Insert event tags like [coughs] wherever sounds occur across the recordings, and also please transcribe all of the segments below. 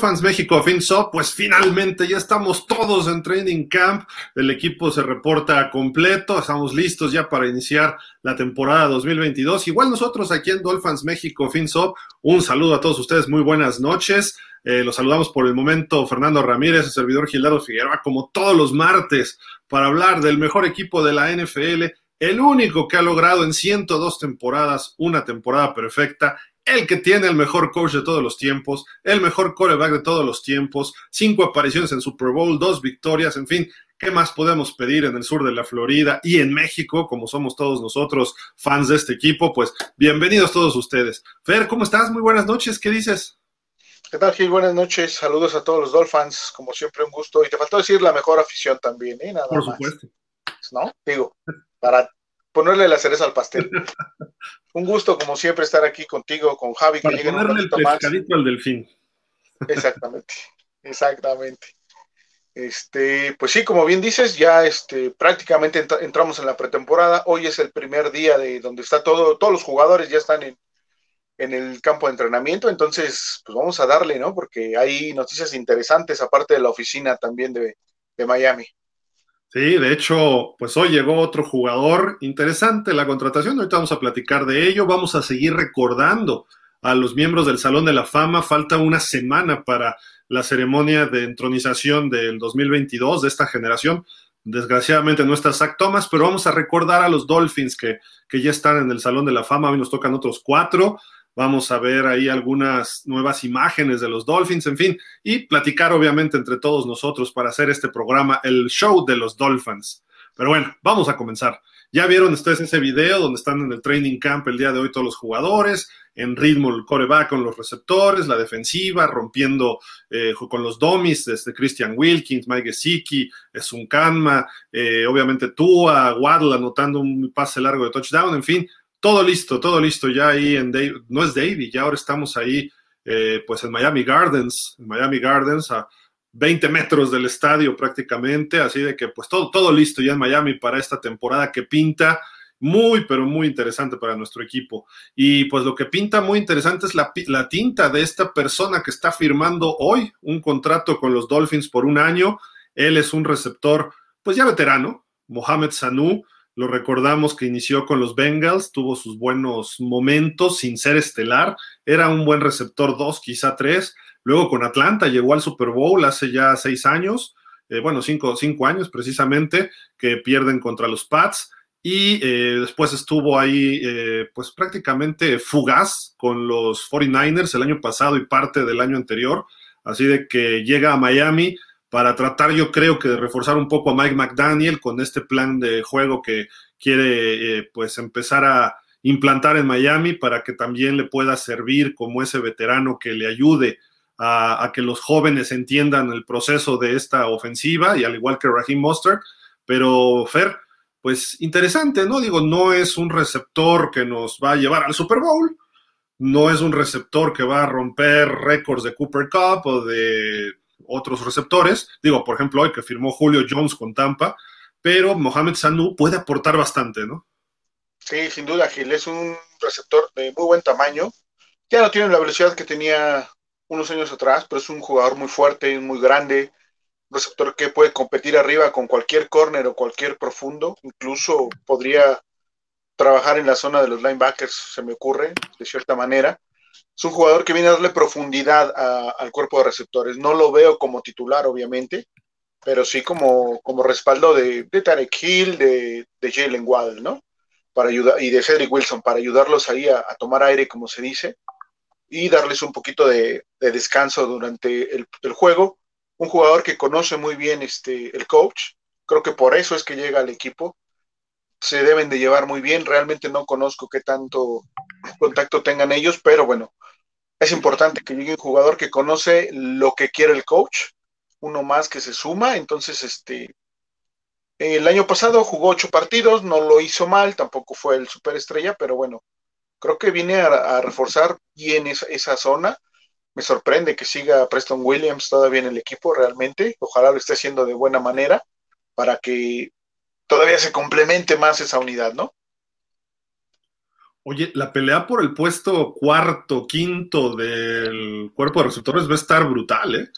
Dolphins México FinSop, pues finalmente ya estamos todos en Training Camp. El equipo se reporta completo, estamos listos ya para iniciar la temporada 2022. Igual nosotros aquí en Dolphins México FinSop, un saludo a todos ustedes, muy buenas noches. Eh, los saludamos por el momento Fernando Ramírez, el servidor Gildardo Figueroa, como todos los martes, para hablar del mejor equipo de la NFL, el único que ha logrado en 102 temporadas una temporada perfecta el que tiene el mejor coach de todos los tiempos, el mejor coreback de todos los tiempos, cinco apariciones en Super Bowl, dos victorias, en fin, ¿qué más podemos pedir en el sur de la Florida y en México, como somos todos nosotros fans de este equipo? Pues bienvenidos todos ustedes. Fer, ¿cómo estás? Muy buenas noches, ¿qué dices? ¿Qué tal, Gil? Buenas noches, saludos a todos los Dolphins, como siempre un gusto. Y te faltó decir la mejor afición también, ¿eh? Nada Por supuesto. ¿No? Digo, para ponerle la cereza al pastel. [laughs] Un gusto, como siempre, estar aquí contigo, con Javi, Para que ponerle el pescadito al delfín. Exactamente, exactamente. Este, pues sí, como bien dices, ya este, prácticamente entramos en la pretemporada. Hoy es el primer día de donde está todo, todos los jugadores ya están en, en el campo de entrenamiento. Entonces, pues vamos a darle, ¿no? Porque hay noticias interesantes, aparte de la oficina también de, de Miami. Sí, de hecho, pues hoy llegó otro jugador interesante la contratación. Ahorita vamos a platicar de ello. Vamos a seguir recordando a los miembros del Salón de la Fama. Falta una semana para la ceremonia de entronización del 2022 de esta generación. Desgraciadamente no está Zach Thomas, pero vamos a recordar a los Dolphins que, que ya están en el Salón de la Fama. Hoy nos tocan otros cuatro. Vamos a ver ahí algunas nuevas imágenes de los Dolphins, en fin, y platicar obviamente entre todos nosotros para hacer este programa, el show de los Dolphins. Pero bueno, vamos a comenzar. Ya vieron ustedes ese video donde están en el training camp el día de hoy todos los jugadores, en ritmo el coreback con los receptores, la defensiva, rompiendo eh, con los domis, desde Christian Wilkins, Mike Gesicki, Zunkanma, eh, obviamente Tua, Waddle anotando un pase largo de touchdown, en fin, todo listo, todo listo ya ahí en Dave, no es Davy, ya ahora estamos ahí eh, pues en Miami Gardens, en Miami Gardens a 20 metros del estadio prácticamente, así de que pues todo, todo listo ya en Miami para esta temporada que pinta muy, pero muy interesante para nuestro equipo. Y pues lo que pinta muy interesante es la, la tinta de esta persona que está firmando hoy un contrato con los Dolphins por un año. Él es un receptor pues ya veterano, Mohamed Sanu, lo recordamos que inició con los Bengals, tuvo sus buenos momentos sin ser estelar, era un buen receptor 2, quizá 3. Luego con Atlanta llegó al Super Bowl hace ya seis años, eh, bueno, cinco, cinco, años precisamente, que pierden contra los Pats. Y eh, después estuvo ahí, eh, pues prácticamente fugaz con los 49ers el año pasado y parte del año anterior. Así de que llega a Miami, para tratar yo creo que de reforzar un poco a Mike McDaniel con este plan de juego que quiere eh, pues empezar a implantar en Miami para que también le pueda servir como ese veterano que le ayude a, que los jóvenes entiendan el proceso de esta ofensiva y al igual que Raheem Mostert, pero Fer, pues interesante, ¿no? Digo, no es un receptor que nos va a llevar al Super Bowl, no es un receptor que va a romper récords de Cooper Cup o de otros receptores. Digo, por ejemplo, hoy que firmó Julio Jones con Tampa, pero Mohamed Sanu puede aportar bastante, ¿no? Sí, sin duda, Gil. Es un receptor de muy buen tamaño. Ya no tiene la velocidad que tenía unos años atrás, pero es un jugador muy fuerte, muy grande, un receptor que puede competir arriba con cualquier corner o cualquier profundo. Incluso podría trabajar en la zona de los linebackers, se me ocurre, de cierta manera es un jugador que viene a darle profundidad al cuerpo de receptores. No lo veo como titular, obviamente, pero sí como, como respaldo de, de Tarek Hill, de, de Jalen Waddle, ¿no? Para ayudar, y de Cedric Wilson, para ayudarlos ahí a, tomar aire, como se dice, y darles un poquito de, descanso durante el, el, juego. Un jugador que conoce muy bien este, el coach, creo que por eso es que llega al equipo. Se deben de llevar muy bien, realmente no conozco qué tanto contacto tengan ellos, pero bueno, es importante que llegue un jugador que conoce lo que quiere el coach, uno más que se suma, entonces este el año pasado jugó ocho partidos, no lo hizo mal, tampoco fue el superestrella, pero bueno, creo que viene a, reforzar bien esa, esa, zona. Me sorprende que siga Preston Williams todavía en el equipo realmente. Ojalá lo esté haciendo de buena manera para que todavía se complemente más esa unidad, ¿no? Oye, la pelea por el puesto cuarto, quinto del cuerpo de receptores va a estar brutal, ¿eh?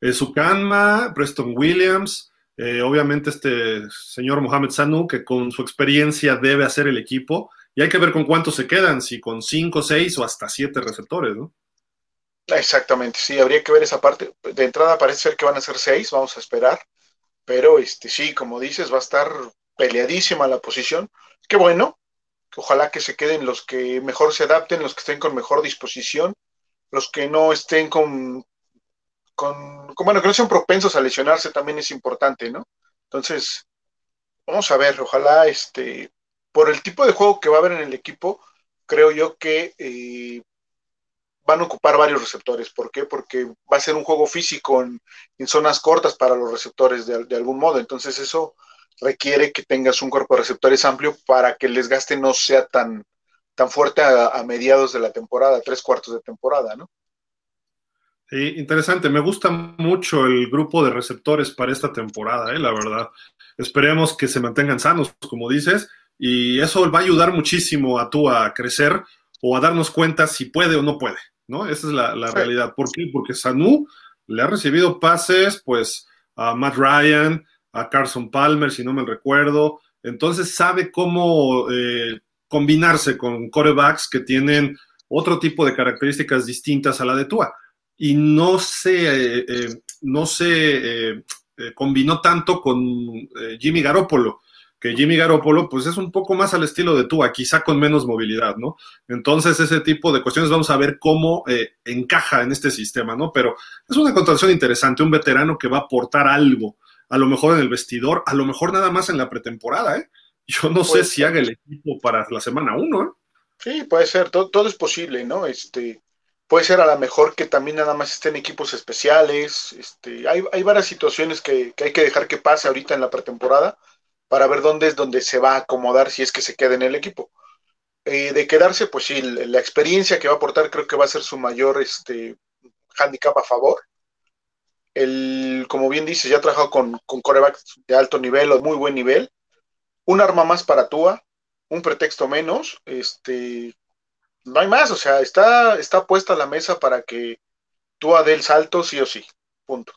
eh Sukanma, Preston Williams, eh, obviamente este señor Mohamed Sanu, que con su experiencia debe hacer el equipo, y hay que ver con cuántos se quedan, si con cinco, seis o hasta siete receptores, ¿no? Exactamente, sí, habría que ver esa parte. De entrada parece ser que van a ser seis, vamos a esperar, pero este sí, como dices, va a estar peleadísima la posición. Qué bueno, ojalá que se queden los que mejor se adapten, los que estén con mejor disposición, los que no estén con, con, bueno, que no sean propensos a lesionarse también es importante, ¿no? Entonces, vamos a ver, ojalá, este, por el tipo de juego que va a haber en el equipo, creo yo que eh, van a ocupar varios receptores. ¿Por qué? Porque va a ser un juego físico en, zonas cortas para los receptores de, algún modo. Entonces eso requiere que tengas un cuerpo de receptores amplio para que el desgaste no sea tan, tan fuerte a, mediados de la temporada, tres cuartos de temporada, ¿no? Sí, interesante. Me gusta mucho el grupo de receptores para esta temporada, ¿eh? la verdad. Esperemos que se mantengan sanos, como dices, y eso va a ayudar muchísimo a tú a crecer o a darnos cuenta si puede o no puede, ¿no? Esa es la, realidad. ¿Por qué? Porque Sanu le ha recibido pases, pues, a Matt Ryan, a Carson Palmer, si no me recuerdo. Entonces sabe cómo eh, combinarse con corebacks que tienen otro tipo de características distintas a la de Tua. Y no se, eh, eh, no se combinó tanto con Jimmy Garoppolo, que Jimmy Garoppolo pues es un poco más al estilo de Tua, quizá con menos movilidad, ¿no? Entonces ese tipo de cuestiones vamos a ver cómo encaja en este sistema, ¿no? Pero es una contratación interesante, un veterano que va a aportar algo a lo mejor en el vestidor, a lo mejor nada más en la pretemporada, ¿eh? Yo no sé si haga el equipo para la semana uno, ¿eh? Sí, puede ser, todo, es posible, ¿no? Este, puede ser a lo mejor que también nada más estén equipos especiales, este, hay, hay varias situaciones que, hay que dejar que pase ahorita en la pretemporada para ver dónde es donde se va a acomodar si es que se queda en el equipo. Eh, de quedarse, pues sí, la experiencia que va a aportar creo que va a ser su mayor este, handicap a favor el, como bien dices, ya ha trabajado con, con corebacks de alto nivel o muy buen nivel. Un arma más para Tua, un pretexto menos. Este, no hay más, o sea, está, está puesta la mesa para que Tua dé el salto sí o sí. Punto.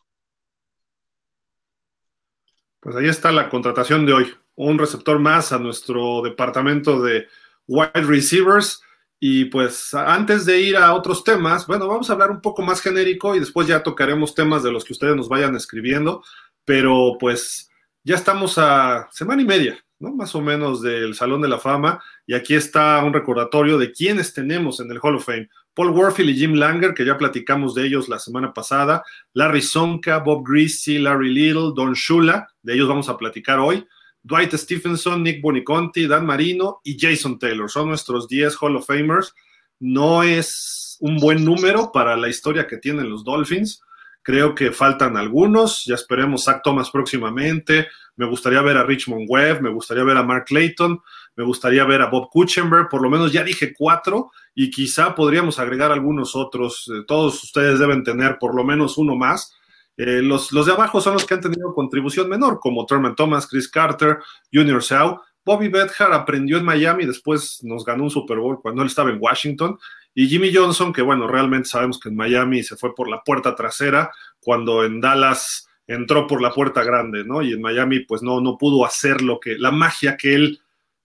Pues ahí está la contratación de hoy. Un receptor más a nuestro departamento de wide receivers. Y pues antes de ir a otros temas, bueno, vamos a hablar un poco más genérico y después ya tocaremos temas de los que ustedes nos vayan escribiendo, pero pues ya estamos a semana y media, ¿no? Más o menos del Salón de la Fama y aquí está un recordatorio de quiénes tenemos en el Hall of Fame. Paul Warfield y Jim Langer, que ya platicamos de ellos la semana pasada, Larry Sonka, Bob Greasy, Larry Little, Don Shula, de ellos vamos a platicar hoy. Dwight Stephenson, Nick Boniconti, Dan Marino y Jason Taylor. Son nuestros 10 Hall of Famers. No es un buen número para la historia que tienen los Dolphins. Creo que faltan algunos. Ya esperemos Zach Thomas próximamente. Me gustaría ver a Richmond Webb, me gustaría ver a Mark Clayton, me gustaría ver a Bob Kuchenberg. Por lo menos ya dije cuatro y quizá podríamos agregar algunos otros. Eh, todos ustedes deben tener por lo menos uno más eh, los, de abajo son los que han tenido contribución menor, como Thurman Thomas, Chris Carter, Junior Seau. Bobby Bedhart aprendió en Miami, después nos ganó un Super Bowl cuando él estaba en Washington. Y Jimmy Johnson, que bueno, realmente sabemos que en Miami se fue por la puerta trasera, cuando en Dallas entró por la puerta grande, ¿no? Y en Miami, pues no, no pudo hacer lo que, la magia que él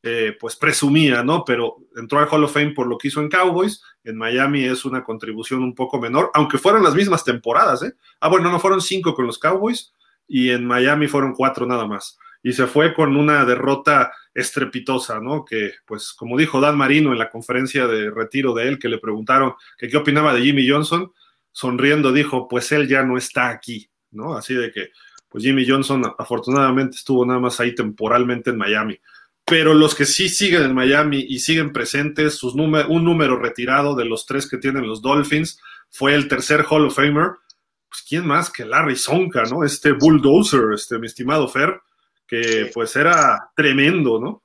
eh, pues presumía, ¿no? Pero entró al Hall of Fame por lo que hizo en Cowboys. En Miami es una contribución un poco menor, aunque fueron las mismas temporadas, ¿eh? Ah, bueno, no fueron cinco con los Cowboys y en Miami fueron cuatro nada más. Y se fue con una derrota estrepitosa, ¿no? Que, pues, como dijo Dan Marino en la conferencia de retiro de él, que le preguntaron que qué opinaba de Jimmy Johnson, sonriendo dijo, pues él ya no está aquí, ¿no? Así de que, pues Jimmy Johnson afortunadamente estuvo nada más ahí temporalmente en Miami pero los que sí siguen en Miami y siguen presentes, sus un número retirado de los tres que tienen los Dolphins fue el tercer Hall of Famer. Pues quién más que Larry Sonka, ¿no? Este bulldozer, este mi estimado Fer, que pues era tremendo, ¿no?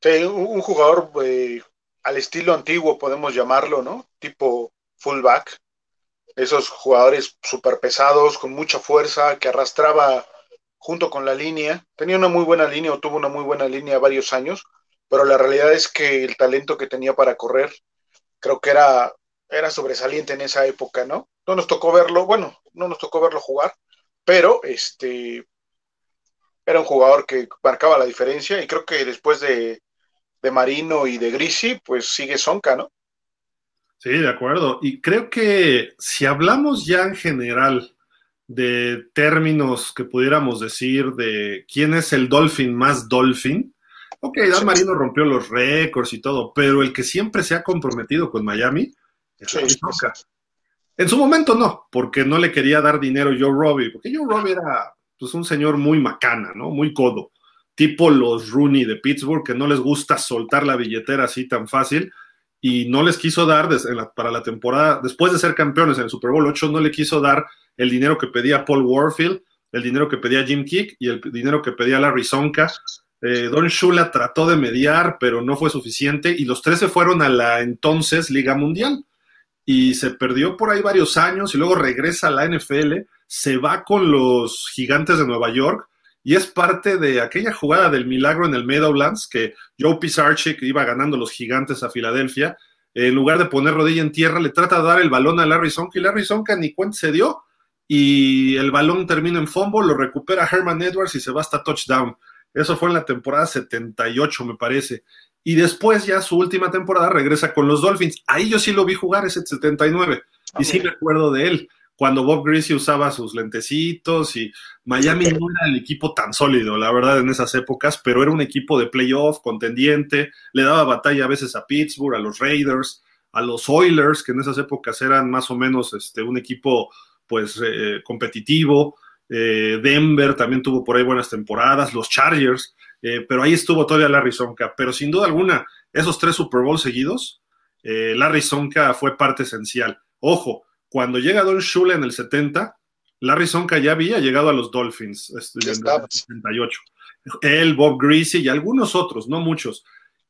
Sí, un jugador eh, al estilo antiguo, podemos llamarlo, ¿no? Tipo fullback. Esos jugadores súper pesados, con mucha fuerza, que arrastraba junto con la línea. Tenía una muy buena línea o tuvo una muy buena línea varios años. pero la realidad es que el talento que tenía para correr, creo que era, era sobresaliente en esa época, ¿no? No nos tocó verlo, bueno, no nos tocó verlo jugar, pero este era un jugador que marcaba la diferencia y creo que después de, de Marino y de Grisi, pues sigue Sonka, ¿no? Sí, de acuerdo. Y creo que si hablamos ya en general de términos que pudiéramos decir de quién es el Dolphin más Dolphin, ok, Dan Marino rompió los récords y todo, pero el que siempre se ha comprometido con Miami es. En su momento no, porque no le quería dar dinero Joe Robbie, porque Joe Robbie era pues, un señor muy macana, ¿no? Muy codo, tipo los Rooney de Pittsburgh, que no les gusta soltar la billetera así tan fácil, y no les quiso dar para la temporada, después de ser campeones en el Super Bowl 8, no le quiso dar el dinero que pedía Paul Warfield, el dinero que pedía Jim Kick y el dinero que pedía Larry Sonka. Eh, Don Shula trató de mediar, pero no fue suficiente, y los tres se fueron a la entonces Liga Mundial y se perdió por ahí varios años y luego regresa a la NFL, se va con los gigantes de Nueva York y es parte de aquella jugada del milagro en el Meadowlands que Joe Pisarchik iba ganando los gigantes a Filadelfia. En lugar de poner rodilla en tierra, le trata de dar el balón a Larry Sonka y Larry Sonka ni cuenta se dio y el balón termina en fumble, lo recupera Herman Edwards y se va hasta touchdown. Eso fue en la temporada 78, me parece. Y después ya su última temporada regresa con los Dolphins. Ahí yo sí lo vi jugar ese 79 y sí me acuerdo de él cuando Bob Greasy usaba sus lentecitos y Miami no era el equipo tan sólido, la verdad, en esas épocas, pero era un equipo de playoff, contendiente, le daba batalla a veces a Pittsburgh, a los Raiders, a los Oilers, que en esas épocas eran más o menos este, un equipo pues eh, competitivo, eh, Denver también tuvo por ahí buenas temporadas, los Chargers, eh, pero ahí estuvo todavía Larry Sonka, pero sin duda alguna, esos tres Super Bowl seguidos, Larry Sonka fue parte esencial. Ojo, cuando llega Don Shula en el 70, Larry Sonka ya había llegado a los Dolphins en el 78. Él, Bob Greasy y algunos otros, no muchos.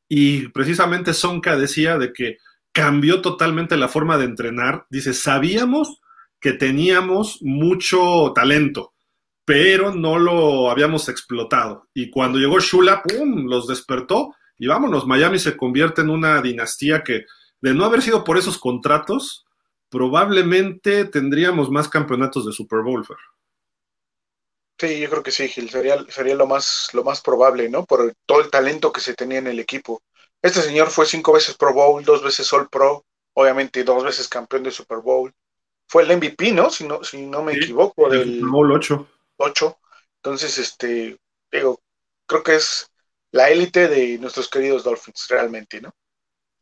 Y precisamente Sonka decía de que cambió totalmente la forma de entrenar. Dice, sabíamos que teníamos mucho talento, pero no lo habíamos explotado. Y cuando llegó Shula, ¡pum!, los despertó y vámonos, Miami se convierte en una dinastía que, de no haber sido por esos contratos, probablemente tendríamos más campeonatos de Super Bowl, Fer. Sí, yo creo que sí, Gil, sería, lo, más, lo más probable, ¿no? Por todo el talento que se tenía en el equipo. Este señor fue cinco veces Pro Bowl, dos veces All Pro, obviamente dos veces campeón de Super Bowl. Fue el MVP, ¿no? Si no, si no me equivoco. Del Bowl 8. 8. Entonces, este, digo, creo que es la élite de nuestros queridos Dolphins, realmente, ¿no?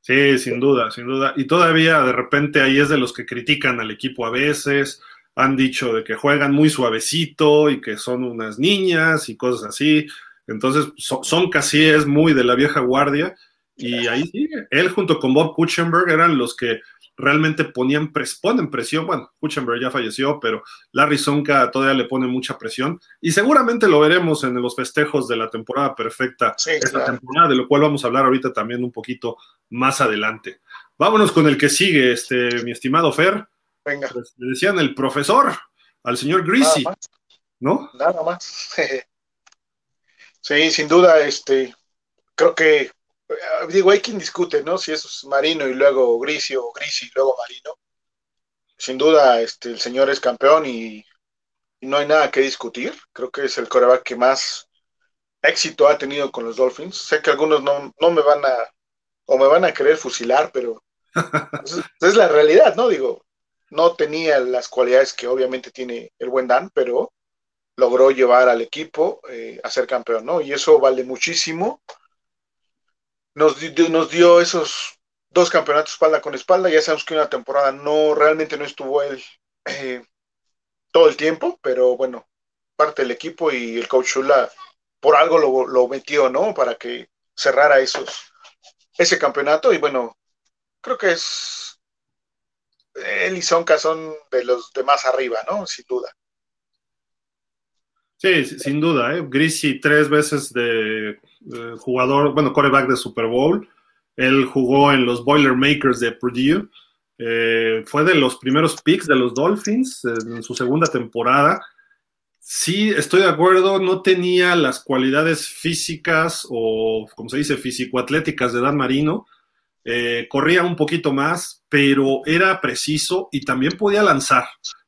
Sí, sin duda, sin duda. Y todavía de repente ahí es de los que critican al equipo a veces, han dicho de que juegan muy suavecito y que son unas niñas y cosas así. Entonces, son, casi es muy de la vieja guardia. Y ahí sigue. Él junto con Bob Kuchenberg eran los que realmente ponían ponen presión. Bueno, Kuchenberg ya falleció, pero Larry Sonka todavía le pone mucha presión. Y seguramente lo veremos en los festejos de la temporada perfecta, esta temporada, de lo cual vamos a hablar ahorita también un poquito más adelante. Vámonos con el que sigue, este, mi estimado Fer. Venga. Pues, le decían el profesor, al señor Greasy, ¿no? Nada más. [laughs] sí, sin duda, este, creo que digo, hay quien discute, ¿no? Si es Marino y luego Grisi o Grisi y luego Marino. Sin duda, este, el señor es campeón y, no hay nada que discutir. Creo que es el coreback que más éxito ha tenido con los Dolphins. Sé que algunos no, me van a, o me van a querer fusilar, pero [laughs] es, es la realidad, ¿no? Digo, no tenía las cualidades que obviamente tiene el buen Dan, pero logró llevar al equipo eh, a ser campeón, ¿no? Y eso vale muchísimo nos, dio esos dos campeonatos espalda con espalda. Ya sabemos que una temporada no realmente no estuvo él eh, todo el tiempo, pero bueno, parte del equipo y el coach Shula por algo lo, metió, ¿no? Para que cerrara esos, ese campeonato. Y bueno, creo que es. Él y Sonka son de los de más arriba, ¿no? Sin duda. Sí, sin duda, ¿eh? Grisi tres veces de jugador, bueno, coreback de Super Bowl. Él jugó en los Boilermakers de Purdue. Eh, fue de los primeros picks de los Dolphins en su segunda temporada. Sí, estoy de acuerdo, no tenía las cualidades físicas o, como se dice, físico-atléticas de Dan Marino. Eh, corría un poquito más, pero era preciso y también podía lanzar.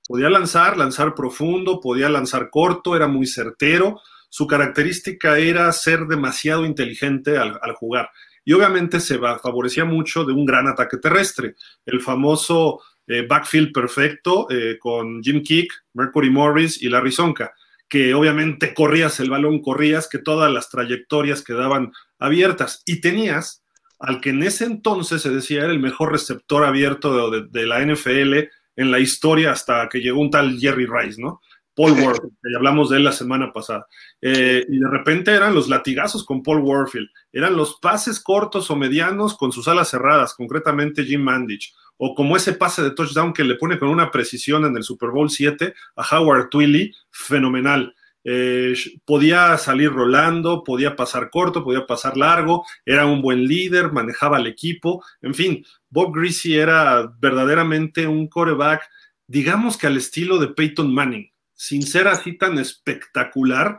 Podía lanzar, lanzar profundo, podía lanzar corto, era muy certero. Su característica era ser demasiado inteligente al, jugar. Y obviamente se favorecía mucho de un gran ataque terrestre. El famoso eh, backfield perfecto eh, con Jim Kick, Mercury Morris y Larry Sonka, que obviamente corrías el balón, corrías, que todas las trayectorias quedaban abiertas. Y tenías al que en ese entonces se decía era el mejor receptor abierto de la NFL en la historia hasta que llegó un tal Jerry Rice, ¿no? Paul Warfield, que hablamos de él la semana pasada. Eh, y de repente eran los latigazos con Paul Warfield, eran los pases cortos o medianos con sus alas cerradas, concretamente Jim Mandich, o como ese pase de touchdown que le pone con una precisión en el Super Bowl 7 a Howard Twilly, fenomenal. Eh, podía salir rolando, podía pasar corto, podía pasar largo, era un buen líder, manejaba el equipo, en fin, Bob Greasy era verdaderamente un coreback, digamos que al estilo de Peyton Manning, sin ser así tan espectacular,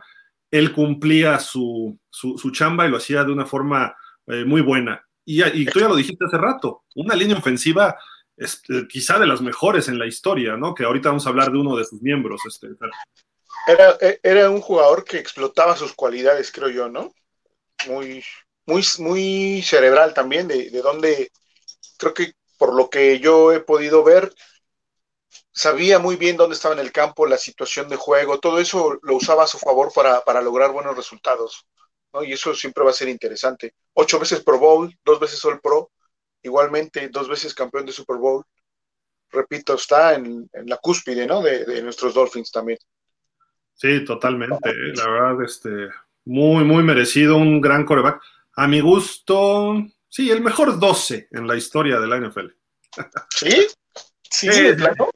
él cumplía su, chamba y lo hacía de una forma eh, muy buena. Y, y, tú ya lo dijiste hace rato, una línea ofensiva este, quizá de las mejores en la historia, ¿no? Que ahorita vamos a hablar de uno de sus miembros. Este, era, e, era un jugador que explotaba sus cualidades, creo yo, ¿no? Muy, muy, muy cerebral también, de, de donde creo que por lo que yo he podido ver, sabía muy bien dónde estaba en el campo, la situación de juego, todo eso lo usaba a su favor para, lograr buenos resultados. ¿no? Y eso siempre va a ser interesante. Ocho veces Pro Bowl, dos veces All Pro, igualmente dos veces campeón de Super Bowl. Repito, está en, la cúspide ¿no? de, de nuestros Dolphins también. Sí, totalmente. Eh, la verdad, este, muy, muy merecido, un gran coreback. A mi gusto, sí, el mejor 12 en la historia de la NFL. ¿Sí? Sí, claro.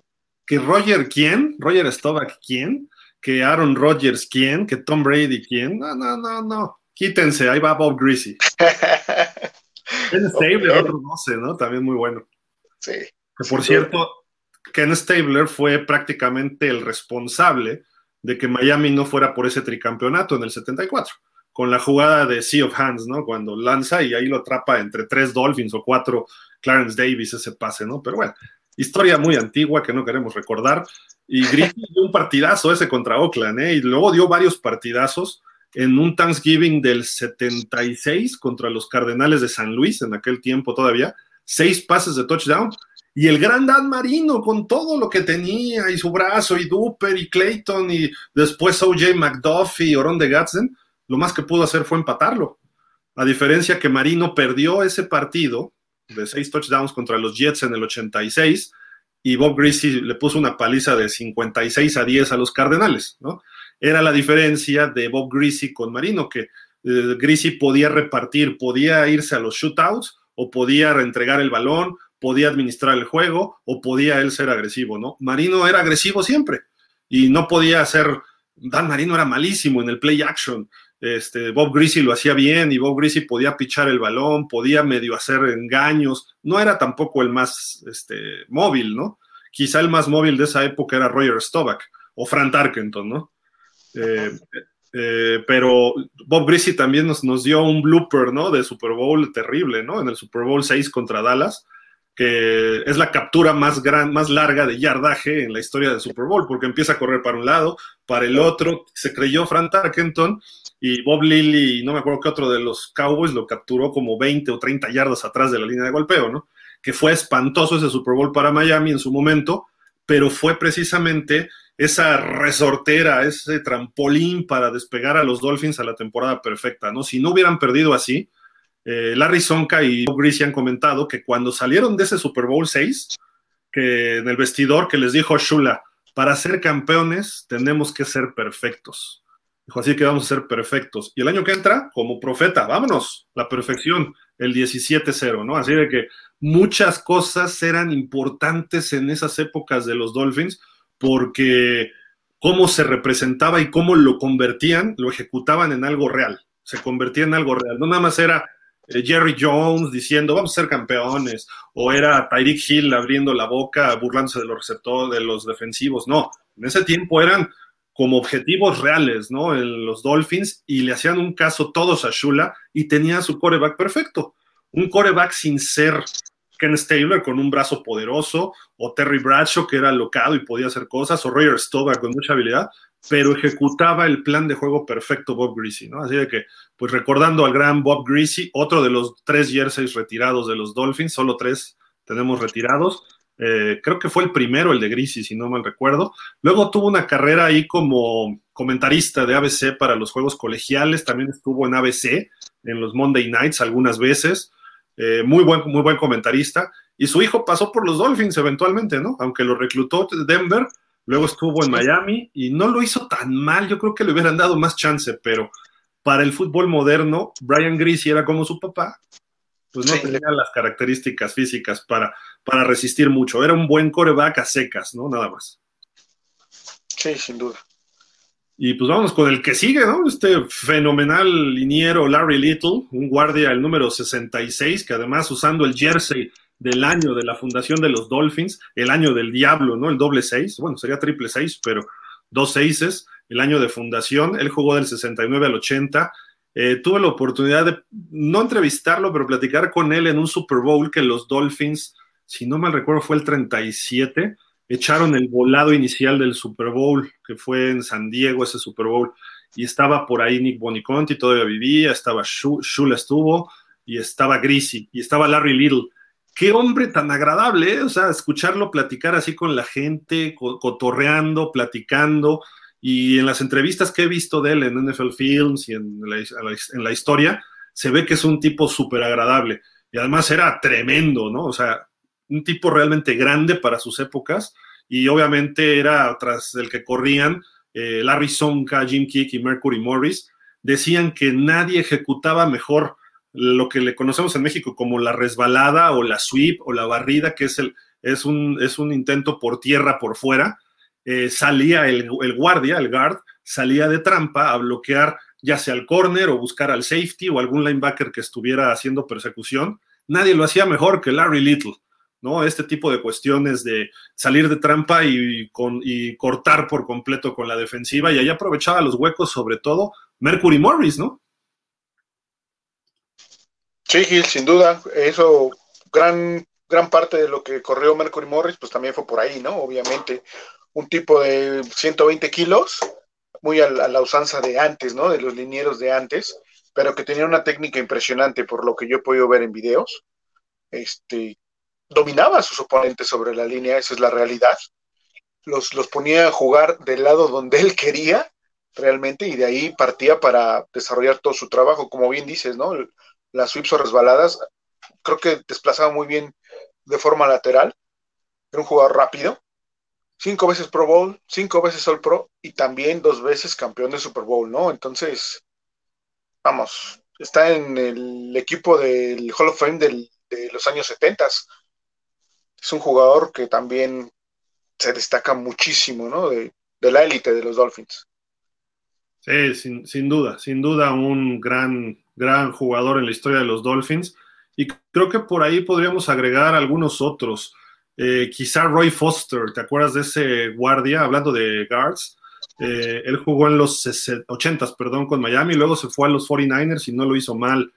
Que Roger, ¿quién? Roger Stovak, ¿quién? Que Aaron Rodgers, ¿quién? Que Tom Brady, ¿quién? No, no, no, no. Quítense, ahí va Bob Greasy. [laughs] Ken Stabler, otro 12, ¿no? También muy bueno. Sí. Que por cierto, Ken Stabler fue prácticamente el responsable de que Miami no fuera por ese tricampeonato en el 74, con la jugada de Sea of Hands, ¿no? Cuando lanza y ahí lo atrapa entre tres Dolphins o cuatro Clarence Davis ese pase, ¿no? Pero bueno, historia muy antigua que no queremos recordar. Y Griffin dio un partidazo ese contra Oakland, ¿eh? Y luego dio varios partidazos en un Thanksgiving del 76 contra los Cardenales de San Luis, en aquel tiempo todavía, seis pases de touchdown y el gran Dan Marino con todo lo que tenía y su brazo y Duper y Clayton y después OJ McDuffie y Oron de Gadsden, lo más que pudo hacer fue empatarlo. A diferencia que Marino perdió ese partido de seis touchdowns contra los Jets en el 86 y Bob Greasy le puso una paliza de 56 a 10 a los Cardenales, ¿no? Era la diferencia de Bob Greasy con Marino, que eh, Greasy podía repartir, podía irse a los shootouts o podía reentregar el balón podía administrar el juego o podía él ser agresivo, ¿no? Marino era agresivo siempre y no podía ser, Dan Marino era malísimo en el play action, este, Bob Greasy lo hacía bien y Bob Greasy podía pichar el balón, podía medio hacer engaños, no era tampoco el más este, móvil, ¿no? Quizá el más móvil de esa época era Roger Staubach o Frank Tarkenton, ¿no? Eh, eh, pero Bob Greasy también nos, nos, dio un blooper, ¿no? De Super Bowl terrible, ¿no? En el Super Bowl 6 contra Dallas, que es la captura más, gran, más larga de yardaje en la historia del Super Bowl, porque empieza a correr para un lado, para el otro, se creyó Frank Tarkenton y Bob Lilly, no me acuerdo qué otro de los Cowboys, lo capturó como 20 o 30 yardas atrás de la línea de golpeo, ¿no? Que fue espantoso ese Super Bowl para Miami en su momento, pero fue precisamente esa resortera, ese trampolín para despegar a los Dolphins a la temporada perfecta, ¿no? Si no hubieran perdido así, eh, Larry Sonka y Bob Greasy han comentado que cuando salieron de ese Super Bowl 6, que en el vestidor que les dijo Shula, para ser campeones tenemos que ser perfectos. Dijo, así que vamos a ser perfectos. Y el año que entra, como profeta, vámonos, la perfección, el 17-0, ¿no? Así de que muchas cosas eran importantes en esas épocas de los Dolphins, porque cómo se representaba y cómo lo convertían, lo ejecutaban en algo real. Se convertía en algo real. No nada más era eh, Jerry Jones diciendo vamos a ser campeones, o era Tyreek Hill abriendo la boca, burlándose de los receptores, de los defensivos. No, en ese tiempo eran como objetivos reales, ¿no? En los Dolphins y le hacían un caso todos a Shula y tenía su coreback perfecto. Un coreback sin ser Ken Stabler con un brazo poderoso, o Terry Bradshaw que era locado y podía hacer cosas, o Roger Stover con mucha habilidad, pero ejecutaba el plan de juego perfecto Bob Greasy, ¿no? Así de que, pues recordando al gran Bob Greasy, otro de los tres jerseys retirados de los Dolphins, solo tres tenemos retirados, eh, creo que fue el primero, el de Greasy, si no mal recuerdo. Luego tuvo una carrera ahí como comentarista de ABC para los juegos colegiales, también estuvo en ABC, en los Monday Nights algunas veces, eh, muy, buen, muy buen comentarista, y su hijo pasó por los Dolphins eventualmente, ¿no? Aunque lo reclutó Denver, luego estuvo en Miami y no lo hizo tan mal, yo creo que le hubieran dado más chance, pero para el fútbol moderno, Brian Greasy era como su papá, pues no tenía las características físicas para, para resistir mucho. Era un buen coreback a secas, ¿no? Nada más. Sí, sin duda. Y pues vamos con el que sigue, ¿no? Este fenomenal liniero Larry Little, un guardia el número 66, que además usando el jersey del año de la fundación de los Dolphins, el año del diablo, ¿no? El doble seis, bueno, sería triple seis, pero dos seises, el año de fundación, él jugó del 69 al 80, eh, tuve la oportunidad de no entrevistarlo, pero platicar con él en un Super Bowl que los Dolphins, si no mal recuerdo, fue el 37. Echaron el volado inicial del Super Bowl, que fue en San Diego ese Super Bowl, y estaba por ahí Nick Boniconti, todavía vivía, estaba Shula estuvo, y estaba Greasy, y estaba Larry Little. Qué hombre tan agradable, ¿eh? o sea, escucharlo platicar así con la gente, cotorreando, platicando, y en las entrevistas que he visto de él en NFL Films y en la, historia, se ve que es un tipo súper agradable. Y además era tremendo, ¿no? O sea, un tipo realmente grande para sus épocas. Y obviamente era tras el que corrían eh, Larry Sonka, Jim Kick y Mercury Morris. Decían que nadie ejecutaba mejor lo que le conocemos en México como la resbalada o la sweep o la barrida, que es, el, es, un, es un intento por tierra por fuera eh, salía el, guardia, el guard, salía de trampa a bloquear ya sea al corner o buscar al safety o algún linebacker que estuviera haciendo persecución. Nadie lo hacía mejor que Larry Little, ¿no? Este tipo de cuestiones de salir de trampa y, con, y cortar por completo con la defensiva y ahí aprovechaba los huecos, sobre todo Mercury Morris, ¿no? Sí, Gil, sin duda. Eso, gran, gran parte de lo que corrió Mercury Morris, pues también fue por ahí, ¿no? Obviamente un tipo de 120 kilos, muy a la, usanza de antes, ¿no? De los linieros de antes, pero que tenía una técnica impresionante por lo que yo he podido ver en videos. Este, dominaba a sus oponentes sobre la línea, esa es la realidad. Los, los ponía a jugar del lado donde él quería realmente y de ahí partía para desarrollar todo su trabajo, como bien dices, ¿no? Las sweeps o resbaladas, creo que desplazaba muy bien de forma lateral, era un jugador rápido, cinco veces Pro Bowl, cinco veces All Pro y también dos veces campeón de Super Bowl, ¿no? Entonces, vamos, está en el equipo del Hall of Fame de los años 70. Es un jugador que también se destaca muchísimo, ¿no? De, la élite de los Dolphins. Sí, sin, duda, sin duda un gran, gran jugador en la historia de los Dolphins. Y creo que por ahí podríamos agregar algunos otros. Eh, quizá Roy Foster, ¿te acuerdas de ese guardia? Hablando de guards, eh, él jugó en los 80s, perdón, con Miami, luego se fue a los 49ers y no lo hizo mal.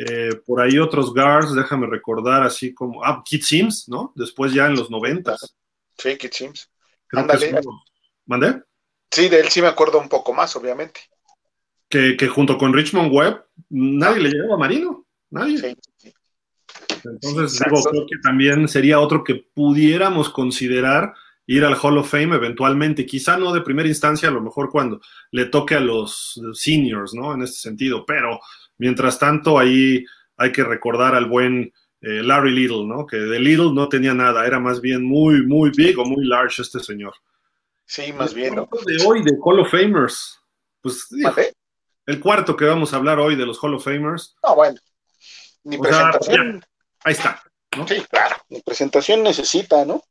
Eh, por ahí otros guards, déjame recordar, así como, ah, Kit Sims, ¿no? Después ya en los 90s. Sí, Kit Sims. ¿Mandé? Sí, de él sí me acuerdo un poco más, obviamente. Que, junto con Richmond Webb, nadie le llegaba a Marino, nadie. Sí, sí. Entonces, digo, creo que también sería otro que pudiéramos considerar ir al Hall of Fame eventualmente, quizá no de primera instancia, a lo mejor cuando le toque a los seniors, ¿no? En este sentido, pero mientras tanto ahí hay que recordar al buen eh, Larry Little, ¿no? Que de Little no tenía nada, era más bien muy, muy big o muy large este señor. Sí, más bien. ¿no? De hoy, de Hall of Famers, pues el cuarto que vamos a hablar hoy de los Hall of Famers. Ah, bueno. Ni presentación. Ahí está. Sí, claro. Mi presentación necesita, ¿no?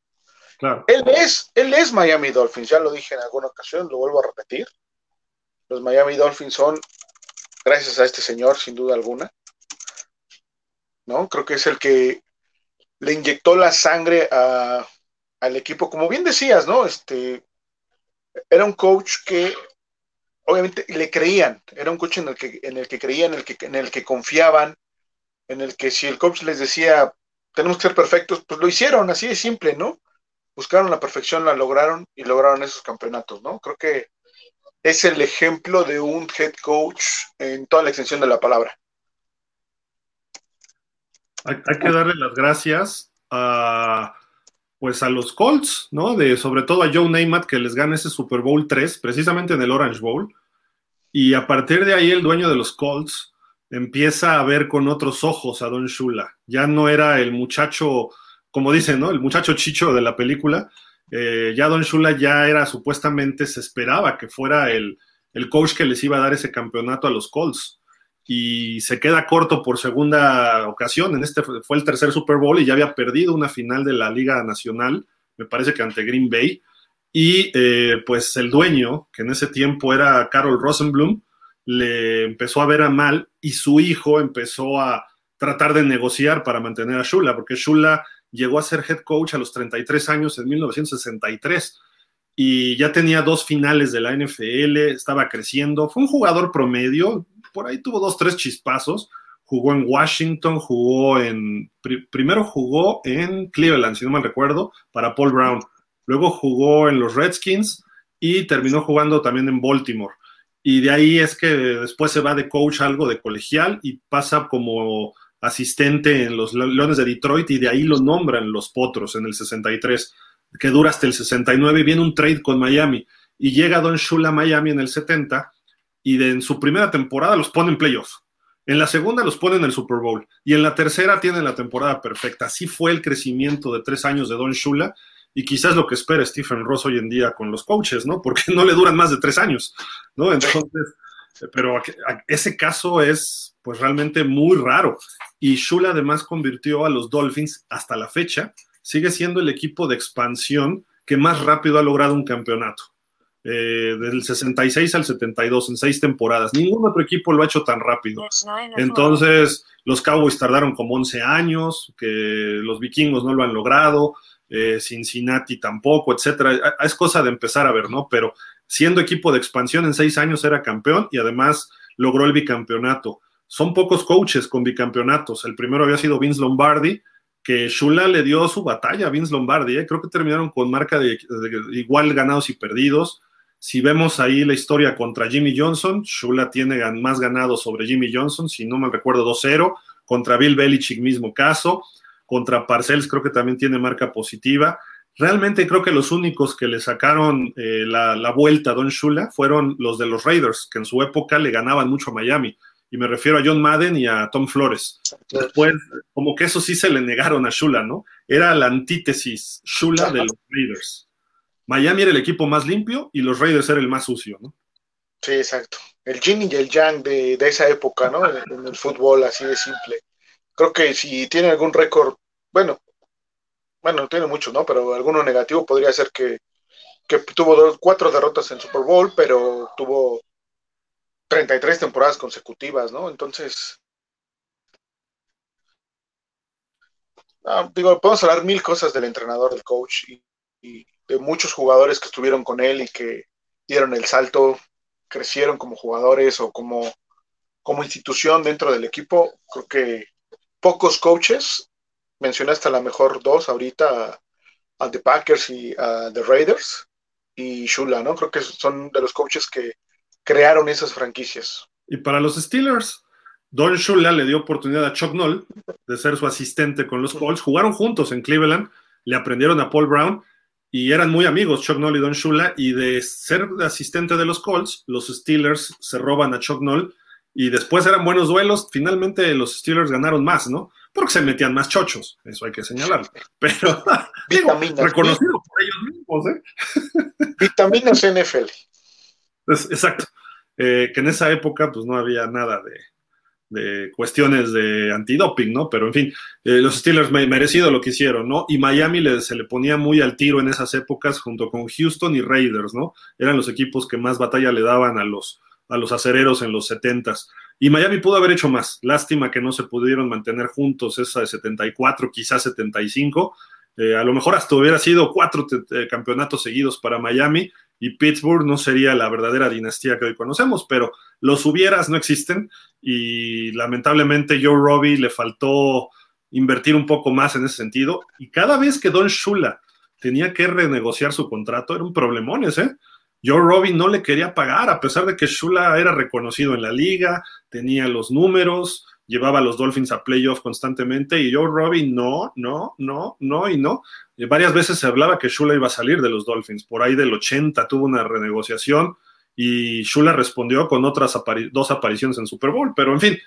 Claro. Él es, él es Miami Dolphins, ya lo dije en alguna ocasión, lo vuelvo a repetir. Los Miami Dolphins son, gracias a este señor, sin duda alguna. ¿No? Creo que es el que le inyectó la sangre al equipo, como bien decías, ¿no? Este, era un coach que obviamente le creían, era un coach en el que, en el que creían, en el que, en el que confiaban, en el que si el coach les decía, tenemos que ser perfectos, pues lo hicieron, así de simple, ¿no? Buscaron la perfección, la lograron y lograron esos campeonatos, ¿no? Creo que es el ejemplo de un head coach en toda la extensión de la palabra. Hay, que darle las gracias a pues a los Colts, ¿no? De sobre todo a Joe Namath que les gana ese Super Bowl 3, precisamente en el Orange Bowl. Y a partir de ahí el dueño de los Colts empieza a ver con otros ojos a Don Shula. Ya no era el muchacho, como dicen, ¿no? El muchacho chicho de la película. Eh, ya Don Shula ya era supuestamente, se esperaba que fuera el, el coach que les iba a dar ese campeonato a los Colts y se queda corto por segunda ocasión. En este fue el tercer Super Bowl y ya había perdido una final de la Liga Nacional, me parece que ante Green Bay. Y eh, pues el dueño, que en ese tiempo era Carol Rosenblum, le empezó a ver a mal y su hijo empezó a tratar de negociar para mantener a Shula, porque Shula llegó a ser head coach a los 33 años en 1963 y ya tenía dos finales de la NFL, estaba creciendo, fue un jugador promedio, por ahí tuvo dos, tres chispazos. Jugó en Washington, jugó en. primero jugó en Cleveland, si no mal recuerdo, para Paul Brown. Luego jugó en los Redskins y terminó jugando también en Baltimore. Y de ahí es que después se va de coach algo de colegial y pasa como asistente en los Leones de Detroit y de ahí lo nombran los Potros en el 63, que dura hasta el 69 y viene un trade con Miami. Y llega Don Shula a Miami en el 70 y en su primera temporada los pone en playoffs. En la segunda los pone en el Super Bowl y en la tercera tienen la temporada perfecta. Así fue el crecimiento de tres años de Don Shula y quizás lo que espera Stephen Ross hoy en día con los coaches, ¿no? Porque [laughs] no le duran más de tres años, ¿no? Entonces, pero ese caso es pues realmente muy raro. Y Shula además convirtió a los Dolphins hasta la fecha, sigue siendo el equipo de expansión que más rápido ha logrado un campeonato. Eh, del 66 al 72 en seis temporadas. Ningún otro equipo lo ha hecho tan rápido. Entonces, los Cowboys tardaron como 11 años, que los vikingos no lo han logrado, eh, Cincinnati tampoco, etcétera. Es cosa de empezar a ver, ¿no? Pero siendo equipo de expansión en seis años era campeón y además logró el bicampeonato. Son pocos coaches con bicampeonatos. El primero había sido Vince Lombardi, que Shula le dio su batalla a Vince Lombardi. ¿eh? Creo que terminaron con marca de, igual ganados y perdidos. Si vemos ahí la historia contra Jimmy Johnson, Shula tiene más ganado sobre Jimmy Johnson, si no me recuerdo 2-0, contra Bill Belichick mismo caso, contra Parcells creo que también tiene marca positiva. Realmente creo que los únicos que le sacaron eh, la, vuelta a Don Shula fueron los de los Raiders, que en su época le ganaban mucho a Miami. Y me refiero a John Madden y a Tom Flores. Después, como que eso sí se le negaron a Shula, ¿no? Era la antítesis Shula de los Raiders. Miami era el equipo más limpio y los Raiders era el más sucio, ¿no? Sí, exacto. El yin y el yang de, esa época, ¿no? En, el fútbol, así de simple. Creo que si tiene algún récord, bueno, bueno, no tiene mucho, ¿no? Pero alguno negativo podría ser que, tuvo cuatro derrotas en Super Bowl, pero tuvo 33 temporadas consecutivas, ¿no? Entonces, ah, digo, podemos hablar mil cosas del entrenador, del coach, y de muchos jugadores que estuvieron con él y que dieron el salto, crecieron como jugadores o como, como institución dentro del equipo. Creo que pocos coaches, mencionaste a la mejor dos ahorita, a The Packers y a The Raiders y Shula, ¿no? Creo que son de los coaches que crearon esas franquicias. Y para los Steelers, Don Shula le dio oportunidad a Chuck Noll de ser su asistente con los Colts. Jugaron juntos en Cleveland, le aprendieron a Paul Brown y eran muy amigos Chuck Noll y Don Shula, y de ser asistente de los Colts, los Steelers se roban a Chuck Noll, y después eran buenos duelos, finalmente los Steelers ganaron más, ¿no? Porque se metían más chochos, eso hay que señalarlo. [laughs] Pero, [laughs] digo, reconocido por ellos mismos, ¿eh? [laughs] Vitaminas NFL. exacto. Eh, que en esa época, pues no había nada de, de cuestiones de antidoping, ¿no? Pero en fin, eh, los Steelers merecido lo que hicieron, ¿no? Y Miami se le ponía muy al tiro en esas épocas junto con Houston y Raiders, ¿no? Eran los equipos que más batalla le daban a los, a los acereros en los 70s. Y Miami pudo haber hecho más. Lástima que no se pudieron mantener juntos esa de 74, quizás 75. Eh, a lo mejor hasta hubiera sido cuatro campeonatos seguidos para Miami y Pittsburgh no sería la verdadera dinastía que hoy conocemos, pero los hubieras no existen y lamentablemente Joe Robbie le faltó invertir un poco más en ese sentido y cada vez que Don Shula tenía que renegociar su contrato era un ese. Joe Robbie no le quería pagar a pesar de que Shula era reconocido en la liga, tenía los números, llevaba a los Dolphins a playoff constantemente y Joe Robbie no, no, no, no y no. Y varias veces se hablaba que Shula iba a salir de los Dolphins. Por ahí del 80 tuvo una renegociación y Shula respondió con otras dos apariciones en Super Bowl. Pero en fin,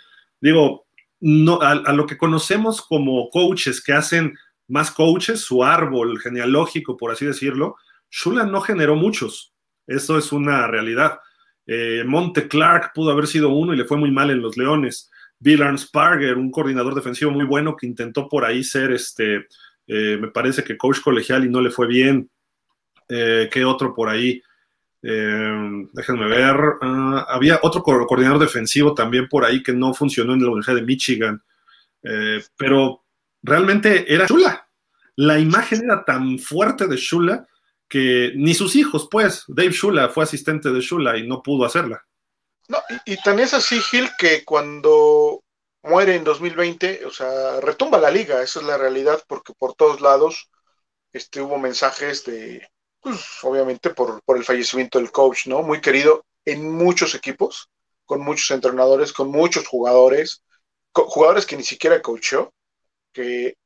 digo, no, a, lo que conocemos como coaches que hacen más coaches, su árbol genealógico, por así decirlo, Shula no generó muchos. Eso es una realidad. Eh, Monte Clark pudo haber sido uno y le fue muy mal en los Leones. Bill Arnsparger, un coordinador defensivo muy bueno que intentó por ahí ser este eh, me parece que coach colegial y no le fue bien. Eh, ¿Qué otro por ahí? Déjenme ver. Ah, había otro coordinador defensivo también por ahí que no funcionó en la Universidad de Michigan. pero realmente era Shula. La imagen era tan fuerte de Shula que ni sus hijos, pues, Dave Shula fue asistente de Shula y no pudo hacerla. No, y, tan es así, Gil, que cuando muere en 2020, o sea, retumba la liga, esa es la realidad, porque por todos lados este, hubo mensajes de, pues, obviamente por, por el fallecimiento del coach, ¿no? Muy querido en muchos equipos, con muchos entrenadores, con muchos jugadores, jugadores que ni siquiera coachó, que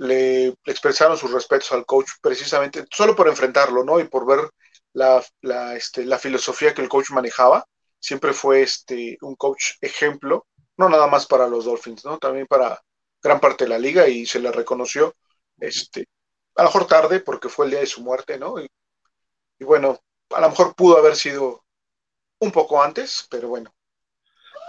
le, expresaron sus respetos al coach precisamente solo por enfrentarlo, ¿no? Y por ver la, la, este, la filosofía que el coach manejaba. Siempre fue este, un coach ejemplo no nada más para los Dolphins, ¿no? También para gran parte de la liga y se le reconoció, este, a lo mejor tarde porque fue el día de su muerte, ¿no? Y, bueno, a lo mejor pudo haber sido un poco antes, pero bueno,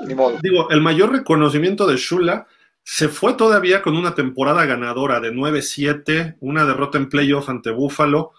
ni modo. Digo, el mayor reconocimiento de Shula se fue todavía con una temporada ganadora de 9-7, una derrota en playoff ante Buffalo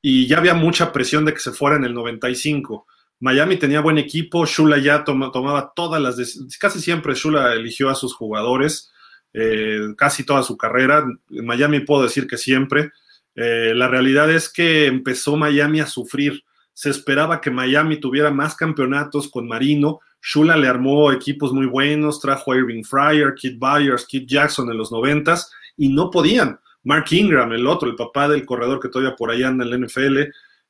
y ya había mucha presión de que se fuera en el 95 Miami tenía buen equipo, Shula ya tomaba todas las casi siempre Shula eligió a sus jugadores, eh, casi toda su carrera. En Miami puedo decir que siempre. Eh, la realidad es que empezó Miami a sufrir. Se esperaba que Miami tuviera más campeonatos con Marino. Shula le armó equipos muy buenos, trajo a Irving Fryer, Kid Byers, Kid Jackson en los noventas y no podían. Mark Ingram, el otro, el papá del corredor que todavía por allá anda en la NFL,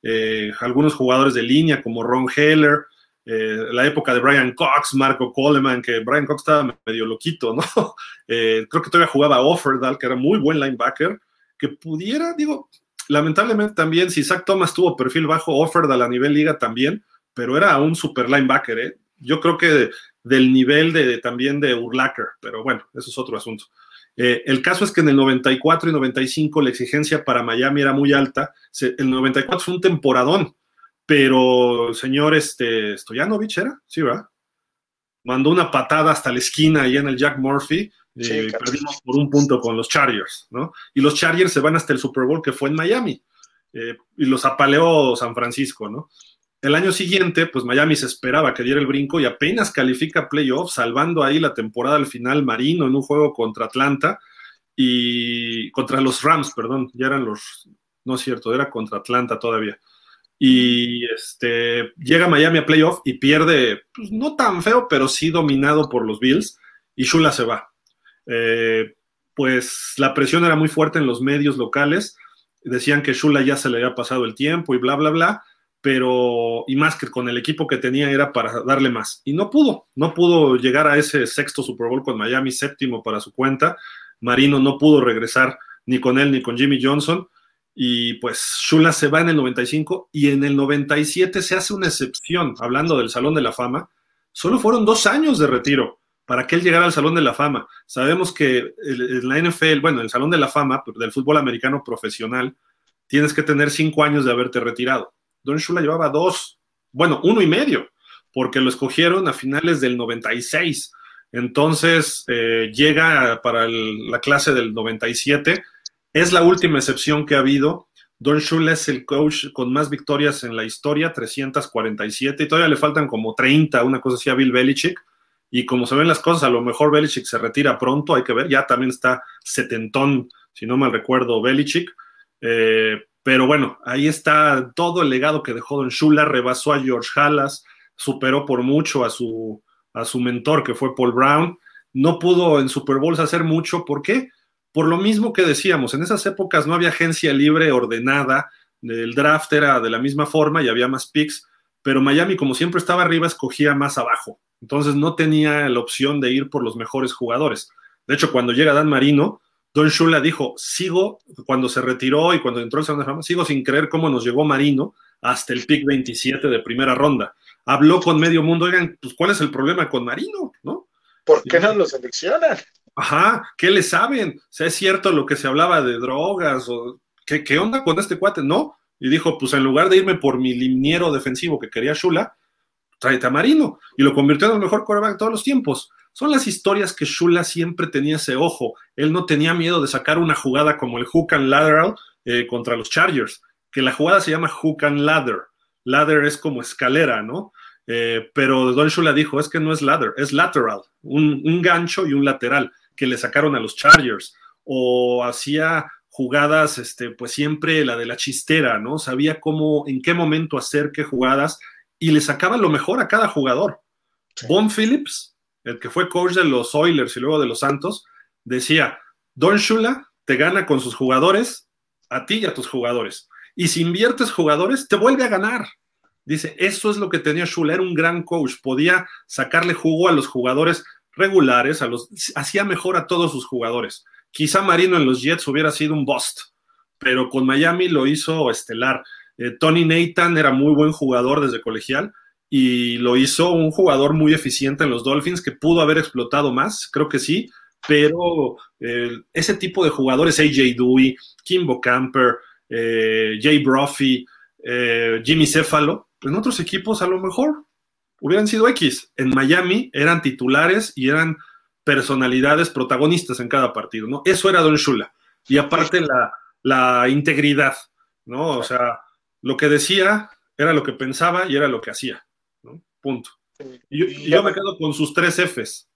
eh, algunos jugadores de línea como Ron Heller, eh, la época de Brian Cox, Marco Coleman, que Brian Cox estaba medio loquito, ¿no? [laughs] Eh, creo que todavía jugaba Offerdal, que era muy buen linebacker, que pudiera, digo, lamentablemente también, si Zach Thomas tuvo perfil bajo, Offerdal a nivel liga también, pero era un super linebacker, ¿eh? Yo creo que del nivel de, también de Urlacher, pero bueno, eso es otro asunto. Eh, el caso es que en el 94 y 95 la exigencia para Miami era muy alta. el 94 fue un temporadón, pero el señor este, Stoyanovich era, sí, ¿verdad? Mandó una patada hasta la esquina ahí en el Jack Murphy. y perdimos por un punto con los Chargers, ¿no? Y los Chargers se van hasta el Super Bowl que fue en Miami. Eh, y los apaleó San Francisco, ¿no? El año siguiente, pues Miami se esperaba que diera el brinco y apenas califica playoff, salvando ahí la temporada al final Marino en un juego contra Atlanta y contra los Rams, perdón, ya eran los, no es cierto, era contra Atlanta todavía. Y este, llega Miami a playoff y pierde, pues, no tan feo, pero sí dominado por los Bills y Shula se va. Eh, pues la presión era muy fuerte en los medios locales, decían que Shula ya se le había pasado el tiempo y bla, bla, bla pero y más que con el equipo que tenía era para darle más. Y no pudo, no pudo llegar a ese sexto Super Bowl con Miami, séptimo para su cuenta. Marino no pudo regresar ni con él ni con Jimmy Johnson. Y pues Shula se va en el 95 y en el 97 se hace una excepción, hablando del Salón de la Fama. Solo fueron dos años de retiro para que él llegara al Salón de la Fama. Sabemos que en la NFL, bueno, el Salón de la Fama del fútbol americano profesional, tienes que tener cinco años de haberte retirado. Don Shula llevaba dos, bueno, uno y medio, porque lo escogieron a finales del 96. Entonces eh, llega para la clase del 97. Es la última excepción que ha habido. Don Shula es el coach con más victorias en la historia, 347, y todavía le faltan como 30, una cosa así a Bill Belichick. Y como se ven las cosas, a lo mejor Belichick se retira pronto, hay que ver, ya también está setentón, si no mal recuerdo, Belichick. Eh, Pero bueno, ahí está todo el legado que dejó Don Shula, rebasó a George Halas, superó por mucho a su, a su mentor que fue Paul Brown. No pudo en Super Bowls hacer mucho, ¿por qué? Por lo mismo que decíamos, en esas épocas no había agencia libre ordenada, el draft era de la misma forma y había más picks, pero Miami, como siempre estaba arriba, escogía más abajo. Entonces no tenía la opción de ir por los mejores jugadores. De hecho, cuando llega Dan Marino, Don Shula dijo, sigo, cuando se retiró y cuando entró el Salón de Fama, sigo sin creer cómo nos llegó Marino hasta el pick 27 de primera ronda. Habló con medio mundo, oigan, pues ¿cuál es el problema con Marino? ¿No? ¿Por qué no lo seleccionan? Ajá, ¿qué le saben? O es cierto lo que se hablaba de drogas o ¿qué, qué onda con este cuate? No. Y dijo, pues en lugar de irme por mi liniero defensivo que quería Shula, tráete a Marino. Y lo convirtió en el mejor quarterback de todos los tiempos. Son las historias que Shula siempre tenía ese ojo. Él no tenía miedo de sacar una jugada como el hook and lateral eh, contra los Chargers, que la jugada se llama hook and ladder. Ladder es como escalera, ¿no? Eh, pero Don Shula dijo, es que no es ladder, es lateral, un, un gancho y un lateral que le sacaron a los Chargers. O hacía jugadas, este, pues siempre la de la chistera, ¿no? Sabía cómo, en qué momento hacer qué jugadas y le sacaba lo mejor a cada jugador. Bon Phillips el que fue coach de los Oilers y luego de los Santos, decía, Don Shula te gana con sus jugadores, a ti y a tus jugadores. Y si inviertes jugadores, te vuelve a ganar. Dice, eso es lo que tenía Shula, era un gran coach, podía sacarle jugo a los jugadores regulares, a hacía mejor a todos sus jugadores. Quizá Marino en los Jets hubiera sido un bust, pero con Miami lo hizo estelar. Eh, Tony Nathan era muy buen jugador desde colegial, y lo hizo un jugador muy eficiente en los Dolphins que pudo haber explotado más, creo que sí, pero eh, ese tipo de jugadores, AJ Dewey, Kimbo Camper, eh, Jay Brophy, eh, Jimmy Céfalo, en otros equipos a lo mejor hubieran sido X. En Miami eran titulares y eran personalidades protagonistas en cada partido, ¿no? Eso era Don Shula. Y aparte la, la integridad, ¿no? O sea, lo que decía era lo que pensaba y era lo que hacía. Punto. Y yo, me quedo con sus tres Fs.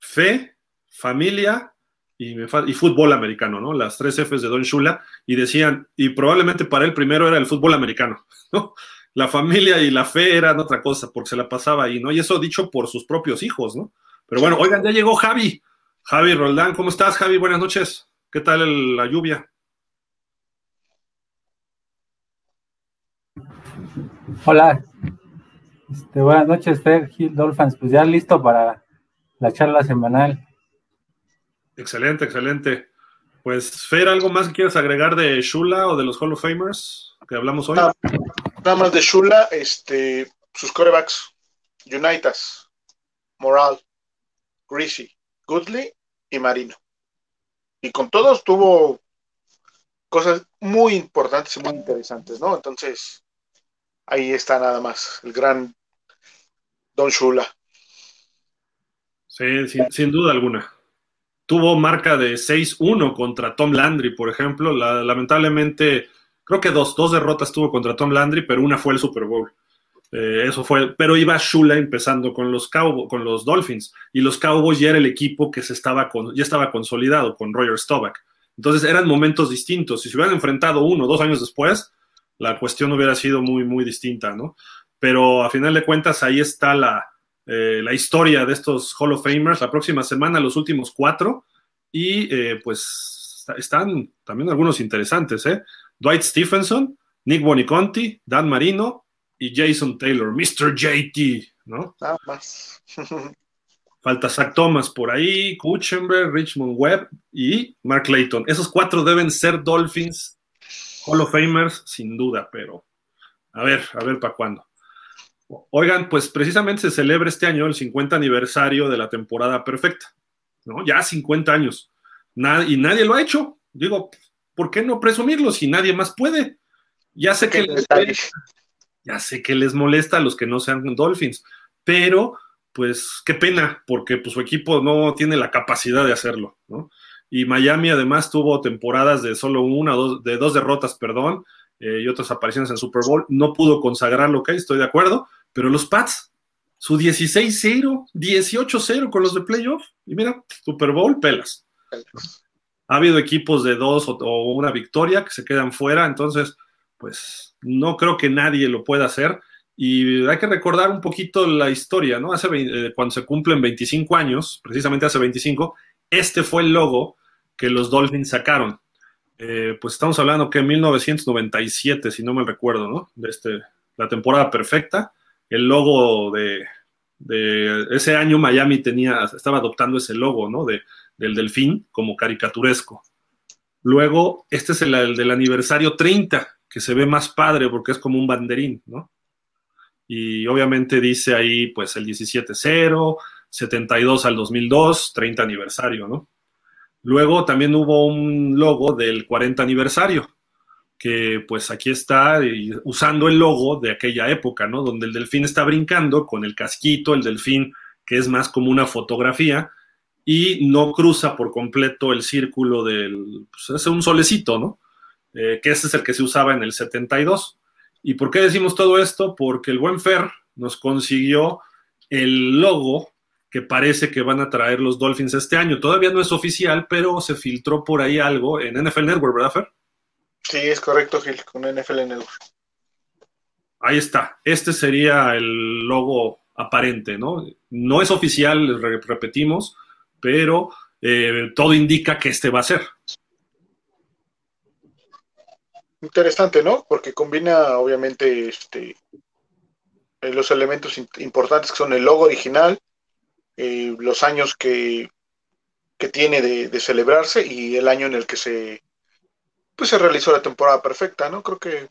Fe, familia y, fútbol americano, ¿no? Las tres Fs de Don Shula. Y decían, y probablemente para él primero era el fútbol americano, [laughs] ¿no? La familia y la fe eran otra cosa, porque se la pasaba ahí, ¿no? Y eso dicho por sus propios hijos, ¿no? Pero bueno, oigan, ya llegó Javi. Javi Roldán, ¿cómo estás, Javi? Buenas noches. ¿Qué tal la lluvia? Hola, este, buenas noches, Fer Gil Dolphins. Pues ya listo para la charla semanal. Excelente, excelente. Pues, Fer, ¿algo más que quieras agregar de Shula o de los Hall of Famers que hablamos hoy? Nada, más de Shula, este, sus corebacks, Unitas, Moral, Greasy, Goodley y Marino. Y con todos tuvo cosas muy importantes y muy interesantes, ¿no? Entonces, ahí está nada más, el gran Don Shula. Sí, sin, duda alguna. Tuvo marca de 6-1 contra Tom Landry, por ejemplo. lamentablemente, creo que dos, dos derrotas tuvo contra Tom Landry, pero una fue el Super Bowl. Eh, eso fue, pero iba Shula empezando con los Cowboys, con los Dolphins, y los Cowboys ya era el equipo que se estaba ya estaba consolidado con Roger Staubach. Entonces eran momentos distintos. Si se hubieran enfrentado uno dos años después, la cuestión hubiera sido muy, muy distinta, ¿no? Pero a final de cuentas ahí está la, eh, la historia de estos Hall of Famers. La próxima semana los últimos cuatro y eh, pues están también algunos interesantes, ¿eh? Dwight Stephenson, Nick Boniconti, Dan Marino y Jason Taylor, Mr. JT, ¿no? Nada más. [laughs] Falta Zach Thomas por ahí, Kuchenberg, Richmond Webb y Mark Layton. Esos cuatro deben ser Dolphins Hall of Famers, sin duda, pero a ver, a ver para cuándo. Oigan, pues precisamente se celebra este año el 50 aniversario de la temporada perfecta, ¿no? Ya 50 años. y nadie lo ha hecho. Digo, ¿por qué no presumirlo si nadie más puede? Ya sé que les, ya sé que les molesta a los que no sean Dolphins, pero pues qué pena, porque pues, su equipo no tiene la capacidad de hacerlo, ¿no? Y Miami además tuvo temporadas de solo una, dos, de dos derrotas, perdón, eh, y otras apariciones en Super Bowl. No pudo consagrarlo, ok, estoy de acuerdo, pero los Pats, su 16-0, 18-0 con los de playoff, y mira, Super Bowl, pelas. Ha habido equipos de dos o, una victoria que se quedan fuera, entonces, pues no creo que nadie lo pueda hacer. Y hay que recordar un poquito la historia, ¿no? Hace, eh, cuando se cumplen 25 años, precisamente hace 25, este fue el logo que los Dolphins sacaron. Eh, pues estamos hablando que en 1997, si no me recuerdo, ¿no? De este, la temporada perfecta. El logo de, ese año Miami tenía, estaba adoptando ese logo, ¿no? De, del delfín como caricaturesco. Luego, este es el, del aniversario 30, que se ve más padre porque es como un banderín, ¿no? Y obviamente dice ahí, pues, el 17-0, 72 al 2002, 30 aniversario, ¿no? Luego también hubo un logo del 40 aniversario, que pues aquí está usando el logo de aquella época, ¿no? Donde el delfín está brincando con el casquito, el delfín que es más como una fotografía y no cruza por completo el círculo del, pues es un solecito, ¿no? Eh, que ese es el que se usaba en el 72. ¿Y por qué decimos todo esto? Porque el buen Fer nos consiguió el logo que parece que van a traer los Dolphins este año. Todavía no es oficial, pero se filtró por ahí algo en NFL Network, ¿verdad, Fer? Sí, es correcto, Gil, con NFL Network. Ahí está. Este sería el logo aparente, ¿no? No es oficial, repetimos, pero eh, todo indica que este va a ser. Interesante, ¿no? Porque combina, obviamente, este, los elementos importantes que son el logo original, eh, los años que, que tiene de, celebrarse y el año en el que se, pues se realizó la temporada perfecta, ¿no? Creo que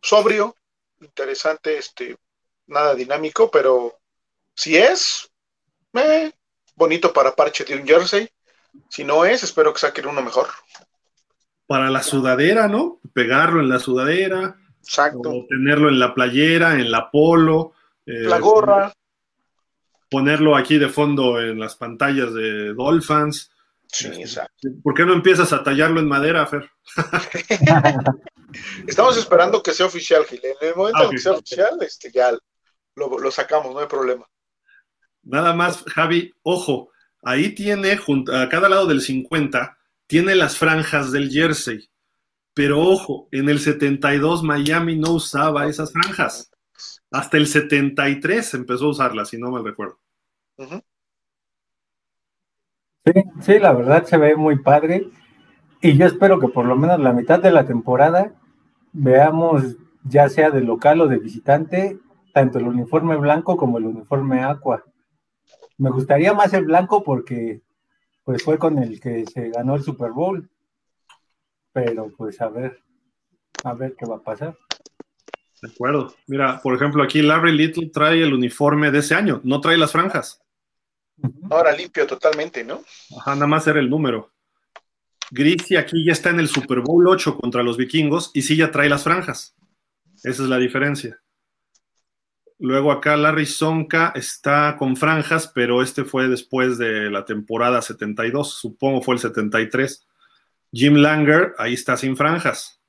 sobrio, interesante, este, nada dinámico, pero si es, eh, bonito para parche de un jersey. Si no es, espero que saquen uno mejor. Para la sudadera, ¿no? Pegarlo en la sudadera. Exacto. O tenerlo en la playera, en la polo. Eh, la gorra ponerlo aquí de fondo en las pantallas de Dolphins. Sí, este, exacto. ¿Por qué no empiezas a tallarlo en madera, Fer? [laughs] Estamos esperando que sea oficial, Gil. En el momento en que sea oficial, este, ya lo, sacamos, no hay problema. Nada más, Javi, ojo, ahí tiene, a cada lado del 50, tiene las franjas del jersey. Pero ojo, en el 72 Miami no usaba esas franjas. Hasta el 73 empezó a usarla, si no mal recuerdo. Sí, la verdad se ve muy padre. Y yo espero que por lo menos la mitad de la temporada veamos, ya sea de local o de visitante, tanto el uniforme blanco como el uniforme aqua. Me gustaría más el blanco porque pues fue con el que se ganó el Super Bowl. Pero pues a ver, a ver qué va a pasar. De acuerdo. Mira, por ejemplo, aquí Larry Little trae el uniforme de ese año, no trae las franjas. Ahora limpio totalmente, ¿no? Ajá, nada más era el número. Grisi aquí ya está en el Super Bowl 8 contra los vikingos y sí ya trae las franjas. Esa es la diferencia. Luego acá Larry Sonka está con franjas, pero este fue después de la temporada 72, supongo fue el 73. Jim Langer, ahí está sin franjas.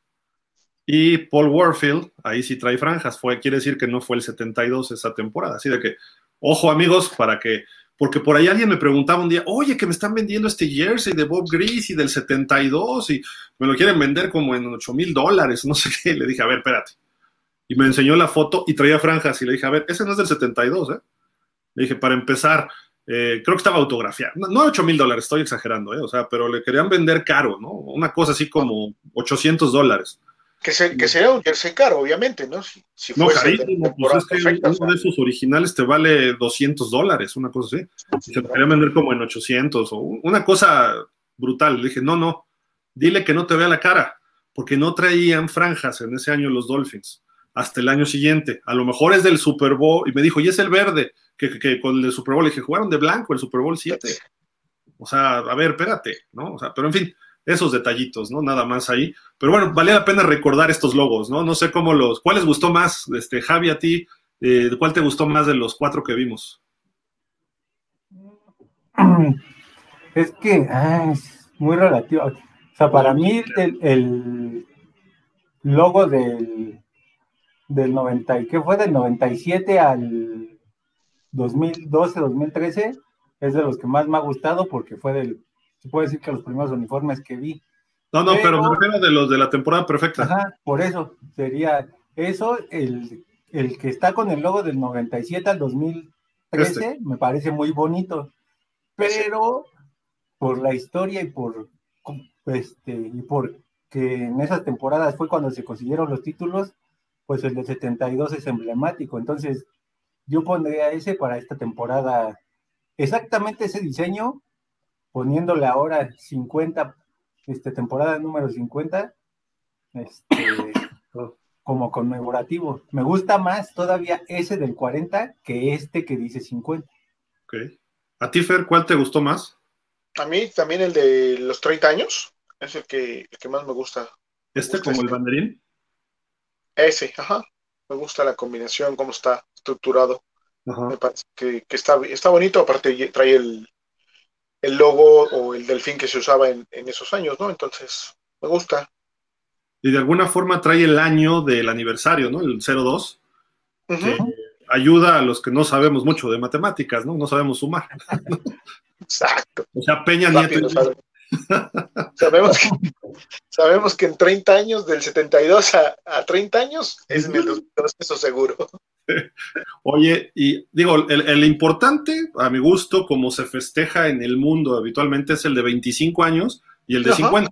Y Paul Warfield, ahí sí trae franjas, fue, quiere decir que no fue el 72 esa temporada. Así de que, ojo amigos, para que, porque por ahí alguien me preguntaba un día, oye, que me están vendiendo este jersey de Bob Greasy del 72 y me lo quieren vender como en 8 mil dólares, no sé qué. Le dije, a ver, espérate. Y me enseñó la foto y traía franjas y le dije, a ver, ese no es del 72, ¿eh? Le dije, para empezar, eh, creo que estaba autografiado. No, no 8 mil dólares, estoy exagerando, ¿eh? O sea, pero le querían vender caro, ¿no? Una cosa así como 800 dólares. Que, que sería un jersey caro, obviamente, ¿no? Si, si no, carísimo, pues es que uno de esos originales te vale 200 dólares, una cosa así. Y se lo quería vender como en 800 o una cosa brutal. Le dije, no, no, dile que no te vea la cara, porque no traían franjas en ese año los Dolphins, hasta el año siguiente. A lo mejor es del Super Bowl, y me dijo, y es el verde, que, que, con el Super Bowl, le dije, jugaron de blanco el Super Bowl 7. O sea, a ver, espérate, ¿no? O sea, pero en fin, esos detallitos, ¿no? Nada más ahí. Pero bueno, vale la pena recordar estos logos, ¿no? No sé cómo los, ¿cuál les gustó más, este, Javi, a ti? Eh, ¿Cuál te gustó más de los cuatro que vimos? Es que ah, es muy relativo. O sea, para mí el, logo del, del 90, ¿qué fue? Del 97 al 2012, 2013, es de los que más me ha gustado porque fue del se puede decir que los primeros uniformes que vi. No, no, pero, me refiero de los de la temporada perfecta. Ajá, por eso sería eso, el, el que está con el logo del 97 al 2013, este. me parece muy bonito. Pero por la historia y por este y por que en esas temporadas fue cuando se consiguieron los títulos, pues el de 72 es emblemático. Entonces, yo pondría ese para esta temporada, exactamente ese diseño, poniéndole ahora 50, este, temporada número 50, este, [coughs] como conmemorativo. Me gusta más todavía ese del 40 que este que dice 50. Ok. ¿A ti, Fer, cuál te gustó más? A mí también el de los 30 años es el que, que más me gusta. ¿Este como el banderín? Ese, ajá. Me gusta la combinación, cómo está estructurado. Me parece que, está, está bonito, aparte trae el, el logo o el delfín que se usaba en, esos años, ¿no? Entonces, me gusta. Y de alguna forma trae el año del aniversario, ¿no? El 02. que ayuda a los que no sabemos mucho de matemáticas, ¿no? No sabemos sumar. Exacto. O sea, Peña Nieto. [laughs] sabemos, que, sabemos que en 30 años, del 72 a, a 30 años, es en el 2002, eso seguro. Oye, y digo, el, importante, a mi gusto, como se festeja en el mundo habitualmente, es el de 25 años y el de 50.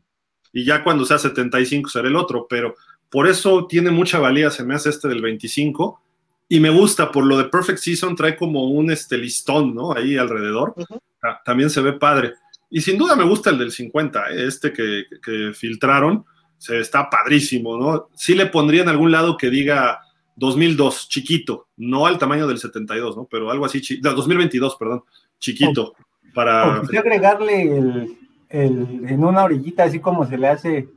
Y ya cuando sea 75 será el otro, pero por eso tiene mucha valía, se me hace este del 25. Y me gusta, por lo de Perfect Season, trae como un este listón, ¿no? Ahí alrededor. Ah, también se ve padre. Y sin duda me gusta el del 50, ¿eh? este que, que filtraron, se está padrísimo, ¿no? Sí le pondría en algún lado que diga 2002, chiquito, no al tamaño del 72, ¿no? Pero algo así, 2022, perdón, chiquito. Para... agregarle el, en una orillita, así como se le hace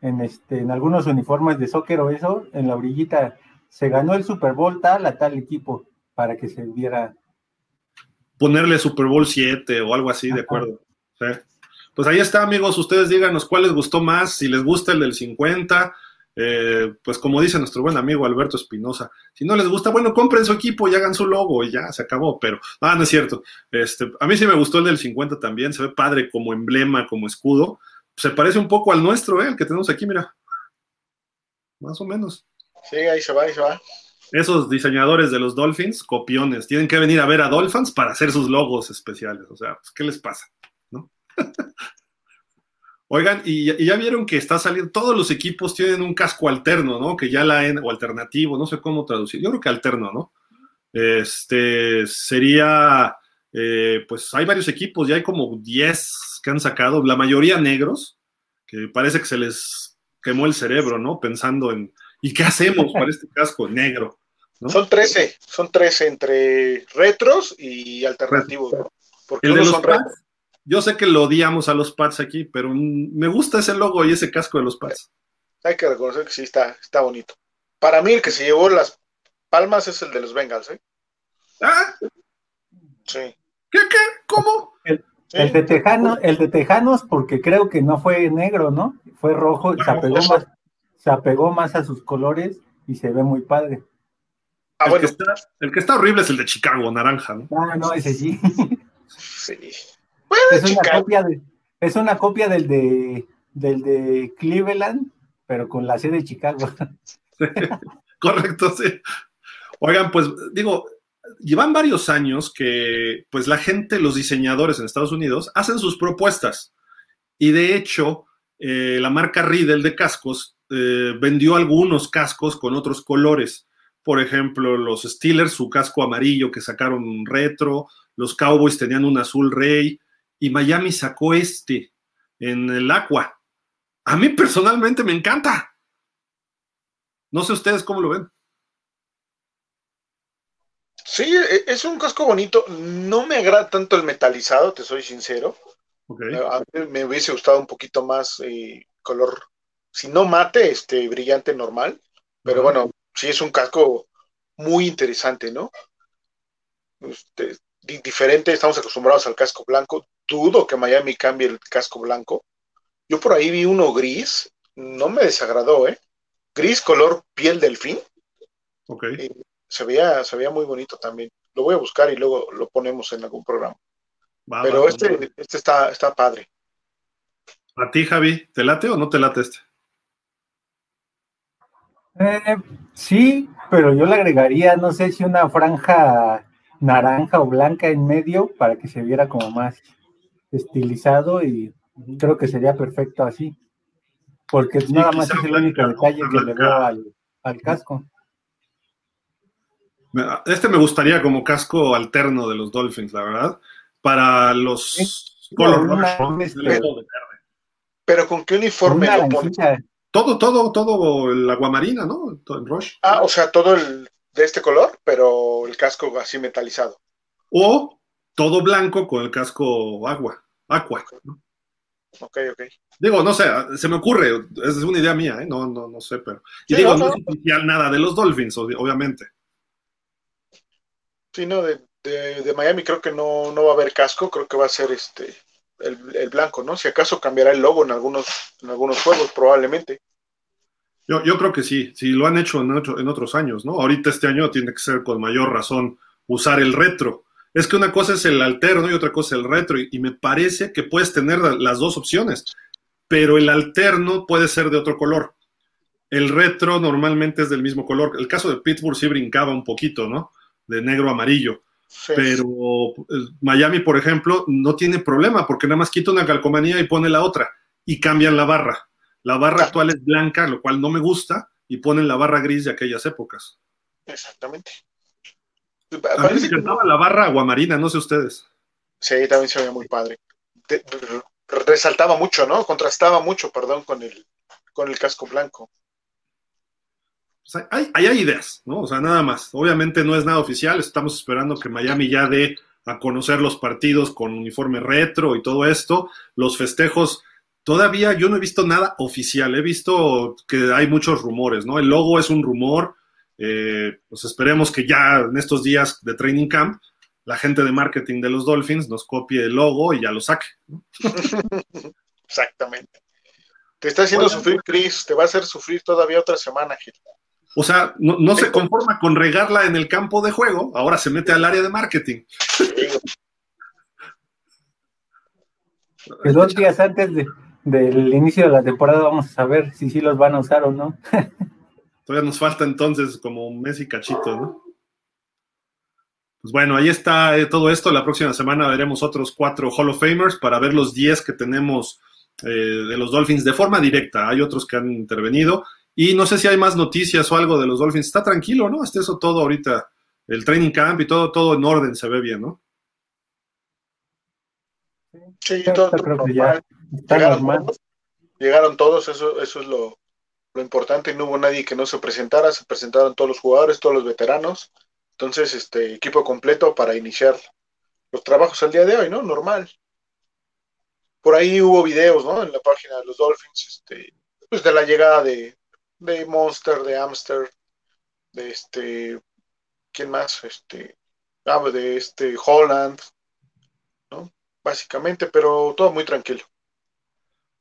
en, este, en algunos uniformes de soccer o eso, en la orillita, se ganó el Super Bowl tal a tal equipo, para que se viera. Ponerle Super Bowl 7 o algo así, de acuerdo. Pues ahí está, amigos, ustedes díganos cuál les gustó más, si les gusta el del 50, eh, pues como dice nuestro buen amigo Alberto Espinosa, si no les gusta, bueno, compren su equipo y hagan su logo y ya se acabó, pero, ah, no es cierto. Este, a mí sí me gustó el del 50 también, se ve padre como emblema, como escudo. Se parece un poco al nuestro, ¿eh? el que tenemos aquí, mira. Más o menos. Sí, ahí se va, ahí se va. Esos diseñadores de los Dolphins, copiones, tienen que venir a ver a Dolphins para hacer sus logos especiales. O sea, pues, ¿qué les pasa? ¿No? [laughs] Oigan, y, ya vieron que está saliendo, todos los equipos tienen un casco alterno, ¿no? Que ya la, o alternativo, no sé cómo traducir, yo creo que alterno, ¿no? Este sería, eh, pues hay varios equipos, ya hay como 10 que han sacado, la mayoría negros, que parece que se les quemó el cerebro, ¿no? Pensando en, ¿y qué hacemos para este casco negro? Son 13, son 13 entre retros y alternativos, ¿no? Porque ¿El son retros. Yo sé que lo odiamos a los Pats aquí, pero me gusta ese logo y ese casco de los Pats. Hay que reconocer que sí está, está bonito. Para mí el que se llevó las palmas es el de los Bengals, ¿eh? ¿Ah? Sí. ¿Qué, qué? ¿Cómo? El, de Tejano, el de Tejanos, porque creo que no fue negro, ¿no? Fue rojo, se, apegó más, se apegó más a sus colores y se ve muy padre. Ah, el, bueno. que está, el que está horrible es el de Chicago, naranja, ¿no? Ah, no, ese sí. Sí es, una copia de, es una copia del de, del de Cleveland, pero con la sede de Chicago. [laughs] correcto, sí. Oigan, pues digo, llevan varios años que pues la gente, los diseñadores en Estados Unidos, hacen sus propuestas. Y de hecho, eh, la marca Riddle de cascos eh, vendió algunos cascos con otros colores. Por ejemplo, los Steelers, su casco amarillo que sacaron retro, los Cowboys tenían un azul rey, y Miami sacó este en el Aqua. A mí personalmente me encanta. No sé ustedes cómo lo ven. Sí, e, es un casco bonito. No me agrada tanto el metalizado, te soy sincero. A mí me hubiese gustado un poquito más eh, color, si no mate, este brillante normal. Pero bueno, sí es un casco muy interesante, ¿no? Este, diferente, estamos acostumbrados al casco blanco dudo que Miami cambie el casco blanco. Yo por ahí vi uno gris, no me desagradó, ¿eh? Gris color piel delfín. Ok. se, veía, se veía muy bonito también. Lo voy a buscar y luego lo ponemos en algún programa. Pero este, este está, está padre. ¿A ti, Javi, te late o no te late este? Eh, sí, pero yo le agregaría, no sé si una franja naranja o blanca en medio para que se viera como más estilizado y creo que sería perfecto así. Porque nada más es el único detalle que le veo al, casco. Este me gustaría como casco alterno de los Dolphins, la verdad. Para los color pero, con qué uniforme lo todo, todo, todo el aguamarina, ¿no? Todo el Rush. Ah, o sea, todo el de este color, pero el casco así metalizado. O todo blanco con el casco agua, agua. ¿no? Ok, ok. Digo, no sé, se me ocurre, es una idea mía, ¿eh? No, no, no sé, pero. Y digo, no, es oficial nada de los Dolphins, obviamente. Sí, no, de, de, Miami creo que no, no va a haber casco, creo que va a ser este el, blanco, ¿no? Si acaso cambiará el logo en algunos, en algunos juegos, probablemente. Yo, yo creo que sí, sí, lo han hecho en, en otros años, ¿no? Ahorita este año tiene que ser con mayor razón usar el retro. Es que una cosa es el alterno y otra cosa es el retro, y, me parece que puedes tener las dos opciones, pero el alterno puede ser de otro color. El retro normalmente es del mismo color. El caso de Pittsburgh sí brincaba un poquito, ¿no? De negro a amarillo. Pero eh, Miami, por ejemplo, no tiene problema porque nada más quita una calcomanía y pone la otra y cambian la barra. La barra actual es blanca, lo cual no me gusta, y ponen la barra gris de aquellas épocas. Exactamente. A mí me encantaba la barra aguamarina, no sé ustedes. Sí, también se veía muy padre. resaltaba mucho, ¿no? Contrastaba mucho, perdón, con el, con el casco blanco hay, hay, ideas, ¿no? O sea, nada más. Obviamente no es nada oficial, estamos esperando que Miami ya dé a conocer los partidos con uniforme retro y todo esto. Los festejos, todavía yo no he visto nada oficial, he visto que hay muchos rumores, ¿no? El logo es un rumor, eh, pues esperemos que ya en estos días de training camp la gente de marketing de los Dolphins nos copie el logo y ya lo saque. [laughs] Exactamente. Te está haciendo sufrir, Chris, te va a hacer sufrir todavía otra semana, Gil. O sea, no, se conforma con regarla en el campo de juego, ahora se mete al área de marketing. Que dos días antes del inicio de la temporada vamos a saber si sí los van a usar o no. Todavía nos falta entonces como un mes y cachito, ¿no? Pues bueno, ahí está eh, todo esto. La próxima semana veremos otros cuatro Hall of Famers para ver los diez que tenemos eh, de los Dolphins de forma directa. Hay otros que han intervenido y no sé si hay más noticias o algo de los Dolphins. Está tranquilo, ¿no? Hasta eso todo ahorita. El training camp y todo, todo en orden, se ve bien, ¿no? Sí, todo, ya llegaron, llegaron, todos, eso, eso es lo, lo importante. No hubo nadie que no se presentara, se presentaron todos los jugadores, todos los veteranos. Entonces, este equipo completo para iniciar los trabajos al día de hoy, ¿no? Normal. Por ahí hubo videos, ¿no? En la página de los Dolphins, este, pues de la llegada de, de Monster, de Amster, de este, ¿quién más? Este, ah, de este Holland, ¿no? Básicamente, pero todo muy tranquilo.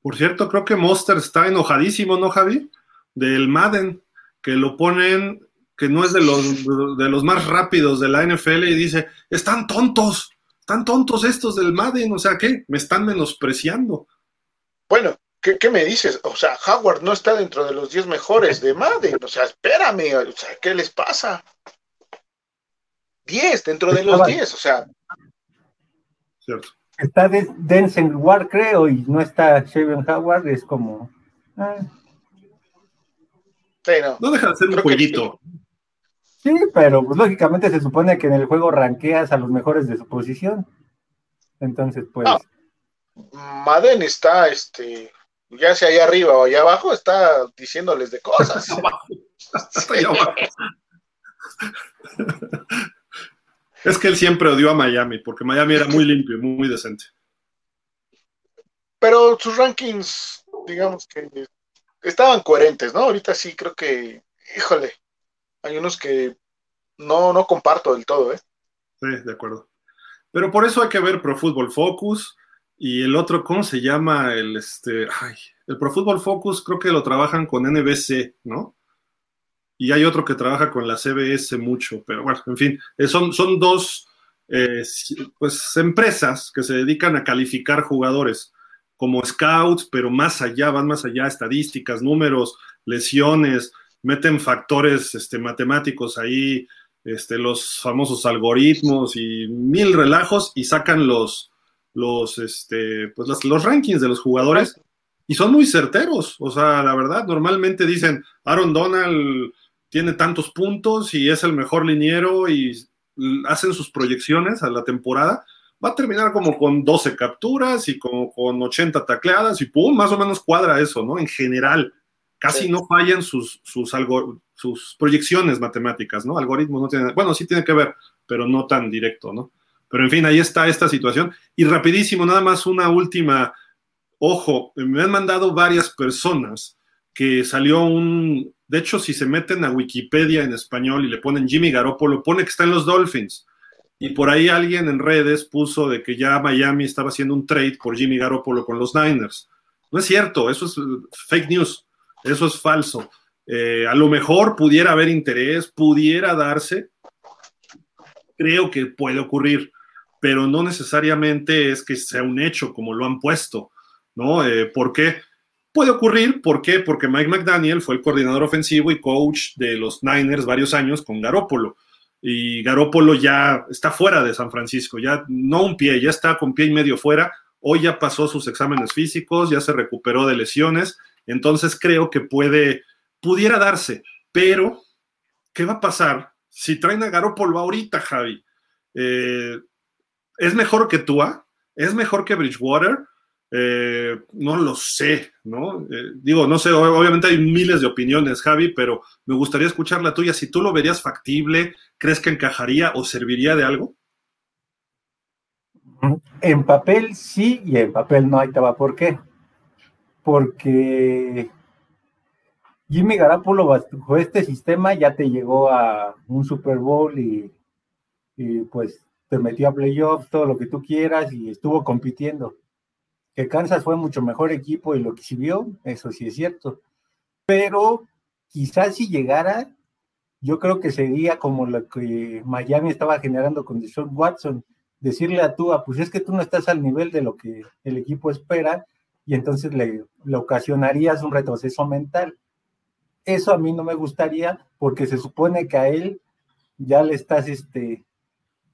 Por cierto, creo que Monster está enojadísimo, ¿no, Javi? Del Madden, que lo ponen, que no es de los, de los más rápidos de la NFL y dice, están tontos, están tontos estos del Madden, o sea, ¿qué? Me están menospreciando. Bueno, ¿Qué, me dices? O sea, Howard no está dentro de los 10 mejores de Madden. O sea, espérame, o sea, ¿qué les pasa? 10 dentro de los 10, o sea. Cierto. Está Denzel Ward, creo, y no está Shaven Howard, es como. Ah. Sí, no. no deja de ser un jueguito. Sí. pero pues, lógicamente se supone que en el juego ranqueas a los mejores de su posición. Entonces, pues. Madden está, este, ya sea allá arriba o allá abajo, está diciéndoles de cosas. [laughs] [laughs] es que él siempre odió a Miami, porque Miami era muy limpio y muy decente. Pero sus rankings, digamos que estaban coherentes, ¿no? Ahorita sí creo que, híjole, hay unos que no, no comparto del todo, ¿eh? Sí, de acuerdo. Pero por eso hay que ver Pro Football Focus, y el otro, ¿cómo se llama? El, este, ay, el Pro Football Focus creo que lo trabajan con NBC, ¿no? Y hay otro que trabaja con la CBS mucho, pero bueno, en fin, eh, son, son dos eh, pues, empresas que se dedican a calificar jugadores. como scouts, pero más allá, van más allá, estadísticas, números, lesiones, meten factores este, matemáticos ahí, este, los famosos algoritmos y mil relajos y sacan los, los, este, pues los rankings de los jugadores y son muy certeros. O sea, la verdad, normalmente dicen, Aaron Donald tiene tantos puntos y es el mejor liniero y hacen sus proyecciones a la temporada. Va a terminar como con 12 capturas y como con 80 tacleadas y pum, más o menos cuadra eso, ¿no? En general, casi no fallan sus, sus, sus proyecciones matemáticas, ¿no? Algoritmos no tienen, bueno, sí tiene que ver, pero no tan directo, ¿no? Pero en fin, ahí está esta situación. Y rapidísimo, nada más una última Ojo, me han mandado varias personas que salió un, de hecho, si se meten a Wikipedia en español y le ponen Jimmy Garoppolo, pone que está en los Dolphins. Y por ahí alguien en redes puso de que ya Miami estaba haciendo un trade por Jimmy Garoppolo con los Niners. No es cierto, eso es fake news, eso es falso. Eh, a lo mejor pudiera haber interés, pudiera darse, creo que puede ocurrir, pero no necesariamente es que sea un hecho como lo han puesto. ¿no? Eh, ¿Por qué? Puede ocurrir, ¿por qué? Porque Mike McDaniel fue el coordinador ofensivo y coach de los Niners varios años con Garópolo. Y Garópolo ya está fuera de San Francisco, ya no un pie, ya está con pie y medio fuera. Hoy ya pasó sus exámenes físicos, ya se recuperó de lesiones, entonces creo que puede, pudiera darse, pero ¿qué va a pasar si traen a Garópolo ahorita, Javi? Eh, ¿Es mejor que Tua? ¿Es mejor que Bridgewater? Eh, no lo sé, ¿no? Eh, digo, no sé, obviamente hay miles de opiniones, Javi, pero me gustaría escuchar la tuya. Si tú lo verías factible, ¿crees que encajaría o serviría de algo? En papel sí y en papel no, ahí te. ¿Por qué? Porque Jimmy Garapolo bajo este sistema ya te llegó a un Super Bowl y, y pues te metió a playoffs, todo lo que tú quieras y estuvo compitiendo que Kansas fue mucho mejor equipo y lo exhibió, eso sí es cierto. Pero quizás si llegara, yo creo que sería como lo que Miami estaba generando con Deshaun Watson, decirle a Tua, pues es que tú no estás al nivel de lo que el equipo espera y entonces le, le ocasionarías un retroceso mental. Eso a mí no me gustaría porque se supone que a él ya le estás este,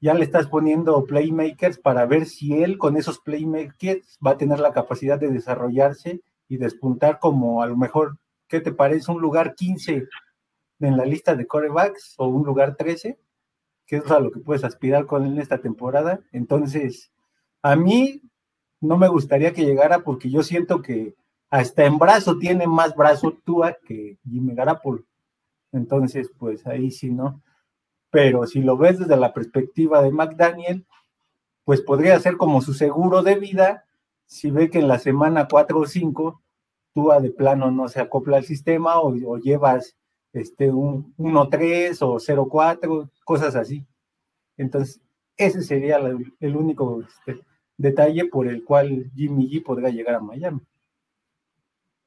ya le estás poniendo playmakers para ver si él con esos playmakers va a tener la capacidad de desarrollarse y despuntar como a lo mejor, ¿qué te parece? Un lugar 15 en la lista de corebacks o un lugar 13, que es a lo que puedes aspirar con él en esta temporada. Entonces, a mí no me gustaría que llegara porque yo siento que hasta en brazo tiene más brazo Tua que Jimmy Garapolo. Entonces, pues ahí sí, ¿no? Pero si lo ves desde la perspectiva de McDaniel, pues podría ser como su seguro de vida si ve que en la semana 4 o 5 tú de plano no se acopla al sistema o, llevas este, un 1-3 o 0-4, cosas así. Entonces, ese sería el, único este, detalle por el cual Jimmy G podría llegar a Miami.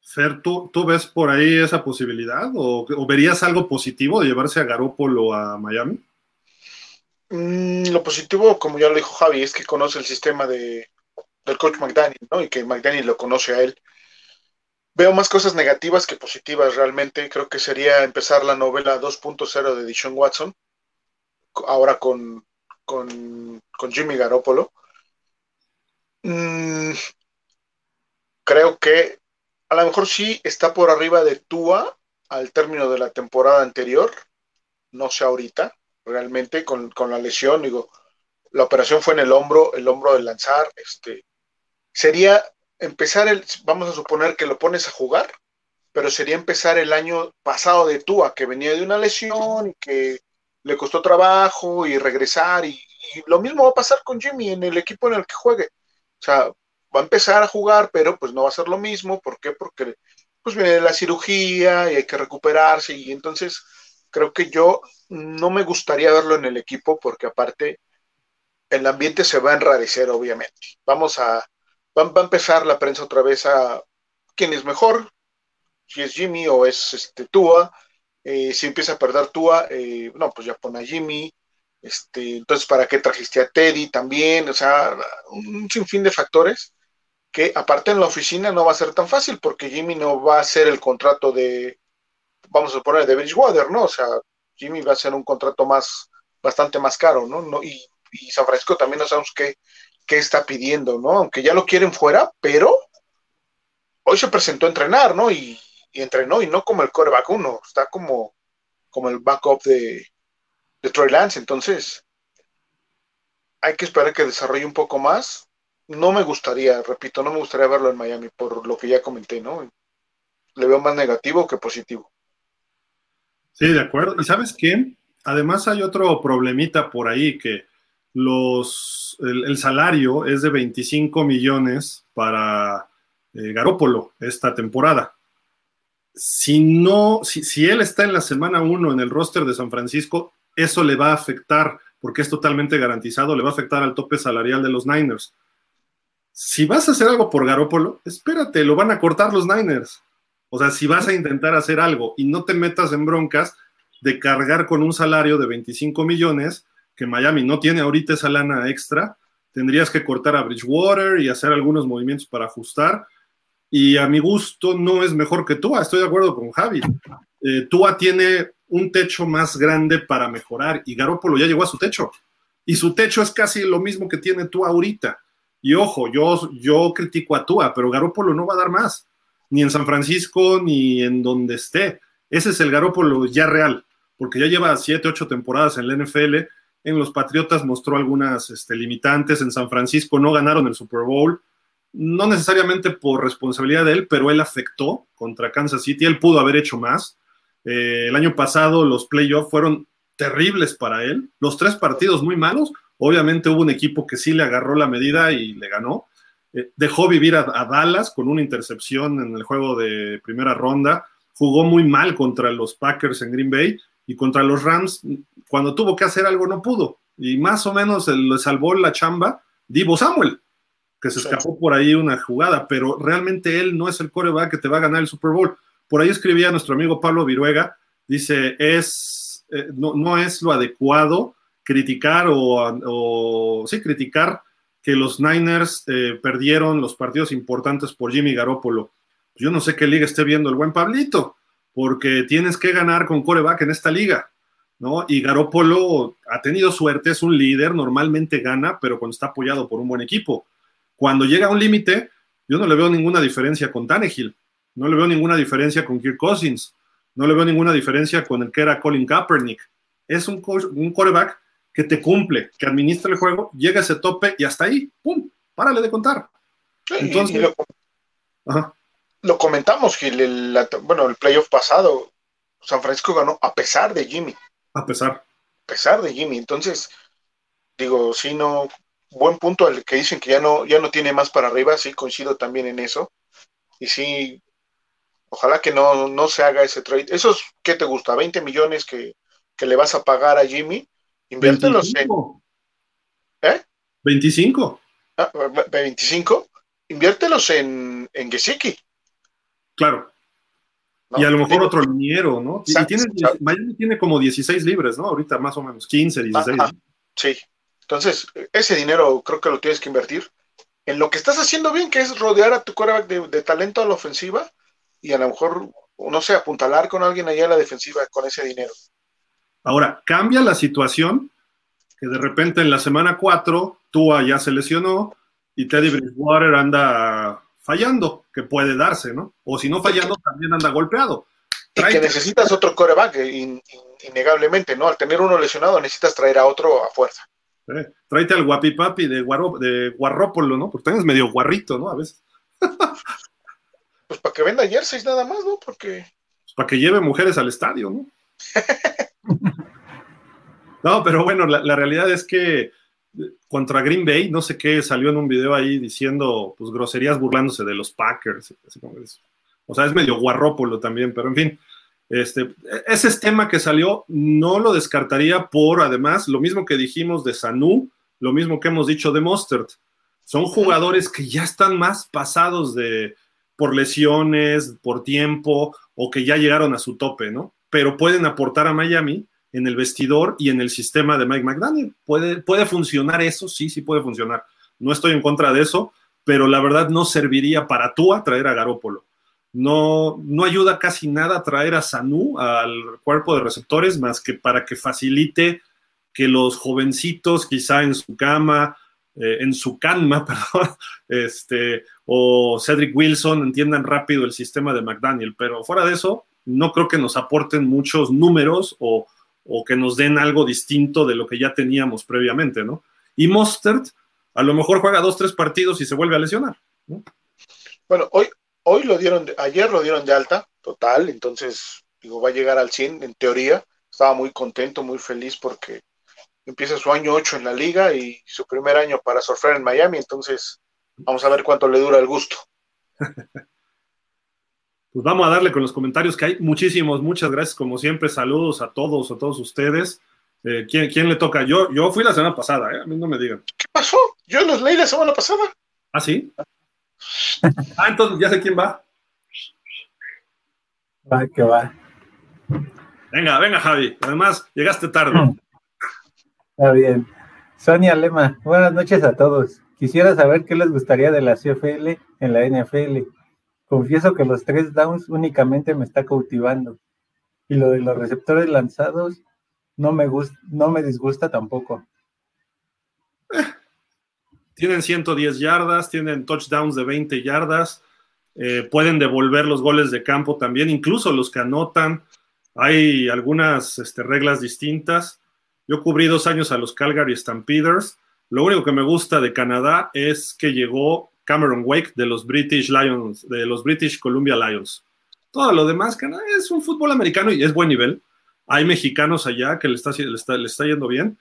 Fer, ¿tú, ves por ahí esa posibilidad o, verías algo positivo de llevarse a Garópolo a Miami? Mm, lo positivo, como ya lo dijo Javi, es que conoce el sistema de, del coach McDaniel, ¿no? Y que McDaniel lo conoce a él. Veo más cosas negativas que positivas realmente. Creo que sería empezar la novela 2.0 de Dishon Watson, ahora con, con, Jimmy Garoppolo. Mm, creo que a lo mejor sí está por arriba de Tua al término de la temporada anterior, no sé ahorita, realmente con, la lesión, digo, la operación fue en el hombro, el hombro de lanzar, este, sería empezar el, vamos a suponer que lo pones a jugar, pero sería empezar el año pasado de Tua, que venía de una lesión y que le costó trabajo y regresar, y, y lo mismo va a pasar con Jimmy en el equipo en el que juegue. O sea, va a empezar a jugar, pero pues no va a ser lo mismo. ¿Por qué? Porque pues viene la cirugía y hay que recuperarse y entonces creo que yo no me gustaría verlo en el equipo porque aparte el ambiente se va a enrarecer obviamente. Vamos a, va, a empezar la prensa otra vez a quién es mejor, si es Jimmy o es este Tua. Eh, si empieza a perder Tua, eh, no, pues ya pone a Jimmy. Este, entonces, ¿para qué trajiste a Teddy también? O sea, un sinfín de factores que aparte en la oficina no va a ser tan fácil porque Jimmy no va a hacer el contrato de, vamos a poner, de Bridgewater, ¿no? O sea, Jimmy va a ser un contrato más, bastante más caro, ¿no? no y, San Francisco también no sabemos qué, qué está pidiendo, ¿no? Aunque ya lo quieren fuera, pero hoy se presentó a entrenar, ¿no? Y, entrenó y no como el coreback uno, está como, como el backup de, de Troy Lance, entonces hay que esperar que desarrolle un poco más. No me gustaría, repito, no me gustaría verlo en Miami por lo que ya comenté, ¿no? Le veo más negativo que positivo. Sí, de acuerdo. ¿Y sabes qué? Además hay otro problemita por ahí que los, el, salario es de 25 millones para eh, Garópolo esta temporada. Si no, si, si él está en la semana 1 en el roster de San Francisco, eso le va a afectar, porque es totalmente garantizado, le va a afectar al tope salarial de los Niners. Si vas a hacer algo por Garópolo, espérate, lo van a cortar los Niners. O sea, si vas a intentar hacer algo y no te metas en broncas de cargar con un salario de 25 millones, que Miami no tiene ahorita esa lana extra, tendrías que cortar a Bridgewater y hacer algunos movimientos para ajustar. Y a mi gusto no es mejor que Tua, estoy de acuerdo con Javi. Eh, Tua tiene un techo más grande para mejorar y Garópolo ya llegó a su techo. Y su techo es casi lo mismo que tiene Tua ahorita. Y ojo, yo, critico a Tua, pero Garópolo no va a dar más, ni en San Francisco ni en donde esté. Ese es el Garópolo ya real, porque ya lleva siete, ocho temporadas en la NFL. En los Patriotas mostró algunas este, limitantes. En San Francisco no ganaron el Super Bowl. No necesariamente por responsabilidad de él, pero él afectó contra Kansas City. Él pudo haber hecho más eh, el año pasado los playoffs fueron terribles para él. Los tres partidos muy malos. Obviamente hubo un equipo que sí le agarró la medida y le ganó. Eh, dejó vivir a, Dallas con una intercepción en el juego de primera ronda. Jugó muy mal contra los Packers en Green Bay y contra los Rams. Cuando tuvo que hacer algo no pudo. Y más o menos le salvó la chamba Divo Samuel, que se escapó por ahí una jugada, pero realmente él no es el coreback que te va a ganar el Super Bowl. Por ahí escribía nuestro amigo Pablo Viruega, dice, es, eh, no, es lo adecuado criticar o, sí, criticar que los Niners eh, perdieron los partidos importantes por Jimmy Garoppolo. Yo no sé qué liga esté viendo el buen Pablito, porque tienes que ganar con coreback en esta liga, ¿no? Y Garoppolo ha tenido suerte, es un líder, normalmente gana, pero cuando está apoyado por un buen equipo. Cuando llega a un límite, yo no le veo ninguna diferencia con Tannehill. No le veo ninguna diferencia con Kirk Cousins. No le veo ninguna diferencia con el que era Colin Kaepernick. Es un, un quarterback que te cumple, que administra el juego, llega a ese tope y hasta ahí, ¡pum! Párale de contar. Entonces, lo, comentamos, Gil, el, bueno, el playoff pasado, San Francisco ganó a pesar de Jimmy. A pesar. A pesar de Jimmy. Entonces, digo, sí, no, buen punto el que dicen que ya no, ya no tiene más para arriba, sí, coincido también en eso. Y sí, Ojalá que no, se haga ese trade. ¿Esos qué te gusta? ¿20 millones que, le vas a pagar a Jimmy? Inviértelos en. ¿Eh? 25. Ah, 25. Inviértelos en, en Gesicki. Claro. y a lo mejor otro liniero, ¿no? y tiene, Miami tiene como 16 libres, ¿no? Ahorita más o menos, 15, 16. Sí. Entonces, ese dinero creo que lo tienes que invertir en lo que estás haciendo bien, que es rodear a tu coreback de, de talento a la ofensiva y a lo mejor, no sé, apuntalar con alguien allá en la defensiva con ese dinero. Ahora, cambia la situación que de repente en la semana 4 Tua ya se lesionó y Teddy Bridgewater anda fallando, que puede darse, ¿no? O si no fallando, también anda golpeado. Y que necesitas otro coreback, innegablemente, ¿no? Al tener uno lesionado, necesitas traer a otro a fuerza. Eh, tráete al guapipapi de, Guarro, de Guarrópolo, ¿no? Porque también es medio guarrito, ¿no? A veces. Pues para que venda jerseys nada más, ¿no? Porque. Pues para que lleve mujeres al estadio, ¿no? [laughs] no, pero bueno, la, realidad es que contra Green Bay, no sé qué, salió en un video ahí diciendo, pues, groserías burlándose de los Packers. O sea, es medio guarrópolo también, pero en fin. Este, ese tema que salió no lo descartaría por, además, lo mismo que dijimos de Sanu, lo mismo que hemos dicho de Mustard. Son jugadores que ya están más pasados de, por lesiones, por tiempo o que ya llegaron a su tope, ¿no? Pero pueden aportar a Miami en el vestidor y en el sistema de Mike McDaniel. ¿Puede, puede funcionar eso? Sí, sí puede funcionar. No estoy en contra de eso, pero la verdad no serviría para tú traer a Garópolo. No, no ayuda casi nada traer a Sanu al cuerpo de receptores más que para que facilite que los jovencitos quizá en su cama, eh, en su canma, [laughs] perdón, este, o Cedric Wilson entiendan rápido el sistema de McDaniel, pero fuera de eso, no creo que nos aporten muchos números o, o que nos den algo distinto de lo que ya teníamos previamente, ¿no? Y Mostert, a lo mejor juega dos, tres partidos y se vuelve a lesionar. Bueno, hoy, hoy lo dieron, ayer lo dieron de alta, total, entonces, digo, va a llegar al 100 en teoría. Estaba muy contento, muy feliz porque empieza su año 8 en la liga y su primer año para surfear en Miami, entonces vamos a ver cuánto le dura el gusto. [laughs] Pues vamos a darle con los comentarios que hay muchísimos, muchas gracias como siempre, saludos a todos, a todos ustedes. Eh, ¿quién, le toca? Yo, yo fui la semana pasada, ¿eh? a mí no me digan. ¿Qué pasó? Yo los leí la semana pasada. ¿Ah, sí? ah, entonces ya sé quién va. Va, que va. Venga, venga, Javi. Además, llegaste tarde. Está bien. Sonia Lema, buenas noches a todos. Quisiera saber qué les gustaría de la CFL en la NFL. Confieso que los tres downs únicamente me está cautivando. Y lo de los receptores lanzados no me, gusta, no me disgusta tampoco. Tienen 110 yardas, tienen touchdowns de 20 yardas, eh, pueden devolver los goles de campo también, incluso los que anotan. Hay algunas este, reglas distintas. Yo cubrí dos años a los Calgary Stampeders. Lo único que me gusta de Canadá es que llegó Cameron Wake de los British Lions, de los British Columbia Lions. Todo lo demás, es un fútbol americano y es buen nivel hay mexicanos allá que le está, le yendo bien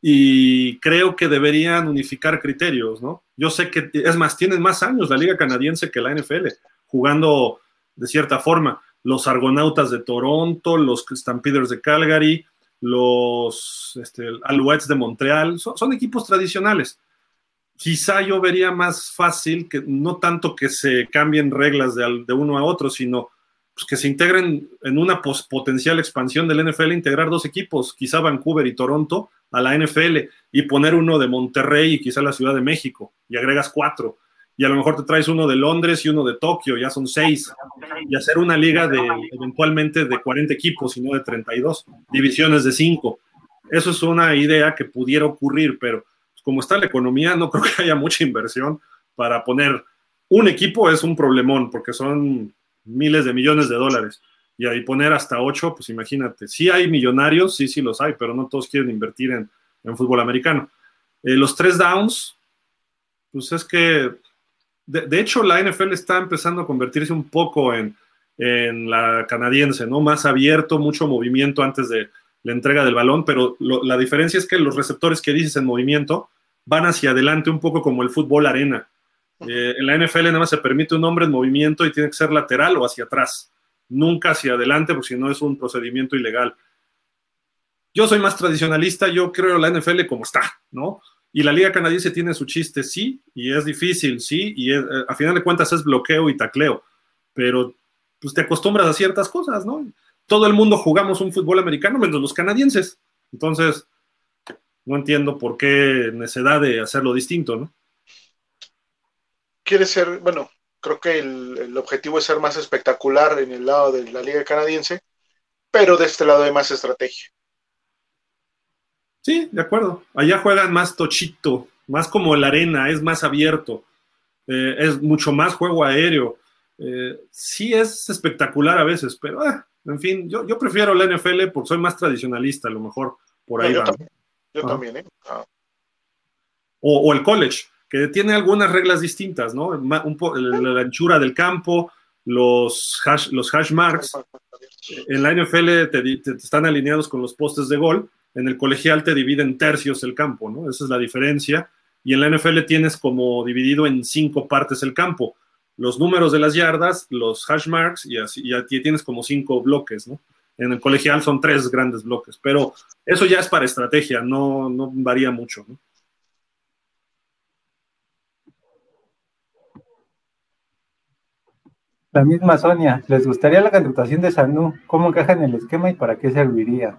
y creo que deberían unificar criterios, ¿no? Yo sé que, es más, tienen más años la liga canadiense que la NFL, jugando de cierta forma. Los Argonautas de Toronto, los Stampeders de Calgary, los este, Alouettes de Montreal, son, equipos tradicionales. Quizá yo vería más fácil que no tanto que se cambien reglas de, de uno a otro, sino pues, que se integren en una potencial expansión del NFL, integrar dos equipos, quizá Vancouver y Toronto, a la NFL y poner uno de Monterrey y quizá la Ciudad de México y agregas cuatro. Y a lo mejor te traes uno de Londres y uno de Tokio, ya son seis. Y hacer una liga de eventualmente de 40 equipos y no de 32, divisiones de cinco. Eso es una idea que pudiera ocurrir, pero como está la economía, no creo que haya mucha inversión para poner un equipo es un problemón, porque son miles de millones de dólares. Y ahí poner hasta ocho, pues imagínate. Sí hay millonarios, sí, sí los hay, pero no todos quieren invertir en, fútbol americano. Eh, los tres downs, pues es que, de, hecho, la NFL está empezando a convertirse un poco en, la canadiense, ¿no? Más abierto, mucho movimiento antes de la entrega del balón, pero la diferencia es que los receptores que dices en movimiento van hacia adelante un poco como el fútbol arena. Eh, en la NFL nada más se permite un hombre en movimiento y tiene que ser lateral o hacia atrás, nunca hacia adelante, porque si no es un procedimiento ilegal. Yo soy más tradicionalista, yo creo la NFL como está, ¿no? Y la liga canadiense tiene su chiste, sí, y es difícil, sí, y eh, a final de cuentas es bloqueo y tacleo, pero pues te acostumbras a ciertas cosas, ¿no? Todo el mundo jugamos un fútbol americano, menos los canadienses. Entonces, no entiendo por qué necesidad de hacerlo distinto, ¿no? quiere ser, bueno, creo que el, objetivo es ser más espectacular en el lado de la liga canadiense, pero de este lado hay más estrategia. Sí, de acuerdo. Allá juegan más tochito, más como la arena, es más abierto, eh, es mucho más juego aéreo. Eh, sí es espectacular a veces, pero ah, en fin, yo, yo, prefiero la NFL porque soy más tradicionalista, a lo mejor por ahí. yo también, yo también ¿eh? Ah. o, el college que tiene algunas reglas distintas, ¿no? Un la, anchura del campo, los hash, los hash marks. En la NFL te, están alineados con los postes de gol, en el colegial te dividen tercios el campo, ¿no? Esa es la diferencia. Y en la NFL tienes como dividido en cinco partes el campo. Los números de las yardas, los hash marks, y así y aquí tienes como cinco bloques, ¿no? En el colegial son tres grandes bloques, pero eso ya es para estrategia, no, no varía mucho, ¿no? La misma Sonia, ¿les gustaría la contratación de Sanu? ¿Cómo encaja en el esquema y para qué serviría?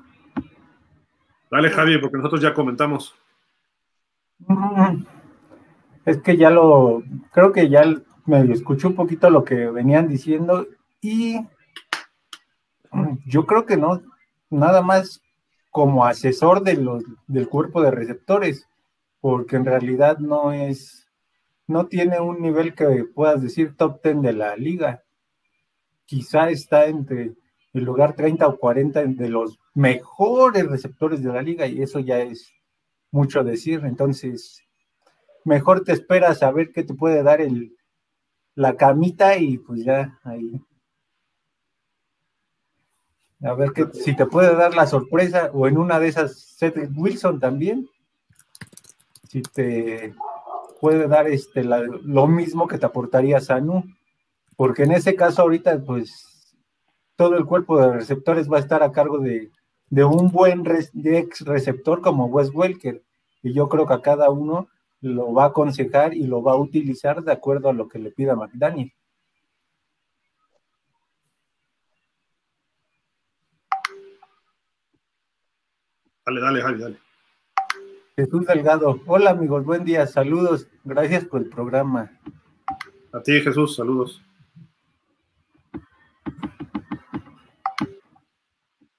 Dale, Javi, porque nosotros ya comentamos. Mm, Es que ya lo, creo que ya me escuché un poquito lo que venían diciendo y yo creo que no, nada más como asesor de los, del cuerpo de receptores, porque en realidad no es, no tiene un nivel que puedas decir top 10 de la liga. Quizá está entre el lugar 30 o 40 de los mejores receptores de la liga y eso ya es mucho decir. Entonces, mejor te esperas a ver qué te puede dar el, la camita y pues ya ahí. A ver que, si te puede dar la sorpresa o en una de esas Cedric Wilson también. Si te puede dar este lo mismo que te aportaría Sanu. Porque en ese caso ahorita pues todo el cuerpo de receptores va a estar a cargo de, un buen ex receptor como Wes Welker. Y yo creo que a cada uno lo va a aconsejar y lo va a utilizar de acuerdo a lo que le pida McDaniel. Dale, dale, dale, dale. Jesús Delgado. Hola amigos, buen día, saludos. Gracias por el programa. A ti, Jesús, saludos.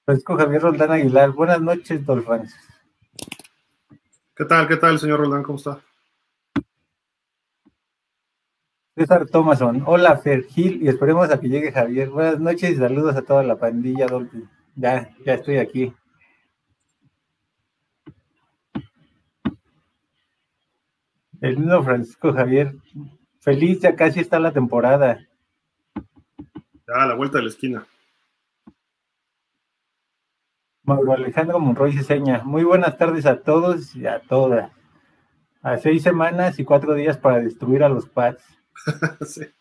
Francisco Javier Roldán Aguilar. Buenas noches, Dolphins. ¿Qué tal, qué tal, señor Roldán? ¿Cómo está? César Thomason. Hola, Fer Gil, y esperemos a que llegue Javier. Buenas noches y saludos a toda la pandilla Dolphin. Ya, ya estoy aquí. El mismo Francisco Javier. Feliz, ya casi está la temporada. Ya, a la vuelta de la esquina. Mauro Alejandro Monroy seña. Muy buenas tardes a todos y a todas. A seis semanas y cuatro días para destruir a los Pats. [laughs]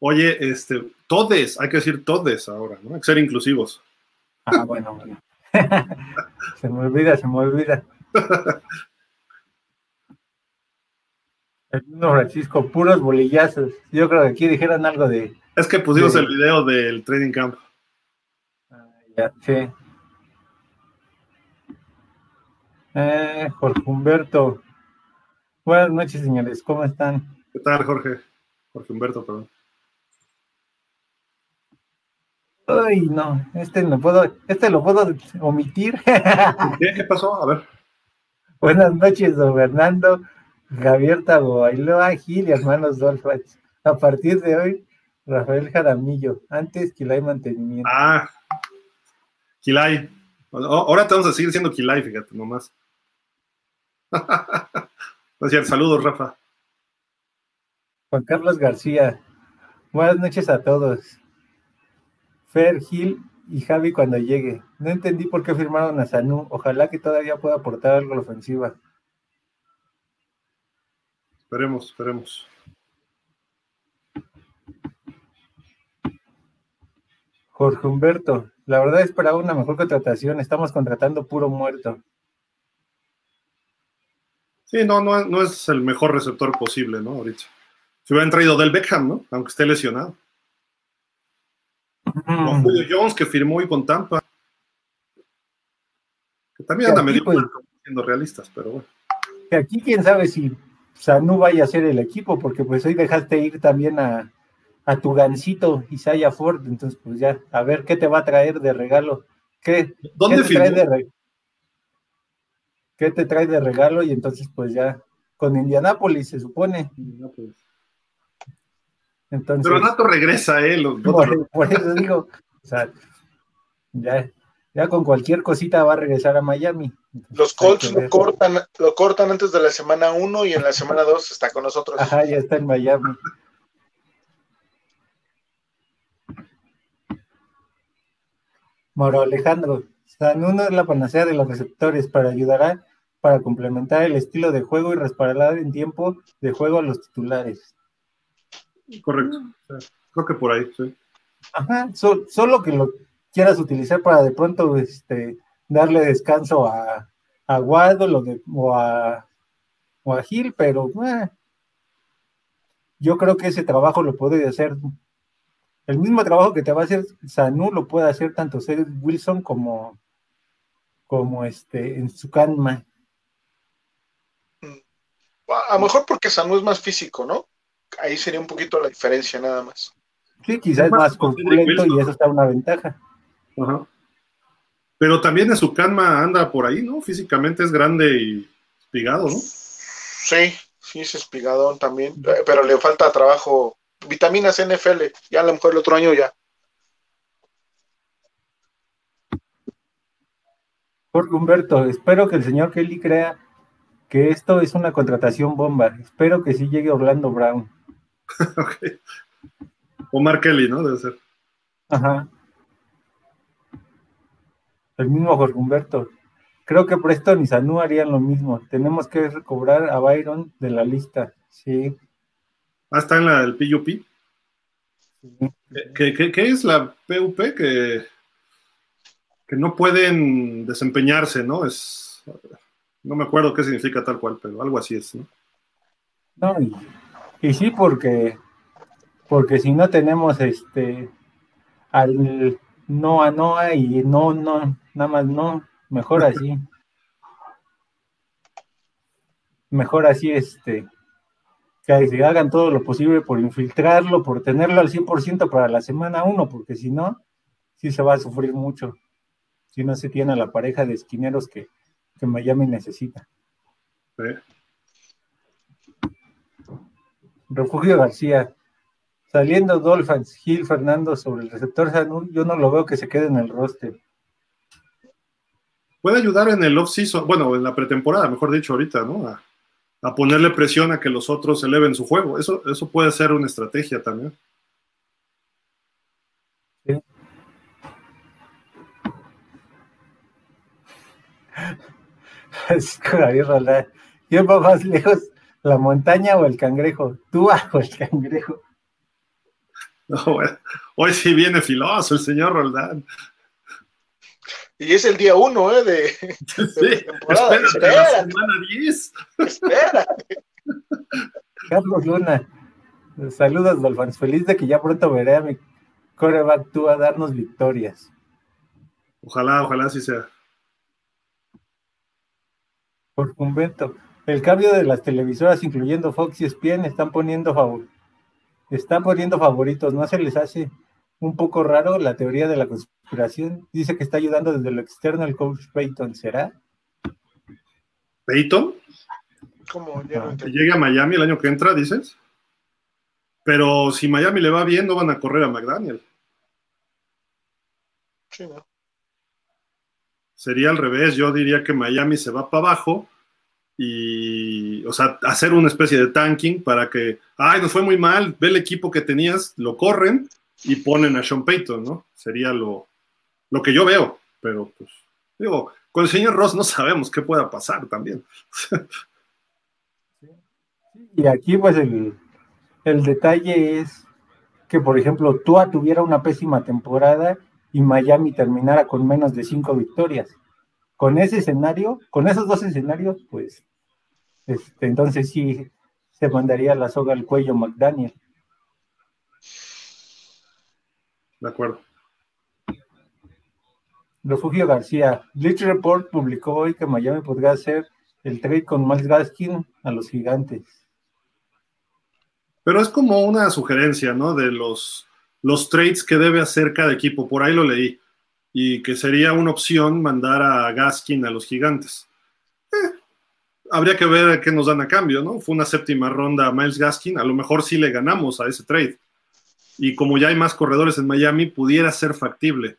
Oye, este, todes, hay que decir todes ahora, ¿no? Hay que ser inclusivos. Ah, bueno, bueno. [laughs] se me olvida, se me olvida. El Francisco, puros bolillazos. Yo creo que aquí dijeron algo de. Es que pusimos el video del training camp. Ah, ya, sí. Eh, Jorge Humberto. Buenas noches, señores. ¿Cómo están? ¿Qué tal, Jorge? Jorge Humberto, perdón. Ay, no, este no puedo, este lo puedo omitir. ¿Qué, ¿Qué pasó? A ver. Buenas noches, don Fernando. Javier Taboailoa Gil y hermanos Dolphins. A partir de hoy, Rafael Jaramillo. Antes, Quilay Mantenimiento. Ah, Quilay. Ahora te vamos a seguir siendo Quilay, fíjate, nomás. [laughs] Gracias, saludos, Rafa. Juan Carlos García. Buenas noches a todos. Fer Gil y Javi cuando llegue. No entendí por qué firmaron a Sanu. Ojalá que todavía pueda aportar algo a la ofensiva. Esperemos, esperemos. Jorge Humberto, la verdad esperaba una mejor contratación, estamos contratando puro muerto. Sí, no, no, es el mejor receptor posible, ¿no? Ahorita. Se hubieran traído del Beckham, ¿no? Aunque esté lesionado. Mm. Julio Jones, que firmó y con Tampa. Que también anda medio pues, siendo realistas, pero bueno. Que aquí quién sabe si o sea, no vaya a ser el equipo, porque pues hoy dejaste ir también a, tu gancito Isaiah Ford, entonces pues ya, a ver qué te va a traer de regalo. ¿Qué, ¿Dónde te trae de ¿Qué te trae de regalo? Y entonces pues ya, con Indianápolis se supone. Entonces, Pero Nato regresa, ¿eh? [laughs] por, eso digo, o sea, ya, ya con cualquier cosita va a regresar a Miami. Los Colts lo cortan, lo cortan antes de la semana 1 y en la semana 2 está con nosotros. Ajá, ya está en Miami. Moro Alejandro, San Uno es la panacea de los receptores para ayudará para complementar el estilo de juego y respaldar en tiempo de juego a los titulares. Correcto. Creo que por ahí, sí. Ajá, solo que lo quieras utilizar para de pronto este, darle descanso a, a Waddle o, a, o a Gil, pero eh, yo creo que ese trabajo lo puede hacer. El mismo trabajo que te va a hacer Sanu lo puede hacer tanto Cedric Wilson como, como este en su canma. A lo mejor porque Sanu es más físico, ¿no? Ahí sería un poquito la diferencia nada más. Sí, quizás es más completo y eso está una ventaja. Ajá. Pero también en su calma anda por ahí, ¿no? Físicamente es grande y espigado, ¿no? Sí, sí es espigadón también, pero le falta trabajo. Vitaminas NFL, ya a lo mejor el otro año ya. Jorge Humberto, espero que el señor Kelly crea que esto es una contratación bomba. Espero que sí llegue Orlando Brown. [laughs] ok. Omar Kelly, ¿no? Debe ser. Ajá. El mismo Jorge Humberto. Creo que Preston y Sanu harían lo mismo. Tenemos que recobrar a Byron de la lista. Sí. Ah, está en la del PUP. ¿Qué, es la PUP? Que, que no pueden desempeñarse, ¿no? Es. No me acuerdo qué significa tal cual, pero algo así es, ¿no? No, y, sí, porque porque si no tenemos este al no a Noa y no, no, nada más no, mejor así. mejor así, este, que se hagan todo lo posible por infiltrarlo, por tenerlo al 100% para la semana 1, porque si no, sí se va a sufrir mucho. Si no se tiene a la pareja de esquineros que, que Miami necesita. Refugio García, Saliendo Dolphins, Gil Fernando sobre el receptor Sanur, yo no lo veo que se quede en el roster. Puede ayudar en el off-season, bueno, en la pretemporada, mejor dicho, ahorita, ¿no? A, ponerle presión a que los otros eleven su juego. Eso, eso puede ser una estrategia también. Sí. [laughs] Es ¿Quién va más lejos? ¿La montaña o el cangrejo? ¿Tú bajo el cangrejo? hoy sí viene filoso el señor Roldán. Y es el día uno, ¿eh? De, [laughs] sí, temporada. Espérate, la semana 10. Espérate. Carlos Luna, saludos, Dolphins. Feliz de que ya pronto veré a mi coreback tú a darnos victorias. Ojalá, ojalá así sea. Por convento. El cambio de las televisoras, incluyendo Fox y ESPN, están poniendo favor están poniendo favoritos, ¿no se les hace un poco raro la teoría de la conspiración? Dice que está ayudando desde lo externo el coach Peyton, ¿será? ¿Peyton? ¿Cómo? llega a Miami el año que entra, dices. Pero si Miami le va bien, no van a correr a McDaniel. Sí, no. Sería al revés, yo diría que Miami se va para abajo y, o sea, hacer una especie de tanking para que, ay, nos fue muy mal, ve el equipo que tenías, lo corren y ponen a Sean Payton, ¿no? Sería lo, lo que yo veo, pero pues, digo, con el señor Ross no sabemos qué pueda pasar también. Y aquí, pues, el, el detalle es que, por ejemplo, Tua tuviera una pésima temporada y Miami terminara con menos de cinco victorias con ese escenario, con esos dos escenarios, pues, este, entonces sí se mandaría la soga al cuello McDaniel. De acuerdo. Refugio García. Glitch Report publicó hoy que Miami podría hacer el trade con Miles Gaskin a los gigantes. Pero es como una sugerencia, ¿no? De los, los trades que debe hacer cada equipo. Por ahí lo leí y que sería una opción mandar a Gaskin a los gigantes. Eh, habría que ver qué nos dan a cambio, ¿no? Fue una séptima ronda a Miles Gaskin, a lo mejor sí le ganamos a ese trade. Y como ya hay más corredores en Miami, pudiera ser factible.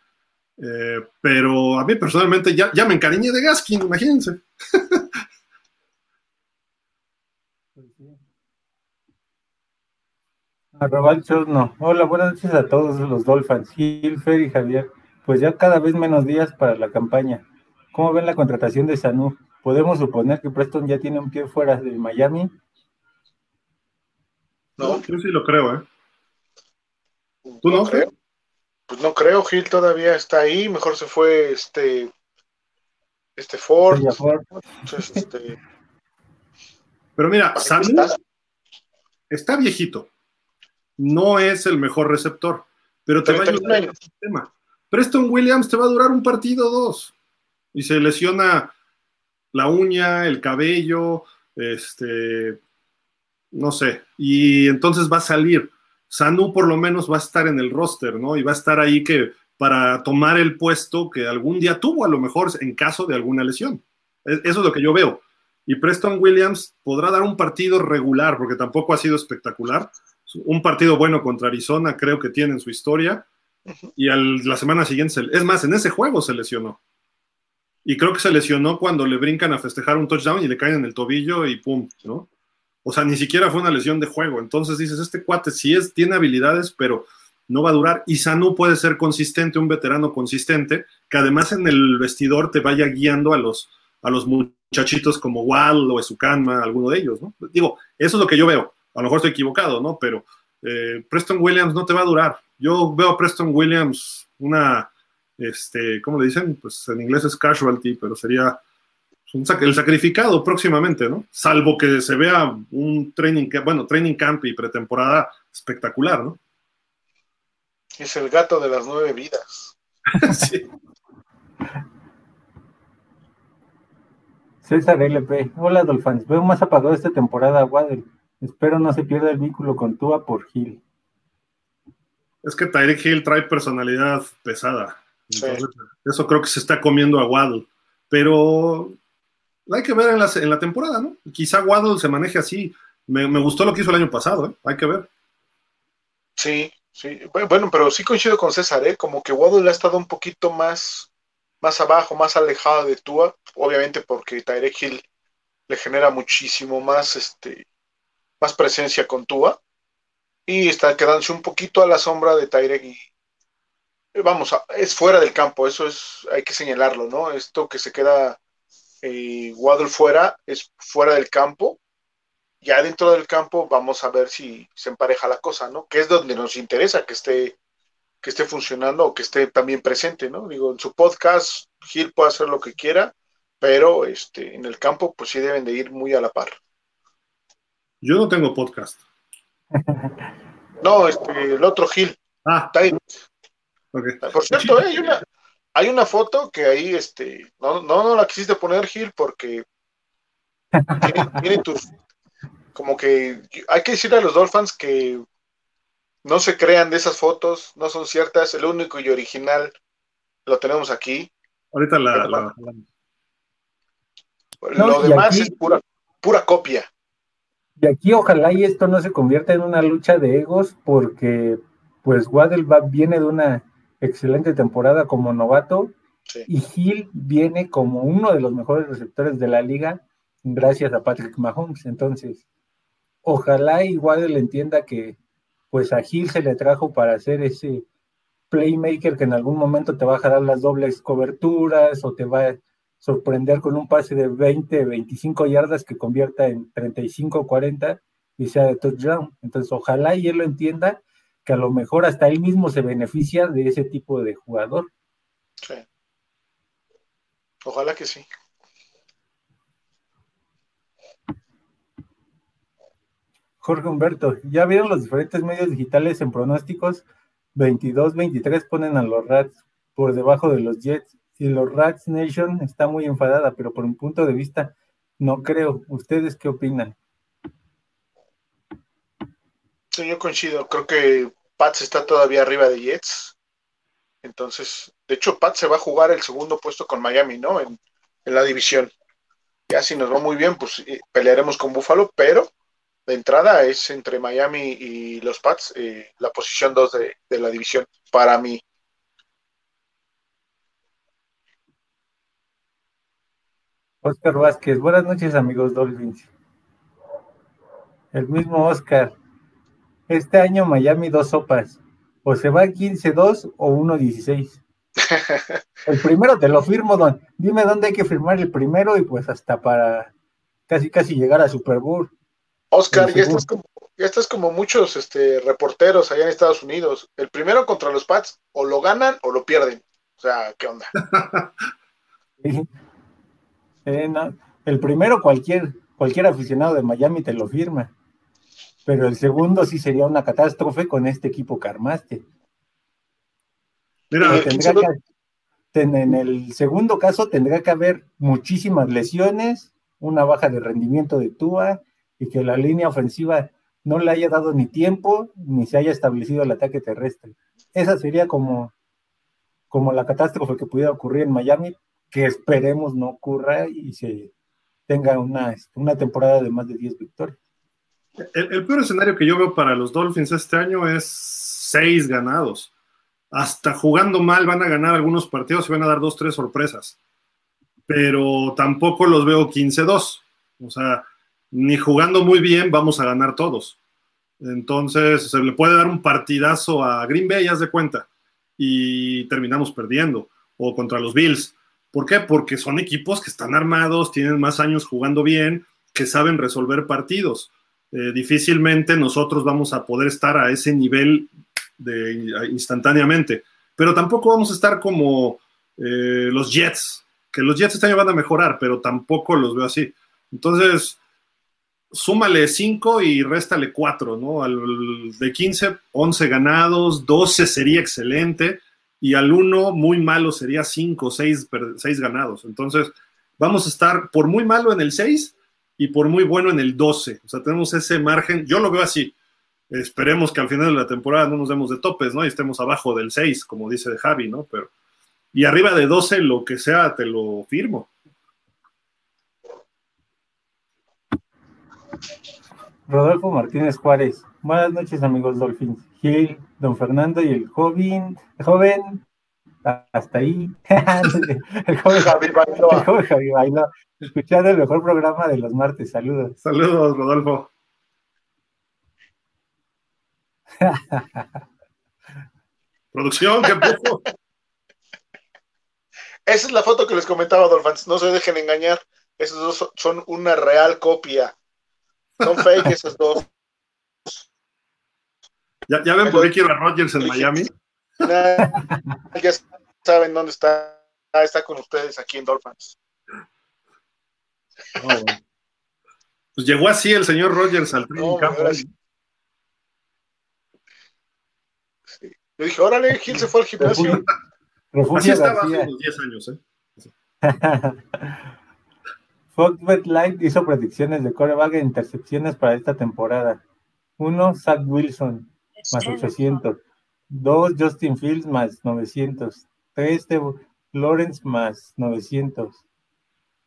Eh, pero a mí personalmente ya, ya me encariñé de Gaskin, imagínense. [laughs] no. Hola, buenas noches a todos los Dolphins, Gil, Fer y Javier pues ya cada vez menos días para la campaña. ¿Cómo ven la contratación de Sanu? ¿Podemos suponer que Preston ya tiene un pie fuera de Miami? No, yo sí lo creo, ¿eh? ¿Tú no? Creo. Pues no creo, Gil todavía está ahí, mejor se fue este este Ford. Este, Pero mira, Sanu está viejito. No es el mejor receptor, pero te va a ayudar en el sistema. Preston Williams te va a durar un partido o dos. Y se lesiona la uña, el cabello, Este, no sé. Y entonces va a salir. Sanu por lo menos va a estar en el roster, ¿no? Y va a estar ahí que para tomar el puesto que algún día tuvo, a lo mejor en caso de alguna lesión. E, eso es lo que yo veo. Y Preston Williams podrá dar un partido regular, porque tampoco ha sido espectacular. Un partido bueno contra Arizona, creo que tiene en su historia. Y la semana siguiente, es más, en ese juego se lesionó. Y creo que se lesionó cuando le brincan a festejar un touchdown y le caen en el tobillo y pum, ¿no? O sea, ni siquiera fue una lesión de juego. Entonces dices, este cuate sí es, tiene habilidades, pero no va a durar. Y Sanu puede ser consistente, un veterano consistente, que además en el vestidor te vaya guiando a los, a los muchachitos como Wall o Esukanma, alguno de ellos, ¿no? Digo, eso es lo que yo veo. A lo mejor estoy equivocado, ¿no? Pero eh, Preston Williams no te va a durar. Yo veo a Preston Williams una, este, ¿cómo le dicen? Pues en inglés es casualty, pero sería el sacrificado próximamente, ¿no? Salvo que se vea un training, bueno, training camp y pretemporada espectacular, ¿no? Es el gato de las nueve vidas. [laughs] sí. César LP. Hola, Dolphins. Veo más apagado esta temporada, Waddle. Espero no se pierda el vínculo con Tua por Gil. Es que Tyreek Hill trae personalidad pesada. eso creo que se está comiendo a Waddle. Pero hay que ver en la, en la temporada, ¿no? Quizá Waddle se maneje así. Me, gustó lo que hizo el año pasado, ¿eh? Hay que ver. Sí, sí. Bueno, pero sí coincido con César, ¿eh? Como que Waddle ha estado un poquito más, más abajo, más alejado de Tua, obviamente porque Tyreek Hill le genera muchísimo más, este, más presencia con Tua y está quedándose un poquito a la sombra de Tyrek y vamos, es fuera del campo, eso es, hay que señalarlo, ¿no? Esto que se queda eh, Waddle fuera, es fuera del campo, ya dentro del campo vamos a ver si se empareja la cosa, ¿no? Que es donde nos interesa que esté, que esté funcionando o que esté también presente, ¿no? Digo, en su podcast, Gil puede hacer lo que quiera, pero este, en el campo, pues sí deben de ir muy a la par. Yo no tengo podcast. [laughs] No, este, el otro Gil. Ah. Por cierto, eh, hay, una, hay una foto que ahí, este, no, no, no la quisiste poner Gil porque tiene, tus, como que hay que decirle a los Dolphins que no se crean de esas fotos, no son ciertas, el único y original lo tenemos aquí. Ahorita la... lo demás es pura, pura copia. Y aquí ojalá y esto no se convierta en una lucha de egos, porque pues Waddle viene de una excelente temporada como novato y Hill viene como uno de los mejores receptores de la liga gracias a Patrick Mahomes. Entonces, ojalá y Waddle entienda que pues a Hill se le trajo para hacer ese playmaker que en algún momento te va a jalar las dobles coberturas o te va a sorprender con un pase de 20, 25 yardas que convierta en 35, 40 y sea de touchdown. Entonces, ojalá y él lo entienda, que a lo mejor hasta él mismo se beneficia de ese tipo de jugador. Sí. Ojalá que sí. Jorge Humberto, ¿ya vieron los diferentes medios digitales en pronósticos? 22, 23 ponen a los Rats por debajo de los Jets y los Rats Nation está muy enfadada, pero por un punto de vista no creo. ¿Ustedes qué opinan? Sí, yo coincido. Creo que Pats está todavía arriba de Jets. Entonces, de hecho, Pats se va a jugar el segundo puesto con Miami, ¿no? En, la división. Ya si nos va muy bien, pues eh, pelearemos con Buffalo, pero de entrada es entre Miami y los Pats eh, la posición 2 de, de la división para mí. Oscar Vázquez, buenas noches amigos Dolphins. El mismo Oscar. Este año Miami dos sopas. O se va 15-2 o 1-16. [laughs] El primero te lo firmo, don. Dime dónde hay que firmar el primero y pues hasta para casi casi llegar a Super Bowl. Oscar, ya estás, como, ya estás como muchos este, reporteros allá en Estados Unidos. El primero contra los Pats o lo ganan o lo pierden. O sea, ¿qué onda? [laughs] Eh, el primero cualquier, cualquier aficionado de Miami te lo firma, pero el segundo sí sería una catástrofe con este equipo que armaste. Mira, en el segundo caso tendría que haber muchísimas lesiones, una baja de rendimiento de Tua y que la línea ofensiva no le haya dado ni tiempo ni se haya establecido el ataque terrestre. Esa sería como, como la catástrofe que pudiera ocurrir en Miami, que esperemos no ocurra y se tenga una, una temporada de más de 10 victorias. El, peor escenario que yo veo para los Dolphins este año es seis ganados. Hasta jugando mal van a ganar algunos partidos y van a dar dos, tres sorpresas. Pero tampoco los veo 15-2. O sea, ni jugando muy bien vamos a ganar todos. Entonces, se le puede dar un partidazo a Green Bay, haz de cuenta, y terminamos perdiendo. O contra los Bills. ¿Por qué? Porque son equipos que están armados, tienen más años jugando bien, que saben resolver partidos. Eh, difícilmente nosotros vamos a poder estar a ese nivel de, instantáneamente. Pero tampoco vamos a estar como eh, los Jets, que los Jets este año van a mejorar, pero tampoco los veo así. Entonces, súmale 5 y réstale 4, ¿no? Al, de 15, 11 ganados, 12 sería excelente, y al 1 muy malo sería 5, 6, 6 ganados. Entonces, vamos a estar por muy malo en el 6 y por muy bueno en el 12. O sea, tenemos ese margen, yo lo veo así. Esperemos que al final de la temporada no nos demos de topes, ¿no? Y estemos abajo del 6, como dice Javi, ¿no? Pero, y arriba de 12, lo que sea, te lo firmo. Rodolfo Martínez Juárez. Buenas noches, amigos Dolphins. Gil, don Fernando y el joven, el joven, hasta ahí. [laughs] [laughs] el joven Javi El joven Javi Escuchando el mejor programa de los martes. Saludos. Saludos, Rodolfo. [laughs] Producción, ¿qué puso? Esa es la foto que les comentaba, Dolphins. No se dejen engañar. Esos dos son una real copia. Son fake esos dos. ¿Ya, ya ven por qué quiero a Rogers en Miami? [laughs] Ya saben dónde está. Está con ustedes aquí en Dolphins. Pues llegó así el señor Rogers al training campo. Yo dije, órale, Gil se fue al gimnasio. así estaba hace unos 10 años, ¿eh? [laughs] Foxbet Light hizo predicciones de coreback e intercepciones para esta temporada. Uno, Zach Wilson, más 800. Dos, Justin Fields, más 900. Tres, Lawrence, más 900.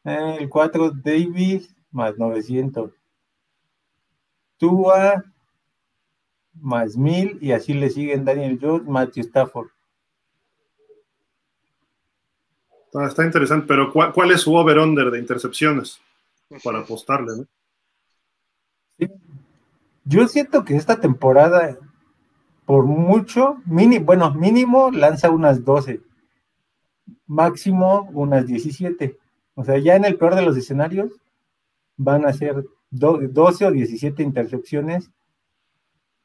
El 4, Davis, más 900. Tua, más 1000. Y así le siguen Daniel Jones, Matthew Stafford. Está, interesante, pero ¿cuál, es su over-under de intercepciones? Para apostarle, ¿no? Yo siento que esta temporada, por mucho, mini, bueno, mínimo lanza unas 12, máximo unas 17. O sea, ya en el peor de los escenarios van a ser 12 o 17 intercepciones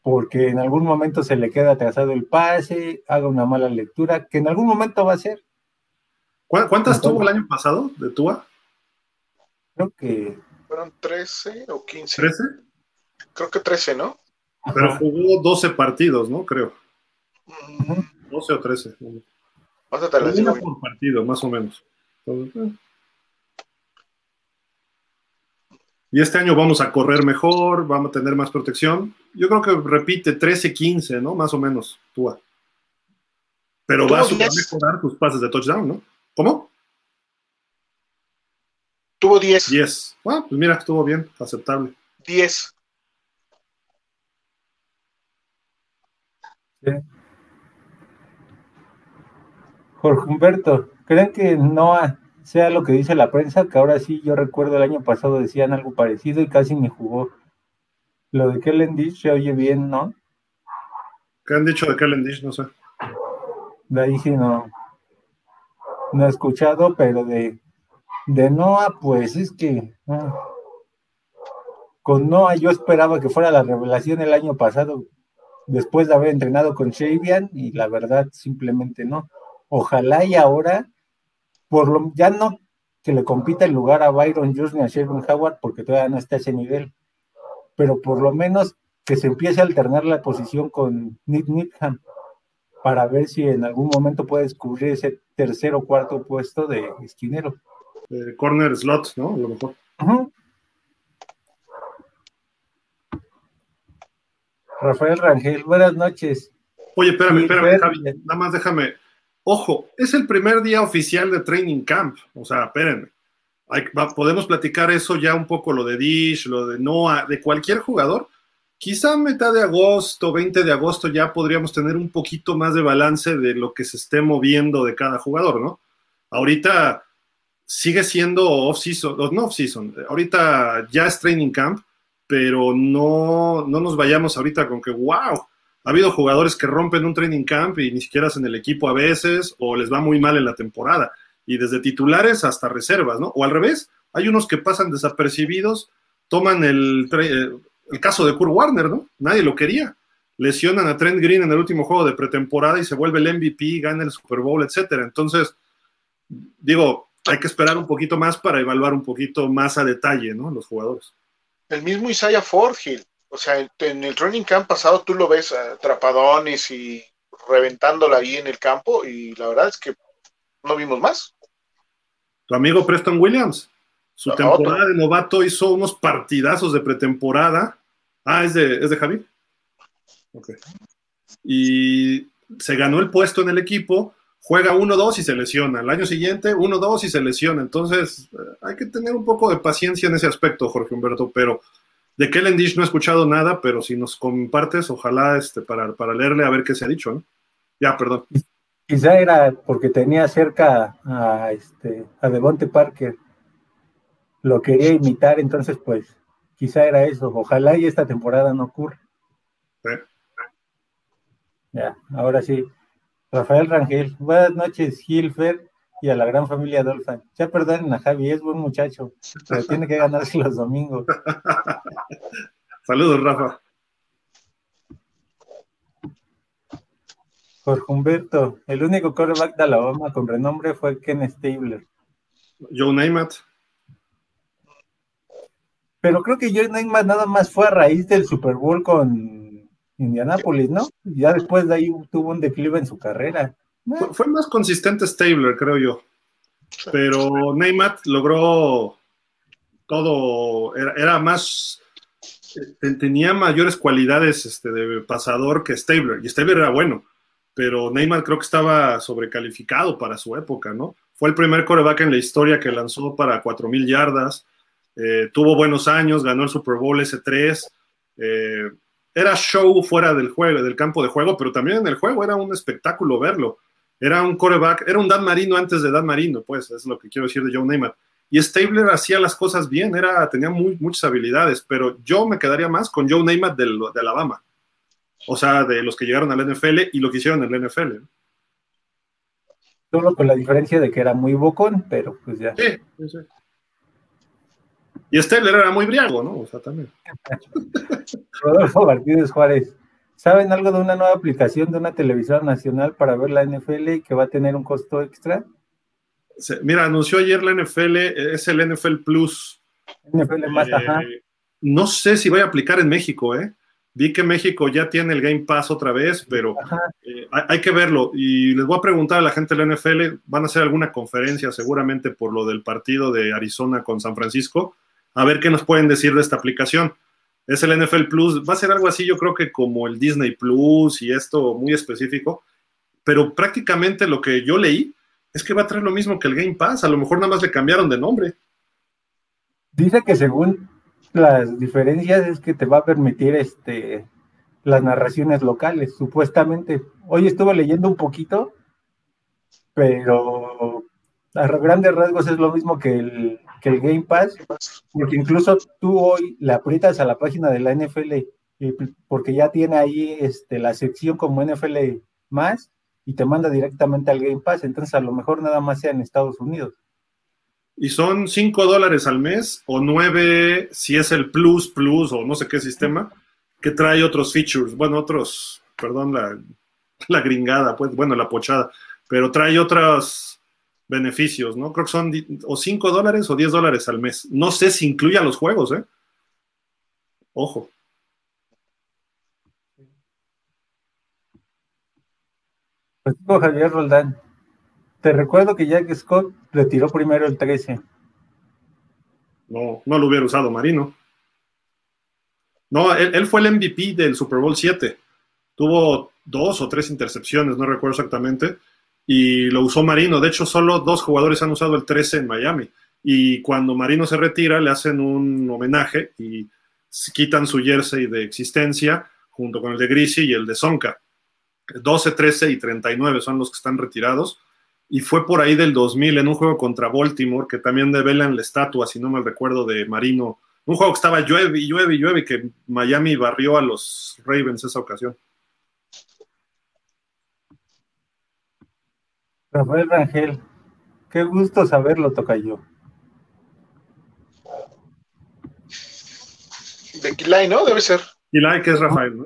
porque en algún momento se le queda atrasado el pase, haga una mala lectura, que en algún momento va a ser. ¿Cuántas tuvo el año pasado de Tua? Creo que... Fueron 13 o 15. ¿13? Creo que 13, ¿no? Pero jugó 12 partidos, ¿no? Creo. 12 o 13. Pásate por partido, más o menos. Eh. Y este año vamos a correr mejor, vamos a tener más protección. Yo creo que repite 13-15, ¿no? Más o menos, Tua. Pero vas a mejorar tus pases de touchdown, ¿no? ¿Cómo? Tuvo 10. 10. Ah, pues mira, estuvo bien, aceptable. 10. Jorge Humberto, ¿creen que no sea lo que dice la prensa? Que ahora sí, yo recuerdo el año pasado decían algo parecido y casi ni jugó. Lo de Kellen Dish se oye bien, ¿no? ¿Qué han dicho de Kellen Dish? No sé. De ahí sí no, no he escuchado, pero de, de Noah, pues es que ah, con Noah yo esperaba que fuera la revelación el año pasado, después de haber entrenado con Shavian, y la verdad simplemente no. Ojalá y ahora, por lo ya no que le compita el lugar a Byron Jones ni a Sherman Howard, porque todavía no está a ese nivel, pero por lo menos que se empiece a alternar la posición con Nick Needham para ver si en algún momento puede descubrir ese tercer o cuarto puesto de esquinero. corner slot, ¿no? A lo mejor. Rafael Rangel, buenas noches. Oye, espérame, espérame, Javi, nada más déjame. Ojo, es el primer día oficial de Training Camp, o sea, espérenme. podemos platicar eso ya un poco, lo de Dish, lo de Noah, de cualquier jugador. Quizá a mitad de agosto, 20 de agosto, ya podríamos tener un poquito más de balance de lo que se esté moviendo de cada jugador, ¿no? Ahorita sigue siendo off-season, no off-season, ahorita ya es training camp, pero no, no nos vayamos ahorita con que, wow, ha habido jugadores que rompen un training camp y ni siquiera hacen el equipo a veces o les va muy mal en la temporada. Y desde titulares hasta reservas, ¿no? O al revés, hay unos que pasan desapercibidos, toman el, eh, el caso de Kurt Warner, ¿no? Nadie lo quería. Lesionan a Trent Green en el último juego de pretemporada y se vuelve el MVP, gana el Super Bowl, etcétera. Entonces, digo, hay que esperar un poquito más para evaluar un poquito más a detalle, ¿no? Los jugadores. El mismo Isaiah Ford, Gil. O sea, en el training camp pasado tú lo ves atrapadones y reventándola ahí en el campo y la verdad es que no vimos más. Tu amigo Preston Williams, su temporada de novato hizo unos partidazos de pretemporada. Ah, es de, es de Javi. Ok. Y se ganó el puesto en el equipo, juega 1-2 y se lesiona. El año siguiente, 1-2 y se lesiona. Entonces, eh, hay que tener un poco de paciencia en ese aspecto, Jorge Humberto, pero de Kellen Dish no he escuchado nada, pero si nos compartes, ojalá este, para, para leerle a ver qué se ha dicho, ¿no? Ya, perdón. Quizá era porque tenía cerca a, este, a Devonte Parker. Lo quería imitar, entonces, pues, quizá era eso. Ojalá y esta temporada no ocurra. Ya, ahora sí. Rafael Rangel, buenas noches, Gilfer y a la gran familia Dolphin. Ya perdonen a Javi, es buen muchacho, pero tiene que ganarse los domingos. [laughs] Saludos, Rafa. Jorge Humberto, el único quarterback de Alabama con renombre fue Ken Stabler. Joe Namath. Pero creo que Joe Namath nada más fue a raíz del Super Bowl con Indianapolis, ¿no? Ya después de ahí tuvo un declive en su carrera. Fue, más consistente Stabler, creo yo. Pero Neymar logró todo, era, más, tenía mayores cualidades este, de pasador que Stabler. Y Stabler era bueno, pero Neymar creo que estaba sobrecalificado para su época, ¿no? Fue el primer coreback en la historia que lanzó para 4.000 yardas. Eh, tuvo buenos años, ganó el Super Bowl S3. Eh, era show fuera del juego, del campo de juego, pero también en el juego era un espectáculo verlo. Era un coreback, era un Dan Marino antes de Dan Marino, pues, es lo que quiero decir de Joe Neymar. Y Stabler hacía las cosas bien, era, tenía muy, muchas habilidades, pero yo me quedaría más con Joe Neymar de Alabama. O sea, de los que llegaron al NFL y lo que hicieron en el NFL. Solo con la diferencia de que era muy bocón, pero pues ya. Sí, sí, Y Stabler era muy briago, ¿no? O sea, también. [laughs] Rodolfo Martínez Juárez. ¿Saben algo de una nueva aplicación de una televisora nacional para ver la NFL y que va a tener un costo extra? Mira, anunció ayer la NFL, es el NFL Plus. NFL más, eh, ajá. No sé si va a aplicar en México, ¿eh? Vi que México ya tiene el Game Pass otra vez, pero eh, hay, que verlo. Y les voy a preguntar a la gente de la NFL, van a hacer alguna conferencia seguramente por lo del partido de Arizona con San Francisco, a ver qué nos pueden decir de esta aplicación es el NFL Plus, va a ser algo así yo creo que como el Disney Plus y esto muy específico, pero prácticamente lo que yo leí es que va a traer lo mismo que el Game Pass, a lo mejor nada más le cambiaron de nombre. Dice que según las diferencias es que te va a permitir este las narraciones locales, supuestamente. Hoy estuve leyendo un poquito, pero a grandes rasgos es lo mismo que el que el Game Pass, porque incluso tú hoy le aprietas a la página de la NFL, porque ya tiene ahí este, la sección como NFL más y te manda directamente al Game Pass, entonces a lo mejor nada más sea en Estados Unidos. Y son 5 dólares al mes o 9 si es el Plus Plus o no sé qué sistema, que trae otros features, bueno, otros, perdón la, la gringada, pues bueno, la pochada, pero trae otras beneficios, ¿no? Creo que son o 5 dólares o 10 dólares al mes. No sé si incluye a los juegos, ¿eh? Ojo. Pues Javier Roldán, te recuerdo que Jack Scott retiró primero el 13. No, no lo hubiera usado Marino. No, él, fue el MVP del Super Bowl 7. Tuvo dos o tres intercepciones, no recuerdo exactamente, y lo usó Marino. De hecho, solo dos jugadores han usado el 13 en Miami. Y cuando Marino se retira, le hacen un homenaje y quitan su jersey de existencia junto con el de Grisi y el de Sonka. 12, 13 y 39 son los que están retirados. Y fue por ahí del 2000 en un juego contra Baltimore, que también develan la estatua, si no me recuerdo, de Marino un juego que estaba llueve y llueve y llueve que Miami barrió a los Ravens esa ocasión. Rafael Rangel, qué gusto saberlo, toca yo. De Kilay, ¿no? Debe ser. Kilay, que es Rafael, ¿no?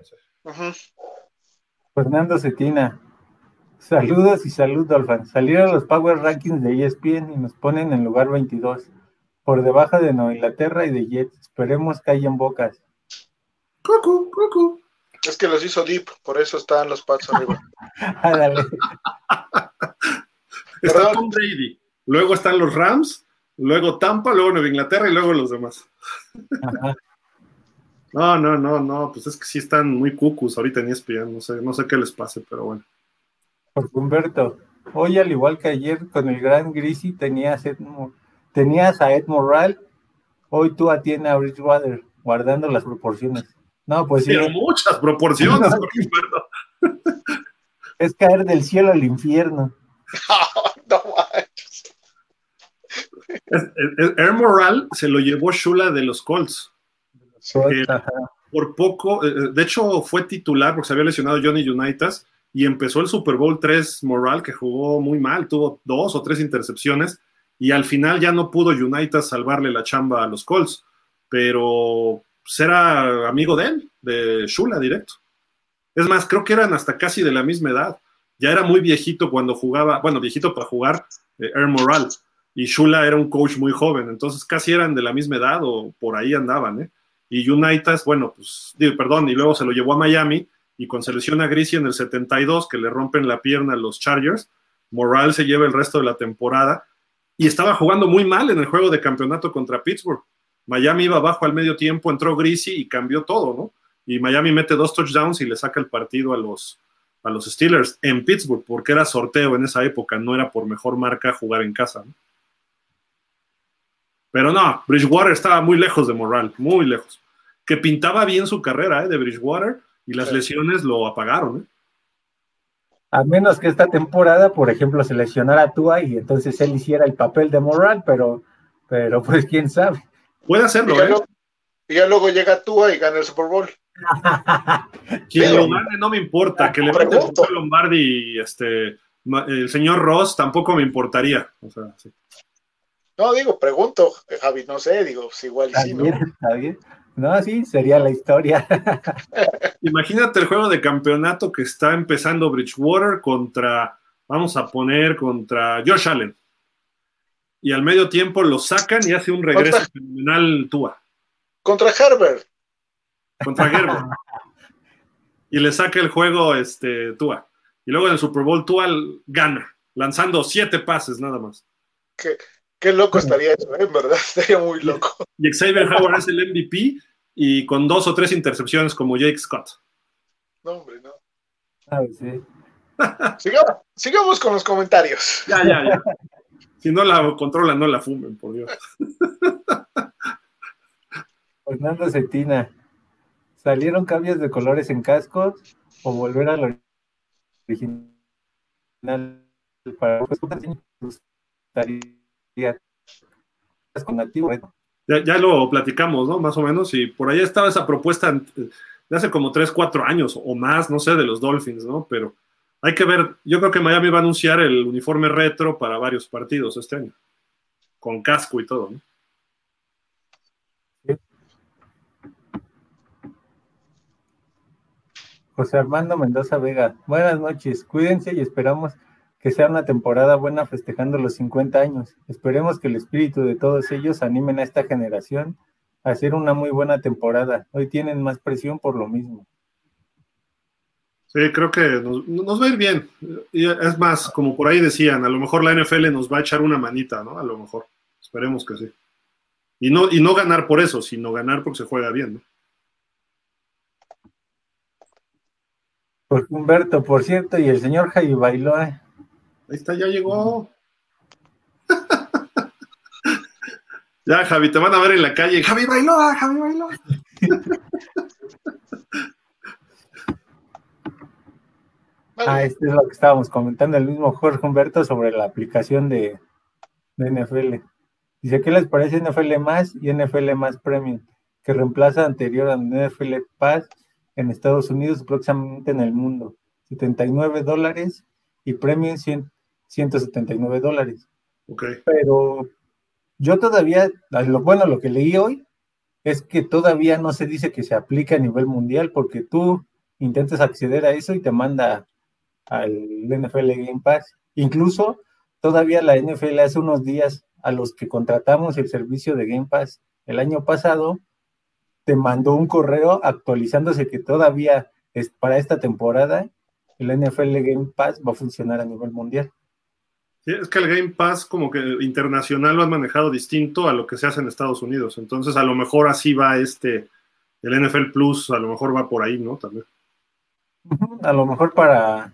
Fernando Cetina. Saludos y salud, Dolphin. Salieron los Power Rankings de ESPN y nos ponen en lugar 22 por debajo de Nueva Inglaterra y de Jets. Esperemos que hayan bocas. Cucu, cucu. Es que los hizo Deep, por eso están los Pats arriba. [laughs] Está Tom Brady, luego están los Rams, luego Tampa, luego Nueva Inglaterra y luego los demás. No, no, no, no, pues es que sí están muy cucus ahorita en ESPN, no sé, no sé qué les pase, pero bueno. Por Humberto, hoy al igual que ayer con el gran Grisi tenía tenías a Ed Morral, hoy tú atiendes a Bridgewater, guardando las proporciones. No, pues Pero muchas proporciones, [laughs] Es caer del cielo al infierno. [laughs] [laughs] no Air Morral se lo llevó Shula de los Colts. Eh, por poco, eh, eh, de hecho fue titular porque se había lesionado Johnny Unitas y empezó el Super Bowl 3 Morral que jugó muy mal, tuvo dos o tres intercepciones y al final ya no pudo United salvarle la chamba a los Colts, pero pues, era amigo de él, de Shula directo. Es más, creo que eran hasta casi de la misma edad. Ya era muy viejito cuando jugaba, bueno, viejito para jugar eh, Air Moral, y Shula era un coach muy joven, entonces casi eran de la misma edad o por ahí andaban, ¿eh? Y United, bueno, pues, perdón, y luego se lo llevó a Miami, y con selección a Grisi en el 72, que le rompen la pierna a los Chargers, Moral se lleva el resto de la temporada, y estaba jugando muy mal en el juego de campeonato contra Pittsburgh. Miami iba abajo al medio tiempo, entró Greasy y cambió todo, ¿no? Y Miami mete dos touchdowns y le saca el partido a los, a los Steelers en Pittsburgh, porque era sorteo en esa época, no era por mejor marca jugar en casa. ¿no? Pero no, Bridgewater estaba muy lejos de Moral, muy lejos. Que pintaba bien su carrera ¿eh? de Bridgewater y las lesiones lo apagaron. ¿eh? A menos que esta temporada, por ejemplo, se lesionara a Tua y entonces él hiciera el papel de moral, pero, pero pues quién sabe. Puede hacerlo, y ya, ¿eh? y ya luego llega Tua y gana el Super Bowl. Quien lo gane no me importa, que le mete el Lombardi y este el señor Ross tampoco me importaría. No, digo, pregunto, Javi, no sé, digo, si igual sí, ¿no? Está bien. No, sí, sería la historia. [laughs] Imagínate el juego de campeonato que está empezando Bridgewater contra, vamos a poner, contra Josh Allen. Y al medio tiempo lo sacan y hace un regreso fenomenal Tua. Contra Herbert. Contra Herbert. y le saca el juego este, Tua. Y luego en el Super Bowl Tua gana, lanzando siete pases nada más. ¿Qué? Qué loco estaría eso, ¿eh? en verdad, estaría muy loco. Y Xavier Howard es el MVP y con dos o tres intercepciones como Jake Scott. No, hombre, no. Ah, sí. [laughs] sigamos, con los comentarios. Ya, ya, ya. Si no la controlan, no la fumen, por Dios. Fernando Cetina, ¿salieron cambios de colores en cascos o volver al original para ya, lo platicamos, ¿no? Más o menos, y por ahí estaba esa propuesta de hace como 3, 4 años o más, no sé, de los Dolphins, ¿no? Pero hay que ver, yo creo que Miami va a anunciar el uniforme retro para varios partidos este año, con casco y todo, ¿no? José Armando Mendoza Vega, buenas noches, cuídense y esperamos que sea una temporada buena festejando los 50 años. Esperemos que el espíritu de todos ellos animen a esta generación a hacer una muy buena temporada. Hoy tienen más presión por lo mismo. Sí, creo que nos, va a ir bien. Es más, como por ahí decían, a lo mejor la NFL nos va a echar una manita, ¿no? A lo mejor. Esperemos que sí. Y no, y no ganar por eso, sino ganar porque se juega bien, ¿no? Por Humberto, por cierto, y el señor Javi Bailoa. Ahí está, ya llegó. [laughs] ya, Javi, te van a ver en la calle. Javi Bailoa, Javi Bailoa. [laughs] ah, este es lo que estábamos comentando el mismo Jorge Humberto sobre la aplicación de, de NFL. Dice, ¿qué les parece NFL más y NFL más Premium? Que reemplaza anterior a NFL Pass en Estados Unidos, próximamente en el mundo. 79 dólares y Premium 179 dólares. Okay. Pero yo todavía, lo bueno, lo que leí hoy es que todavía no se dice que se aplique a nivel mundial porque tú intentas acceder a eso y te manda al NFL Game Pass. Incluso todavía la NFL hace unos días a los que contratamos el servicio de Game Pass el año pasado, te mandó un correo actualizándose que todavía es para esta temporada el NFL Game Pass va a funcionar a nivel mundial. Sí, es que el Game Pass como que internacional lo han manejado distinto a lo que se hace en Estados Unidos. Entonces a lo mejor así va este, el NFL Plus, a lo mejor va por ahí, ¿no? También. A lo mejor para,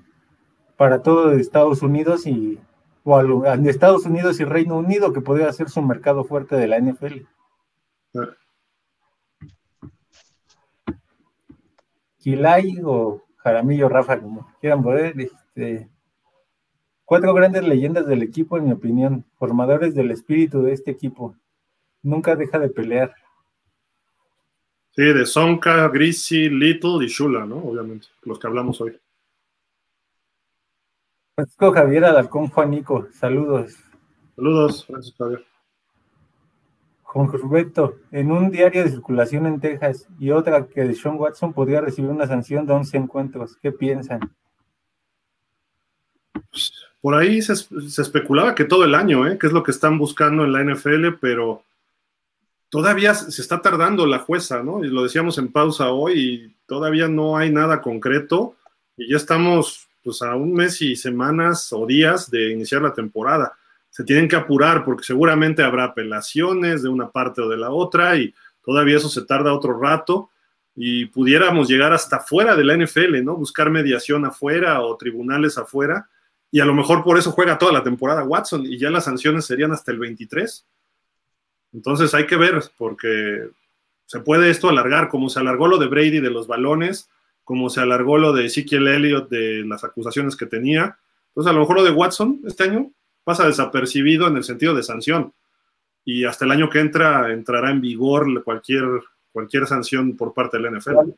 para todo Estados Unidos y o de Estados Unidos y Reino Unido, que podría ser su mercado fuerte de la NFL. Kilay o Jaramillo Rafa, como quieran poder, este, cuatro grandes leyendas del equipo, en mi opinión, formadores del espíritu de este equipo. Nunca deja de pelear. Sí, de Sonka, Grisi, Little y Shula, ¿no? Obviamente, los que hablamos hoy. Francisco Javier Alarcón Juanico, saludos. Saludos, Francisco Javier. Juan Roberto, en un diario de circulación en Texas y otra que de Sean Watson podría recibir una sanción de 11 encuentros. ¿Qué piensan? Por ahí se, especulaba que todo el año, ¿eh? que es lo que están buscando en la NFL, pero todavía se está tardando la jueza, ¿no? Y lo decíamos en pausa hoy, y todavía no hay nada concreto, y ya estamos pues a un mes y semanas o días de iniciar la temporada. Se tienen que apurar porque seguramente habrá apelaciones de una parte o de la otra y todavía eso se tarda otro rato y pudiéramos llegar hasta fuera de la NFL, ¿no? Buscar mediación afuera o tribunales afuera y a lo mejor por eso juega toda la temporada Watson y ya las sanciones serían hasta el 23. Entonces hay que ver porque se puede esto alargar como se alargó lo de Brady de los balones como se alargó lo de Ezekiel Elliott de las acusaciones que tenía. Entonces, a lo mejor lo de Watson este año pasa desapercibido en el sentido de sanción. Y hasta el año que entra entrará en vigor cualquier, cualquier sanción por parte del NFL.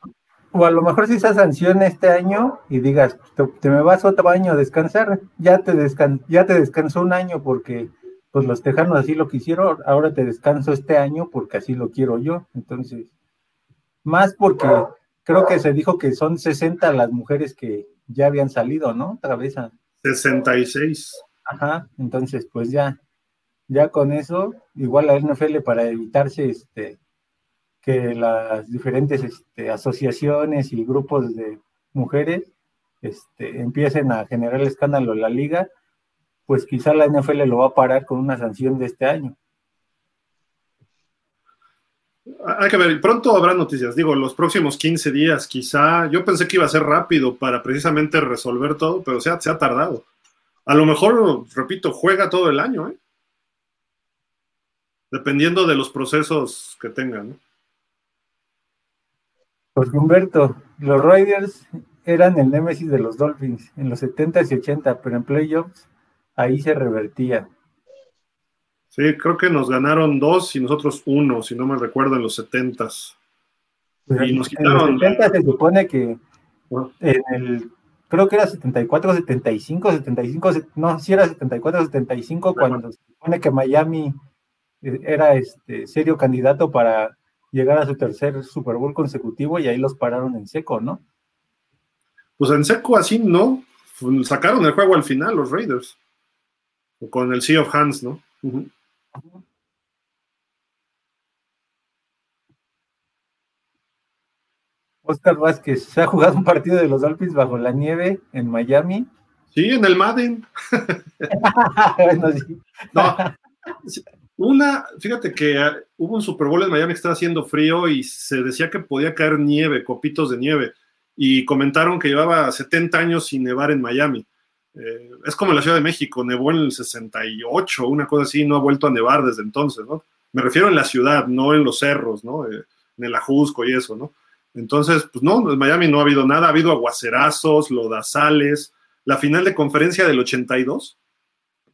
O a lo mejor si esa sanción este año y digas, te, me vas otro año a descansar, ya te, descan ya te descansó un año porque pues los tejanos así lo quisieron, ahora te descanso este año porque así lo quiero yo. Entonces, más porque creo que se dijo que son 60 las mujeres que ya habían salido, ¿no? Otra vez a... 66. Ajá, entonces pues ya, ya con eso, igual la NFL para evitarse este que las diferentes este, asociaciones y grupos de mujeres este, empiecen a generar escándalo en la liga, pues quizá la NFL lo va a parar con una sanción de este año. Hay que ver, pronto habrá noticias, digo, los próximos 15 días quizá, yo pensé que iba a ser rápido para precisamente resolver todo, pero se se ha tardado. A lo mejor, repito, juega todo el año, ¿eh? dependiendo de los procesos que tengan. Pues Humberto, los Raiders eran el némesis de los Dolphins en los 70s y 80, pero en playoffs ahí se revertía. Sí, creo que nos ganaron dos y nosotros uno, si no me recuerdo, en los setentas. Y nos quitaron. En los 70 se supone que en el, creo que era 74, 75, 75, no, si era 74, 75, cuando se supone que Miami eh, era este serio candidato para llegar a su tercer Super Bowl consecutivo y ahí los pararon en seco, ¿no? Pues en seco así no, sacaron el juego al final los Raiders, con el Sea of Hands, ¿no? Oscar Vázquez, ¿se ha jugado un partido de los Dolphins bajo la nieve en Miami? Sí, en el Madden. [laughs] Una, fíjate que ah, hubo un Super Bowl en Miami que estaba haciendo frío y se decía que podía caer nieve, copitos de nieve, y comentaron que llevaba 70 años sin nevar en Miami. Eh, es como en la Ciudad de México, nevó en el 68, una cosa así, no ha vuelto a nevar desde entonces, ¿no? Me refiero en la ciudad, no en los cerros, ¿no? Eh, en el Ajusco y eso, ¿no? Entonces, pues no, en Miami no ha habido nada, ha habido aguacerazos, lodazales, la final de conferencia del 82,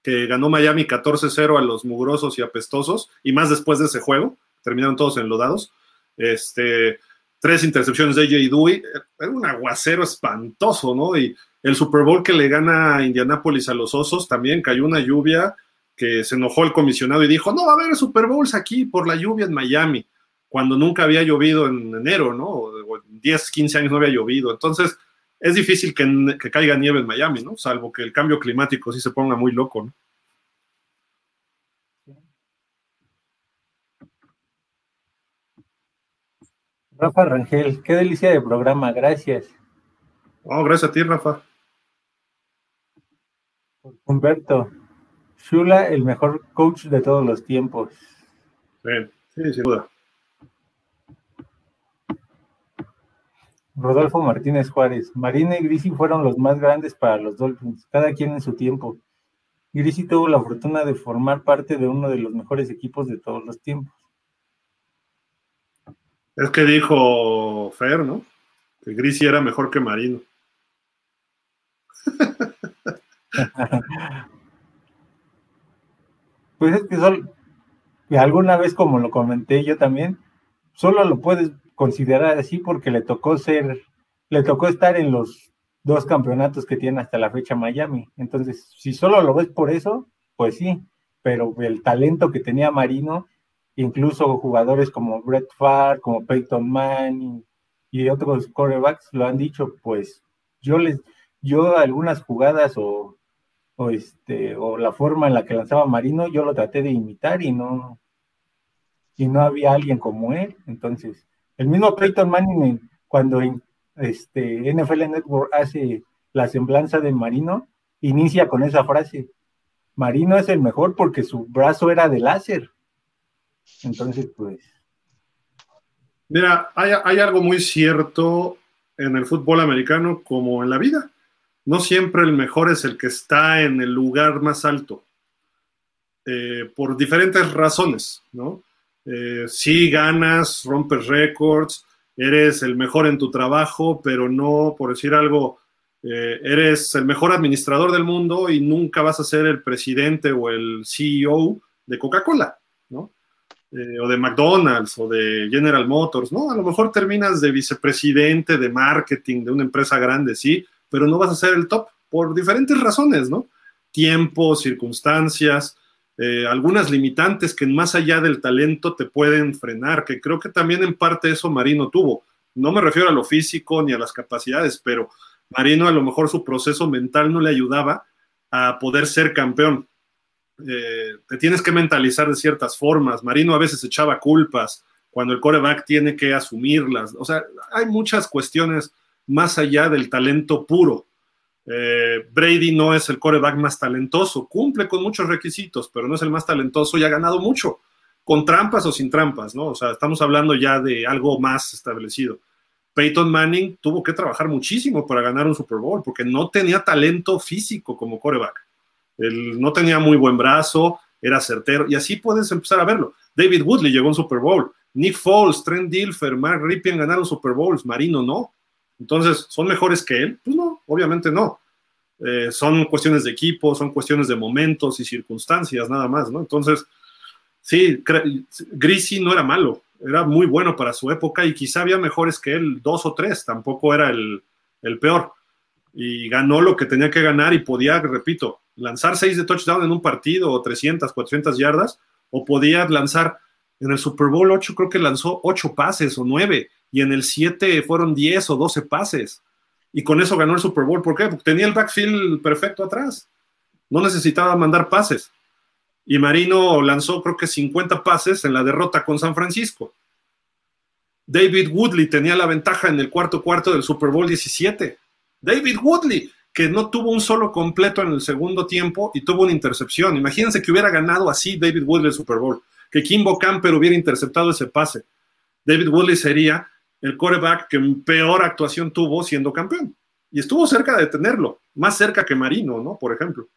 que ganó Miami 14-0 a los mugrosos y apestosos, y más después de ese juego, terminaron todos enlodados. Este, tres intercepciones de J. Dewey, era un aguacero espantoso, ¿no? Y el Super Bowl que le gana Indianápolis a los Osos, también cayó una lluvia que se enojó el comisionado y dijo, no va a haber Super Bowls aquí por la lluvia en Miami, cuando nunca había llovido en enero, ¿no? 10, 15 años no había llovido. Entonces, es difícil que, que, caiga nieve en Miami, ¿no? Salvo que el cambio climático sí se ponga muy loco, ¿no? Rafa Rangel, qué delicia de programa, gracias. Oh, gracias a ti, Rafa. Humberto, Shula, el mejor coach de todos los tiempos. Sí, sí, sin duda. Rodolfo Martínez Juárez. Marina y Grisi fueron los más grandes para los Dolphins, cada quien en su tiempo. Grisi tuvo la fortuna de formar parte de uno de los mejores equipos de todos los tiempos. Es que dijo Fer, ¿no? Que Grisi era mejor que Marino. [laughs] pues es que, solo, que alguna vez, como lo comenté yo también, solo lo puedes considerar así porque le tocó ser, le tocó estar en los dos campeonatos que tiene hasta la fecha Miami. Entonces, si solo lo ves por eso, pues sí, pero el talento que tenía Marino, incluso jugadores como Brett Favre, como Peyton Manning y otros corebacks lo han dicho, pues yo les, yo algunas jugadas o, o este, o la forma en la que lanzaba Marino, yo lo traté de imitar y no, y no había alguien como él. Entonces, el mismo Peyton Manning, cuando este, NFL Network hace la semblanza de Marino, inicia con esa frase. Marino es el mejor porque su brazo era de láser. Entonces, pues. Mira, hay, algo muy cierto en el fútbol americano como en la vida. No siempre el mejor es el que está en el lugar más alto, eh, por diferentes razones, ¿no? Eh, sí ganas, rompes récords, eres el mejor en tu trabajo, pero no, por decir algo, eh, eres el mejor administrador del mundo y nunca vas a ser el presidente o el CEO de Coca-Cola, ¿no? Eh, o de McDonald's o de General Motors, ¿no? A lo mejor terminas de vicepresidente de marketing de una empresa grande, sí, pero no vas a ser el top por diferentes razones, ¿no? Tiempo, circunstancias, eh, algunas limitantes que más allá del talento te pueden frenar, que creo que también en parte eso Marino tuvo. No me refiero a lo físico ni a las capacidades, pero Marino a lo mejor su proceso mental no le ayudaba a poder ser campeón. Eh, te tienes que mentalizar de ciertas formas. Marino a veces echaba culpas cuando el coreback tiene que asumirlas. O sea, hay muchas cuestiones más allá del talento puro. Eh, Brady no es el coreback más talentoso, cumple con muchos requisitos, pero no es el más talentoso y ha ganado mucho, con trampas o sin trampas, ¿no? O sea, estamos hablando ya de algo más establecido. Peyton Manning tuvo que trabajar muchísimo para ganar un Super Bowl, porque no tenía talento físico como coreback. Él no tenía muy buen brazo, era certero, y así puedes empezar a verlo. David Woodley llegó a un Super Bowl. Nick Foles, Trent Dilfer, Mark Ripien ganaron Super Bowls, Marino no. Entonces, ¿son mejores que él? Pues no, obviamente no. Eh, son cuestiones de equipo, son cuestiones de momentos y circunstancias, nada más, ¿no? Entonces, sí, Grisi no era malo, era muy bueno para su época y quizá había mejores que él, dos o tres, tampoco era el, el peor. Y ganó lo que tenía que ganar y podía, repito, lanzar seis de touchdown en un partido o 300, 400 yardas, o podía lanzar en el Super Bowl 8, creo que lanzó ocho pases o nueve y en el 7 fueron 10 o 12 pases. Y con eso ganó el Super Bowl. ¿Por qué? Porque tenía el backfield perfecto atrás. No necesitaba mandar pases. Y Marino lanzó creo que 50 pases en la derrota con San Francisco. David Woodley tenía la ventaja en el cuarto cuarto del Super Bowl 17. David Woodley, que no tuvo un solo completo en el segundo tiempo y tuvo una intercepción. Imagínense que hubiera ganado así David Woodley el Super Bowl, que Kimbo Camper hubiera interceptado ese pase. David Woodley sería el quarterback que peor actuación tuvo siendo campeón. Y estuvo cerca de tenerlo, más cerca que Marino, ¿no? Por ejemplo.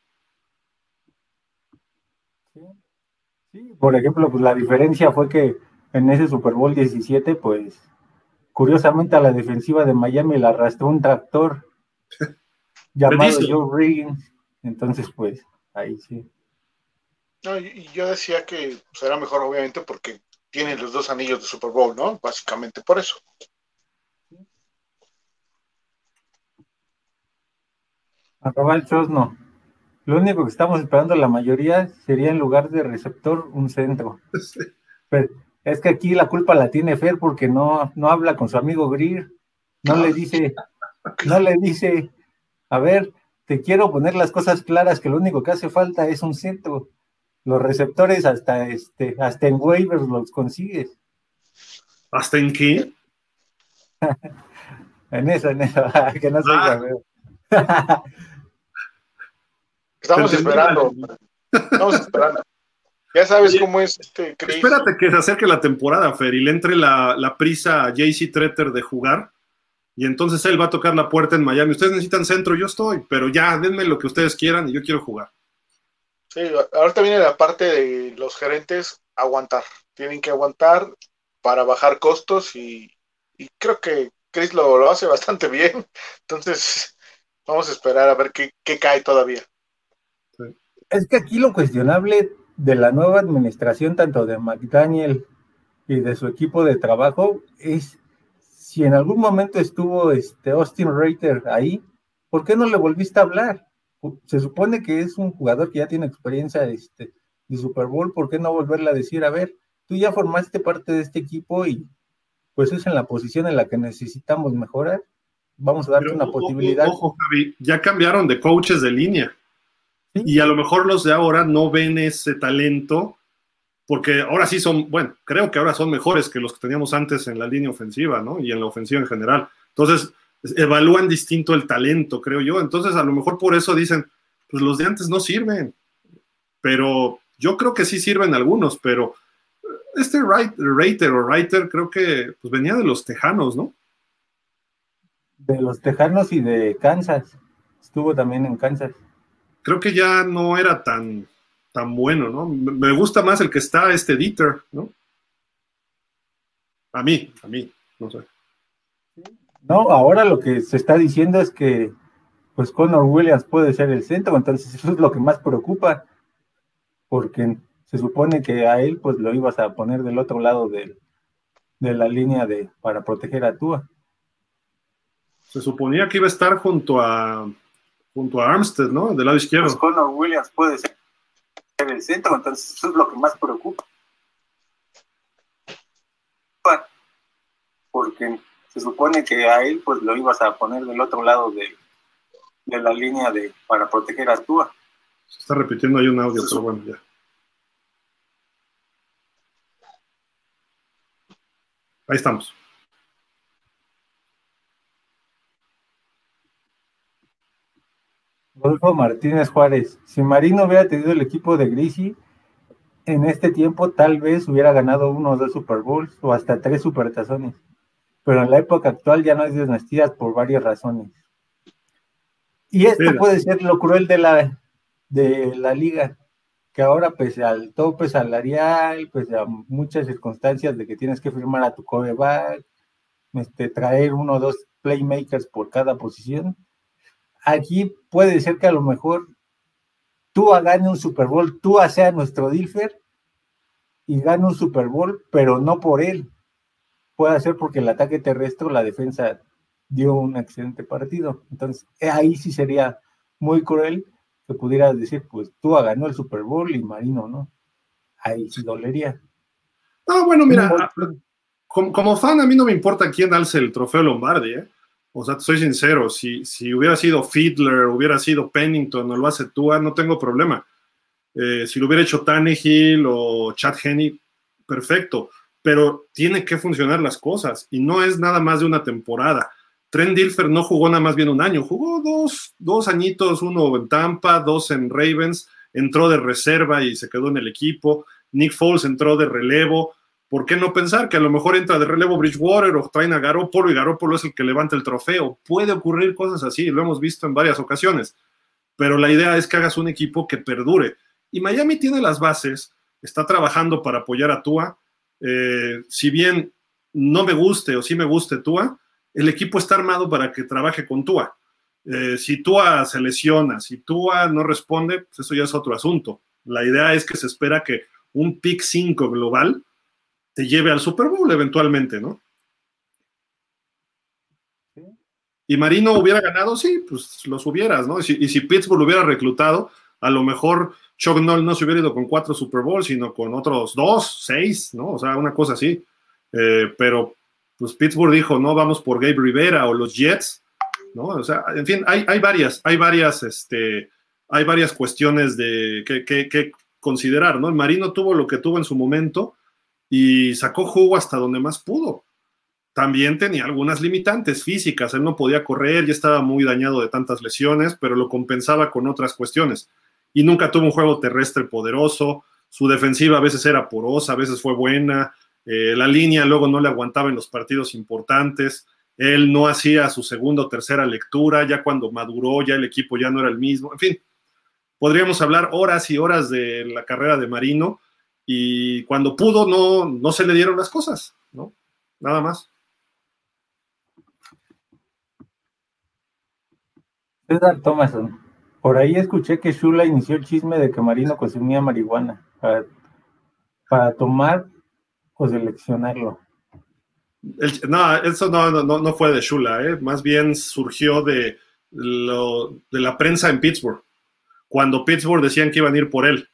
Sí, por ejemplo, pues la diferencia fue que en ese Super Bowl 17, pues curiosamente a la defensiva de Miami la arrastró un tractor [laughs] llamado Joe Riggins. Entonces, pues, ahí sí. No, y yo decía que será mejor, obviamente, porque tiene los dos anillos de Super Bowl, ¿no? Básicamente por eso. Arroba el no. Lo único que estamos esperando la mayoría sería en lugar de receptor un centro. Pero es que aquí la culpa la tiene Fer porque no, no habla con su amigo Greer. No le dice, no le dice, a ver, te quiero poner las cosas claras que lo único que hace falta es un centro. Los receptores hasta este, hasta en waivers los consigues. ¿Hasta en qué? [laughs] en eso, en eso, [laughs] que no ah. [laughs] Estamos esperando. Estamos esperando. Ya sabes cómo es este Espérate que se acerque la temporada, Fer, y le entre la, la prisa a JC Tretter de jugar. Y entonces él va a tocar la puerta en Miami. Ustedes necesitan centro, yo estoy, pero ya denme lo que ustedes quieran y yo quiero jugar. Sí, ahorita viene la parte de los gerentes aguantar. Tienen que aguantar para bajar costos y, creo que Chris lo, lo, hace [laughs] bastante bien. Entonces, vamos a esperar a ver qué, qué cae todavía. Es que aquí lo cuestionable de la nueva administración, tanto de McDaniel y de su equipo de trabajo, es si en algún momento estuvo este Austin Reiter ahí, ¿por qué no le volviste a hablar? Se supone que es un jugador que ya tiene experiencia este, de Super Bowl, ¿por qué no volverle a decir, a ver, tú ya formaste parte de este equipo y pues es en la posición en la que necesitamos mejorar? Vamos a darte una posibilidad. Ojo, Javi, ya cambiaron de coaches de línea. Y a lo mejor los de ahora no ven ese talento, porque ahora sí son, bueno, creo que ahora son mejores que los que teníamos antes en la línea ofensiva, ¿no? Y en la ofensiva en general. Entonces, evalúan distinto el talento, creo yo. Entonces, a lo mejor por eso dicen, pues los de antes no sirven. Pero yo creo que sí sirven algunos, pero este Rater o Writer creo que pues venía de los Tejanos, ¿no? De los Tejanos y de Kansas. Estuvo también en Kansas creo que ya no era tan, tan bueno, ¿no? Me gusta más el que está este Dieter, ¿no? A mí, a mí, no sé. No, ahora lo que se está diciendo es que pues Connor Williams puede ser el centro, entonces eso es lo que más preocupa, porque se supone que a él pues lo ibas a poner del otro lado de, de la línea de para proteger a Tua. Se suponía que iba a estar junto a junto a Armstead, ¿no? Del lado izquierdo. Pues Connor Williams puede ser el centro, entonces eso es lo que más preocupa. Porque se supone que a él pues lo ibas a poner del otro lado de, de la línea de para proteger a Tua. Se está repitiendo ahí un audio, pero bueno, ya. Ahí estamos. Rodolfo Martínez Juárez. Si Marino hubiera tenido el equipo de Grisi, en este tiempo tal vez hubiera ganado uno o dos Super Bowls o hasta tres supertazones. Pero en la época actual ya no hay dinastías por varias razones. Y esto puede ser lo cruel de la, de la liga, que ahora pese al tope salarial, pese a muchas circunstancias de que tienes que firmar a tu coreback, este, traer uno o dos playmakers por cada posición, aquí puede ser que a lo mejor tú gane un Super Bowl, tú sea nuestro Dilfer y gane un Super Bowl, pero no por él. Puede ser porque el ataque terrestre o la defensa dio un excelente partido. Entonces, eh, ahí sí sería muy cruel que pudieras decir, pues tú ganó el Super Bowl y Marino, ¿no? Ahí sí dolería. Ah, bueno, mira, como, como, fan a mí no me importa quién alce el trofeo Lombardi, ¿eh? O sea, soy sincero, si, si hubiera sido Fiedler, hubiera sido Pennington o lo hace Tua, no tengo problema. Eh, si lo hubiera hecho Tannehill o Chad Henney, perfecto. Pero tiene que funcionar las cosas y no es nada más de una temporada. Trent Dilfer no jugó nada más bien un año, jugó dos, dos añitos, uno en Tampa, dos en Ravens, entró de reserva y se quedó en el equipo. Nick Foles entró de relevo. ¿Por qué no pensar que a lo mejor entra de relevo Bridgewater o traen a Garoppolo y Garoppolo es el que levanta el trofeo? Puede ocurrir cosas así, lo hemos visto en varias ocasiones. Pero la idea es que hagas un equipo que perdure. Y Miami tiene las bases, está trabajando para apoyar a Tua. Eh, si bien no me guste o sí me guste Tua, el equipo está armado para que trabaje con Tua. Eh, si Tua se lesiona, si Tua no responde, pues eso ya es otro asunto. La idea es que se espera que un pick 5 global te lleve al Super Bowl eventualmente, ¿no? Y Marino hubiera ganado, sí, pues los hubieras, ¿no? Y si, y si Pittsburgh lo hubiera reclutado, a lo mejor Chuck Noll no se hubiera ido con cuatro Super Bowls, sino con otros dos, seis, ¿no? O sea, una cosa así. Eh, pero pues Pittsburgh dijo, no, vamos por Gabe Rivera o los Jets, ¿no? O sea, en fin, hay, hay varias, hay varias, este, hay varias cuestiones de que, que, considerar, ¿no? El Marino tuvo lo que tuvo en su momento y sacó jugo hasta donde más pudo. También tenía algunas limitantes físicas, él no podía correr, ya estaba muy dañado de tantas lesiones, pero lo compensaba con otras cuestiones. Y nunca tuvo un juego terrestre poderoso, su defensiva a veces era porosa, a veces fue buena, eh, la línea luego no le aguantaba en los partidos importantes. Él no hacía su segunda o tercera lectura, ya cuando maduró, ya el equipo ya no era el mismo. En fin, podríamos hablar horas y horas de la carrera de Marino y cuando pudo no, no se le dieron las cosas, ¿no? Nada más. Por ahí escuché que Shula inició el chisme de que Marino consumía marihuana para, tomar o seleccionarlo. no, eso no, no, no, fue de Shula, ¿eh? más bien surgió de, lo, de la prensa en Pittsburgh, cuando Pittsburgh decían que iban a ir por él.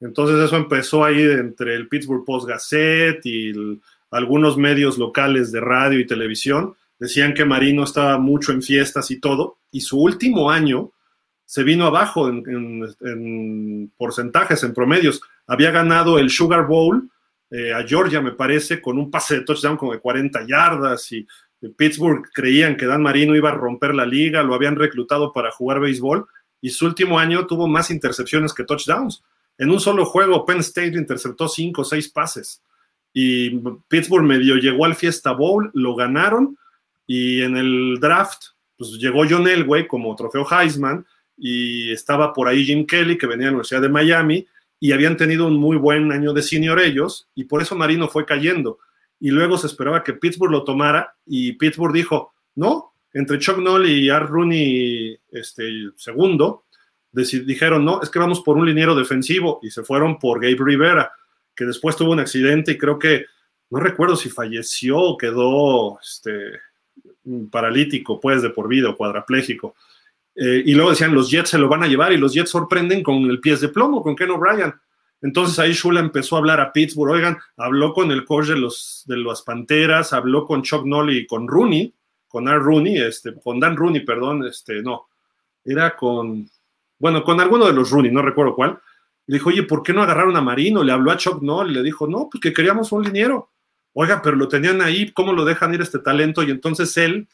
Entonces eso empezó ahí entre el Pittsburgh Post Gazette y algunos medios locales de radio y televisión. Decían que Marino estaba mucho en fiestas y todo, y su último año se vino abajo en, en porcentajes, en promedios. Había ganado el Sugar Bowl eh, a Georgia, me parece, con un pase de touchdown como de 40 yardas y Pittsburgh creían que Dan Marino iba a romper la liga, lo habían reclutado para jugar béisbol y su último año tuvo más intercepciones que touchdowns. En un solo juego, Penn State interceptó cinco o seis pases y Pittsburgh medio llegó al Fiesta Bowl, lo ganaron y en el draft, pues llegó John Elway como trofeo Heisman y estaba por ahí Jim Kelly, que venía de la Universidad de Miami, y habían tenido un muy buen año de senior ellos, y por eso Marino fue cayendo. Y luego se esperaba que Pittsburgh lo tomara, y Pittsburgh dijo, no, entre Chuck Noll y Art Rooney, este, segundo, dijeron, no, es que vamos por un liniero defensivo, y se fueron por Gabe Rivera, que después tuvo un accidente y creo que, no recuerdo si falleció o quedó este, paralítico, pues, de por vida o cuadraplégico. Eh, y luego decían, los Jets se lo van a llevar y los Jets sorprenden con el pies de plomo, con Ken O'Brien. Entonces ahí Shula empezó a hablar a Pittsburgh, oigan, habló con el coach de, los, de las Panteras, habló con Chuck Noll y con Rooney, con Art Rooney, este, con Dan Rooney, perdón, este, no, era con, bueno, con alguno de los Rooney, no recuerdo cuál. Le dijo, oye, ¿por qué no agarraron a Marino? Le habló a Chuck Noll y le dijo, no, pues que queríamos un liniero. Oiga, pero lo tenían ahí, ¿cómo lo dejan ir este talento? Y entonces él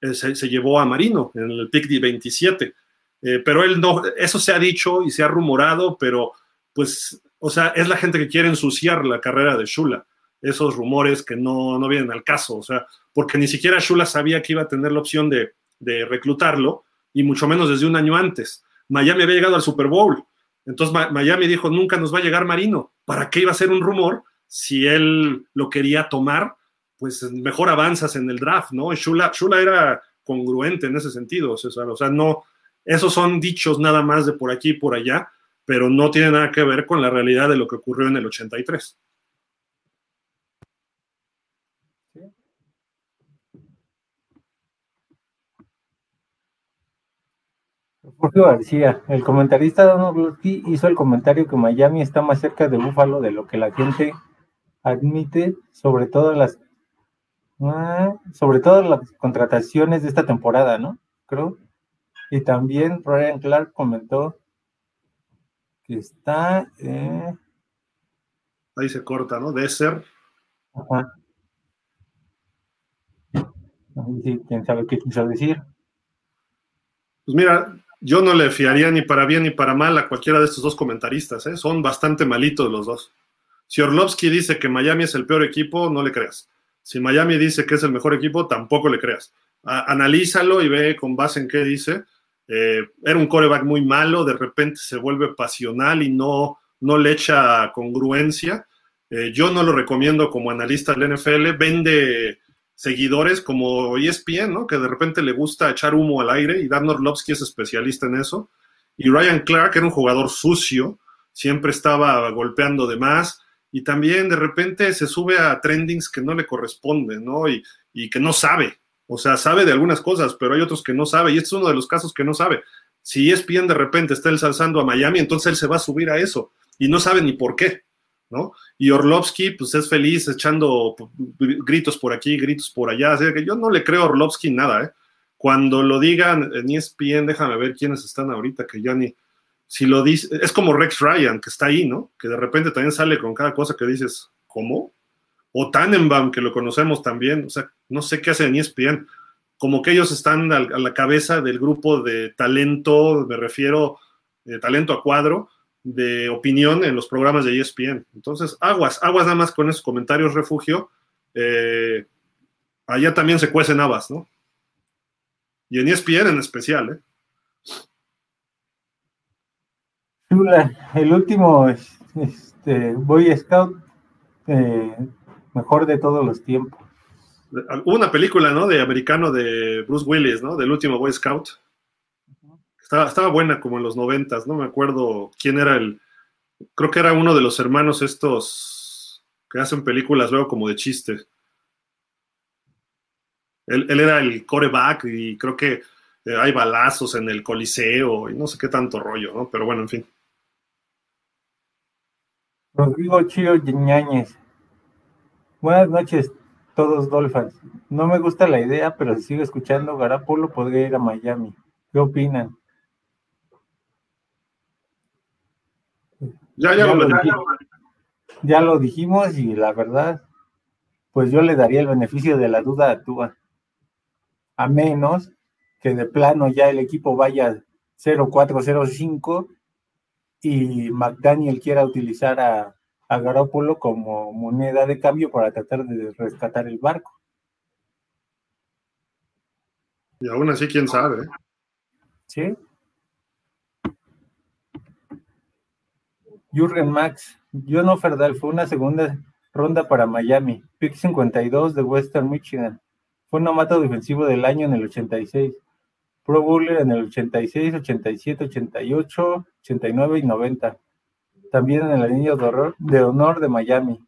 eh, se, llevó a Marino en el pick de 27. Eh, pero él no, eso se ha dicho y se ha rumorado, pero pues, o sea, es la gente que quiere ensuciar la carrera de Shula. Esos rumores que no, no vienen al caso, o sea, porque ni siquiera Shula sabía que iba a tener la opción de, de reclutarlo, y mucho menos desde un año antes. Miami había llegado al Super Bowl. Entonces Miami dijo, nunca nos va a llegar Marino. ¿Para qué iba a ser un rumor si él lo quería tomar pues mejor avanzas en el draft, ¿no? Shula, Shula era congruente en ese sentido, César, o sea, no, esos son dichos nada más de por aquí y por allá, pero no tiene nada que ver con la realidad de lo que ocurrió en el 83. Jorge García, el comentarista Donald hizo el comentario que Miami está más cerca de Búfalo de lo que la gente admite, sobre todo las Ah, sobre todo las contrataciones de esta temporada, ¿no? Creo. Y también Ryan Clark comentó que está. Eh, Ahí se corta, ¿no? De ser. Ajá. sí, quién sabe qué quiso decir. Pues mira, yo no le fiaría ni para bien ni para mal a cualquiera de estos dos comentaristas, ¿eh? son bastante malitos los dos. Si Orlovsky dice que Miami es el peor equipo, no le creas. Si Miami dice que es el mejor equipo, tampoco le creas. analízalo y ve con base en qué dice. Eh, era un coreback muy malo, de repente se vuelve pasional y no, no le echa congruencia. Eh, yo no lo recomiendo como analista del NFL. Vende seguidores como ESPN, ¿no? Que de repente le gusta echar humo al aire y Dan Orlovsky es especialista en eso. Y Ryan Clark era un jugador sucio, siempre estaba golpeando de más y también de repente se sube a trendings que no le corresponden, ¿no? Y, y que no sabe. O sea, sabe de algunas cosas, pero hay otros que no sabe. Y este es uno de los casos que no sabe. Si ESPN de repente está ensalzando a Miami, entonces él se va a subir a eso y no sabe ni por qué. ¿no? Y Orlovsky, pues es feliz echando gritos por aquí, gritos por allá. Así que yo no le creo a Orlovsky nada, ¿eh? Cuando lo digan en ESPN, déjame ver quiénes están ahorita, que ya ni. Si lo dice, es como Rex Ryan, que está ahí, ¿no? Que de repente también sale con cada cosa que dices, ¿cómo? O Tannenbaum, que lo conocemos también, o sea, no sé qué hace en ESPN. Como que ellos están a la cabeza del grupo de talento, me refiero, de talento a cuadro, de opinión en los programas de ESPN. Entonces, aguas, aguas nada más con esos comentarios, refugio. Eh, allá también se cuecen habas, ¿no? Y en ESPN en especial, ¿eh? El último este, Boy Scout eh, mejor de todos los tiempos. Hubo una película, ¿no? De americano de Bruce Willis, ¿no? Del último Boy Scout. Estaba, buena como en los noventas, no me acuerdo quién era el, creo que era uno de los hermanos estos que hacen películas luego como de chiste. Él, era el coreback y creo que eh, hay balazos en el coliseo y no sé qué tanto rollo, ¿no? Pero bueno, en fin. Rodrigo Chío Ñañez. Buenas noches, todos Dolphins. No me gusta la idea, pero si sigo escuchando, Garapolo podría ir a Miami. ¿Qué opinan? Ya, lo, dijimos. y la verdad, pues yo le daría el beneficio de la duda a Tua. A menos que de plano ya el equipo vaya 0-4-0-5 y McDaniel quiera utilizar a, a Garópolo como moneda de cambio para tratar de rescatar el barco. Y aún así, quién sabe. Sí. Jurgen Max, John Ferdal fue una segunda ronda para Miami, pick 52 de Western Michigan. Fue novato defensivo del año en el 86, Pro Bowler en el 86, 87, 88, 89 y 90. También en el anillo de, honor de Miami.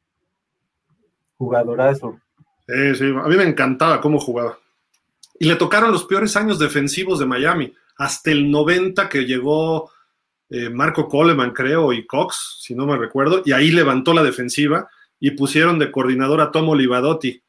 Jugadorazo. Sí, sí, a mí me encantaba cómo jugaba. Y le tocaron los peores años defensivos de Miami, hasta el 90 que llegó eh, Marco Coleman, creo, y Cox, si no me recuerdo, y ahí levantó la defensiva y pusieron de coordinador a Tomo Livadotti,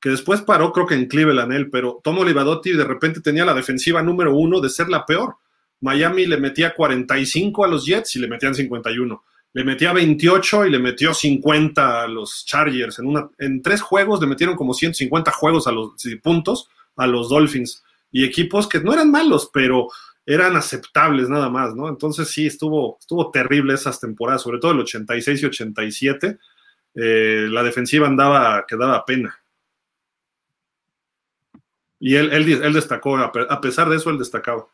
que después paró, creo que en Cleveland él, pero Tomo Livadotti de repente tenía la defensiva número uno de ser la peor. Miami le metía 45 a los Jets y le metían 51. Le metía 28 y le metió 50 a los Chargers. En, una, en tres juegos le metieron como 150 juegos a los puntos a los Dolphins. Y equipos que no eran malos, pero eran aceptables nada más, ¿no? Entonces sí, estuvo, estuvo terrible esas temporadas, sobre todo el 86 y 87. Eh, la defensiva andaba que daba pena. Y él, él, destacó, a pesar de eso, él destacaba.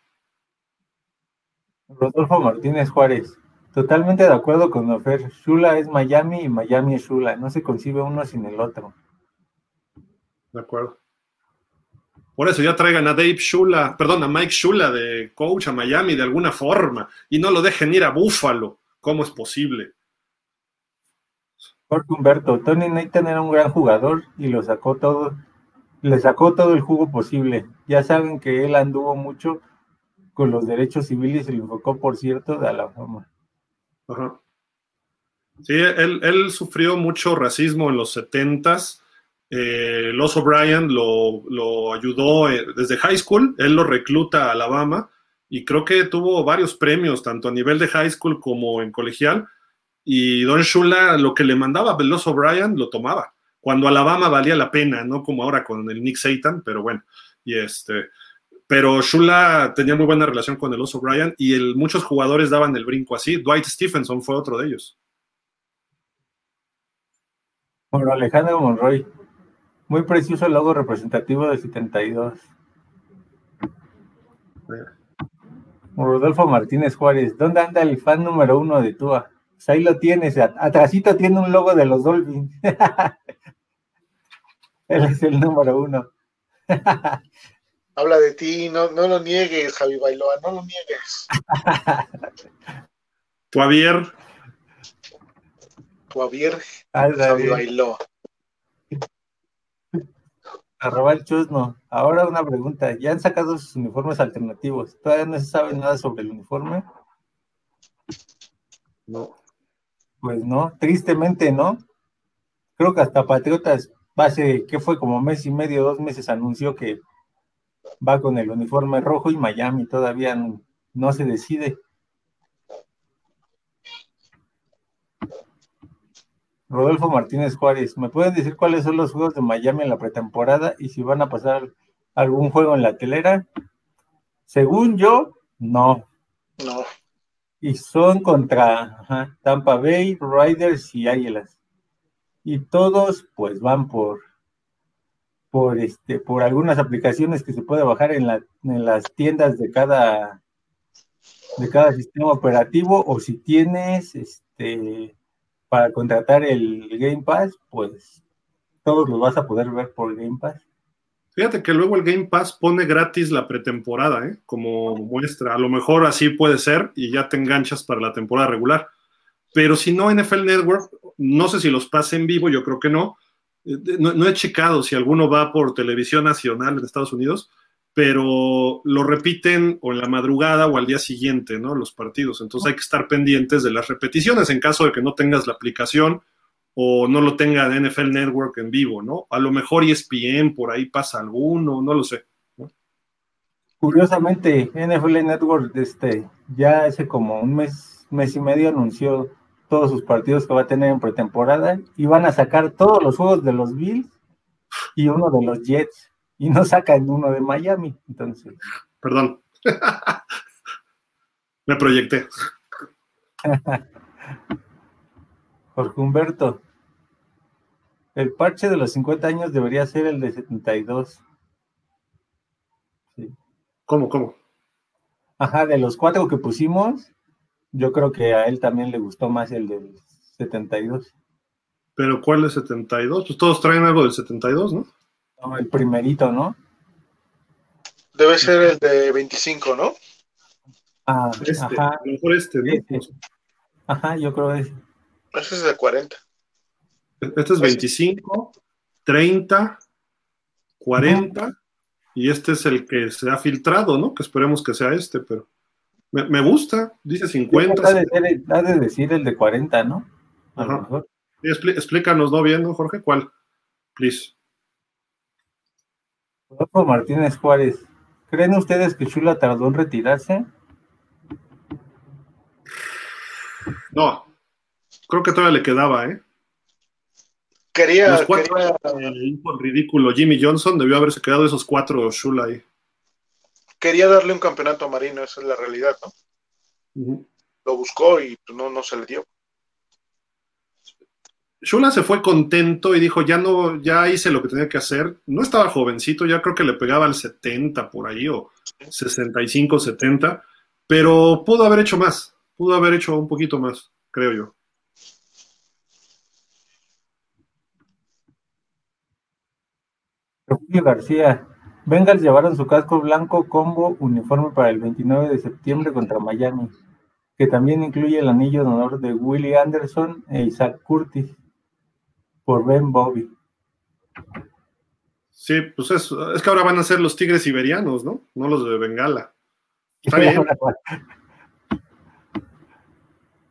Rodolfo Martínez Juárez, totalmente de acuerdo con Ofer. Shula es Miami y Miami es Shula. No se concibe uno sin el otro. De acuerdo. Por eso ya traigan a Dave Shula, perdón, a Mike Shula de coach a Miami de alguna forma y no lo dejen ir a Buffalo. ¿Cómo es posible? Jorge Humberto, Tony Nathan era un gran jugador y lo sacó todo, le sacó todo el jugo posible. Ya saben que él anduvo mucho con los derechos civiles y lo enfocó, por cierto, de la fama. Ajá. Sí, él, sufrió mucho racismo en los setentas eh, Los O'Brien lo, ayudó eh, desde high school, él lo recluta a Alabama y creo que tuvo varios premios, tanto a nivel de high school como en colegial. Y Don Shula, lo que le mandaba Los O'Brien, lo tomaba. Cuando Alabama valía la pena, no como ahora con el Nick Satan, pero bueno, y este, pero Shula tenía muy buena relación con el Oso Bryan y el, muchos jugadores daban el brinco así. Dwight Stephenson fue otro de ellos. Bueno, Alejandro Monroy, muy precioso el logo representativo del 72. Rodolfo Martínez Juárez, ¿dónde anda el fan número uno de Tua? Pues ahí lo tienes, atrásito tiene un logo de los Dolphins. [laughs] Él es el número uno. [laughs] Habla de ti, no, no lo niegues, Javi Bailoa, no lo niegues. [laughs] Tuavier. Tuavier, Javi Bailoa. Arroba el chusno. Ahora una pregunta. ¿Ya han sacado sus uniformes alternativos? ¿Todavía no se sabe nada sobre el uniforme? No. Pues no, tristemente no. Creo que hasta Patriotas, base, que fue como mes y medio, dos meses, anunció que va con el uniforme rojo y Miami todavía no, se decide. Rodolfo Martínez Juárez, ¿me pueden decir cuáles son los juegos de Miami en la pretemporada y si van a pasar algún juego en la telera? Según yo, no. No. Y son contra Tampa Bay, Riders y Águilas. Y todos pues van por por este por algunas aplicaciones que se puede bajar en, la, en las tiendas de cada de cada sistema operativo o si tienes este para contratar el Game Pass, pues todos los vas a poder ver por Game Pass. Fíjate que luego el Game Pass pone gratis la pretemporada, ¿eh? como muestra. A lo mejor así puede ser y ya te enganchas para la temporada regular. Pero si no, NFL Network, no sé si los pasa en vivo, yo creo que no, no, he checado si alguno va por televisión nacional en Estados Unidos, pero lo repiten o en la madrugada o al día siguiente, ¿no? Los partidos. Entonces hay que estar pendientes de las repeticiones en caso de que no tengas la aplicación o no lo tenga NFL Network en vivo, ¿no? A lo mejor ESPN por ahí pasa alguno, no lo sé. Curiosamente, NFL Network este, ya hace como un mes, mes y medio anunció todos sus partidos que va a tener en pretemporada y van a sacar todos los juegos de los Bills y uno de los Jets y no sacan uno de Miami. Entonces, perdón, [laughs] me proyecté. [laughs] Jorge Humberto, el parche de los 50 años debería ser el de 72. Sí. ¿Cómo, cómo? Ajá, de los cuatro que pusimos, yo creo que a él también le gustó más el del 72. ¿Pero cuál es 72? Pues todos traen algo del 72, ¿no? No, el primerito, ¿no? Debe ser el de 25, ¿no? Ah, este, ajá. A lo mejor este, ¿no? Este. Ajá, yo creo que ese. Ese es de 40. Este es 25, 30, 40, y este es el que se ha filtrado, ¿no? Que esperemos que sea este, pero. Me, gusta, dice 50. Ha de, decir el de 40, ¿no? explícanos, ¿no? Bien, Jorge? ¿Cuál? Please. Rodolfo Martínez Juárez. ¿Creen ustedes que Chula tardó en retirarse? No, creo que todavía le quedaba, ¿eh? Quería. Los cuatro, ridículo. Jimmy Johnson debió haberse quedado esos cuatro Shula ahí quería darle un campeonato a Marino, esa es la realidad, ¿no? Lo buscó y pues, no, no se le dio. Shula se fue contento y dijo, ya no, ya hice lo que tenía que hacer. No estaba jovencito, ya creo que le pegaba al 70 por ahí, o 65, 70, pero pudo haber hecho más, pudo haber hecho un poquito más, creo yo. García, Bengals llevaron su casco blanco combo uniforme para el 29 de septiembre contra Miami, que también incluye el anillo de honor de Willie Anderson e Isaac Curtis por Ben Bobby. Sí, pues es, es que ahora van a ser los tigres siberianos, ¿no? No los de Bengala. Está bien. [laughs]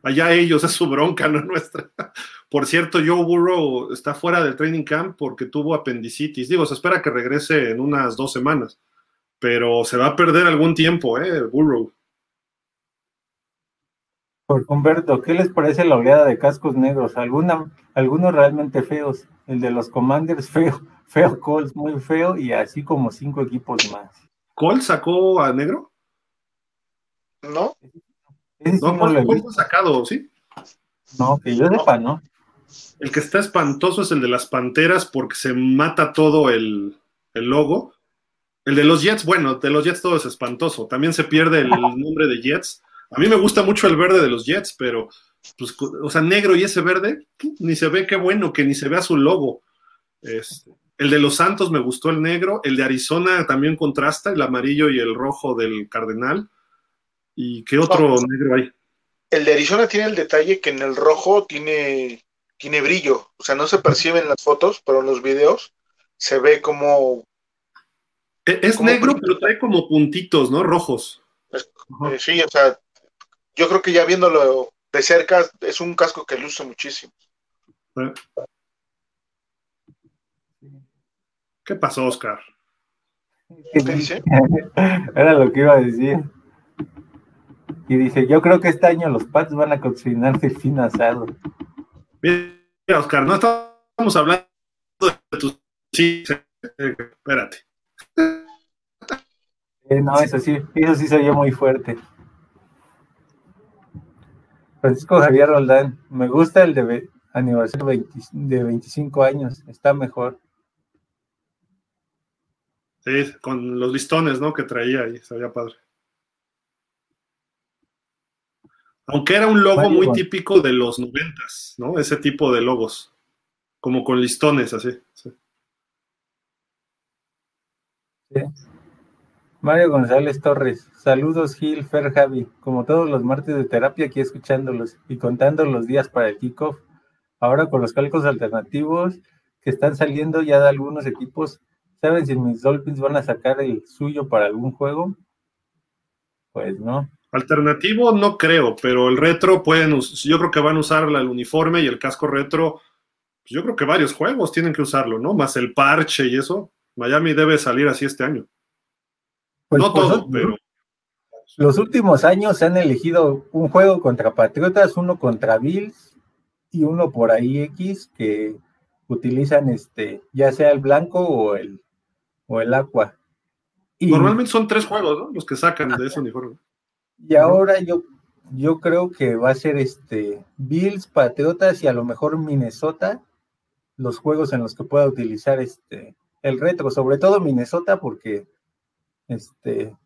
Allá ellos, es su bronca, no nuestra. Por cierto, Joe Burrow está fuera del training camp porque tuvo apendicitis. Digo, se espera que regrese en unas dos semanas, pero se va a perder algún tiempo, ¿eh? Burrow. Por Humberto, ¿qué les parece la oleada de cascos negros? Alguna, algunos realmente feos. El de los Commanders, feo. Feo Colts, muy feo. Y así como cinco equipos más. ¿Colts sacó a negro? ¿No? No, ha sacado, ¿sí? No, que yo sepa, ¿no? El que está espantoso es el de las Panteras porque se mata todo el, el logo. El de los Jets, bueno, de los Jets todo es espantoso. También se pierde el [laughs] nombre de Jets. A mí me gusta mucho el verde de los Jets, pero, pues, o sea, negro y ese verde, ni se ve qué bueno, que ni se vea su logo. Este, el de los Santos me gustó el negro. El de Arizona también contrasta, el amarillo y el rojo del Cardenal. ¿Y qué otro negro hay? El de Arizona tiene el detalle que en el rojo tiene, tiene brillo. O sea, no se percibe en las fotos, pero en los videos se ve como. E, es, negro, pero trae como puntitos, ¿no? Rojos. Eh, sí, o sea, yo creo que ya viéndolo de cerca es un casco que luce muchísimo. ¿Qué pasó, Oscar? ¿Qué dice? [laughs] Era lo que iba a decir. Y dice, yo creo que este año los Pats van a cocinar fin asado. Mira, Oscar, no estamos hablando de tus... Sí, espérate. Eh, no, eso sí, eso sí soy yo muy fuerte. Francisco Javier Roldán, me gusta el de aniversario de 25 años, está mejor. Sí, con los listones, ¿no? Que traía ahí, sabía padre. Aunque era un logo muy típico de los noventas, ¿no? Ese tipo de logos, como con listones, así. Sí. Mario González Torres, saludos Gil, Fer, Javi, como todos los martes de terapia aquí escuchándolos y contando los días para el kickoff. Ahora con los cálculos alternativos que están saliendo ya de algunos equipos, ¿saben si mis Dolphins van a sacar el suyo para algún juego? Pues no. Alternativo no creo, pero el retro pueden, yo creo que van a usar el uniforme y el casco retro. Pues yo creo que varios juegos tienen que usarlo, ¿no? Más el parche y eso. Miami debe salir así este año. Pues no todo, pero. Los últimos años se han elegido un juego contra Patriotas, uno contra Bills y uno por ahí X que utilizan este, ya sea el blanco o el o el aqua. Y, Normalmente son tres juegos, ¿no? Los que sacan de ese uniforme. Y ahora yo, yo creo que va a ser este Bills, Patriotas y a lo mejor Minnesota los juegos en los que pueda utilizar este el retro, sobre todo Minnesota, porque este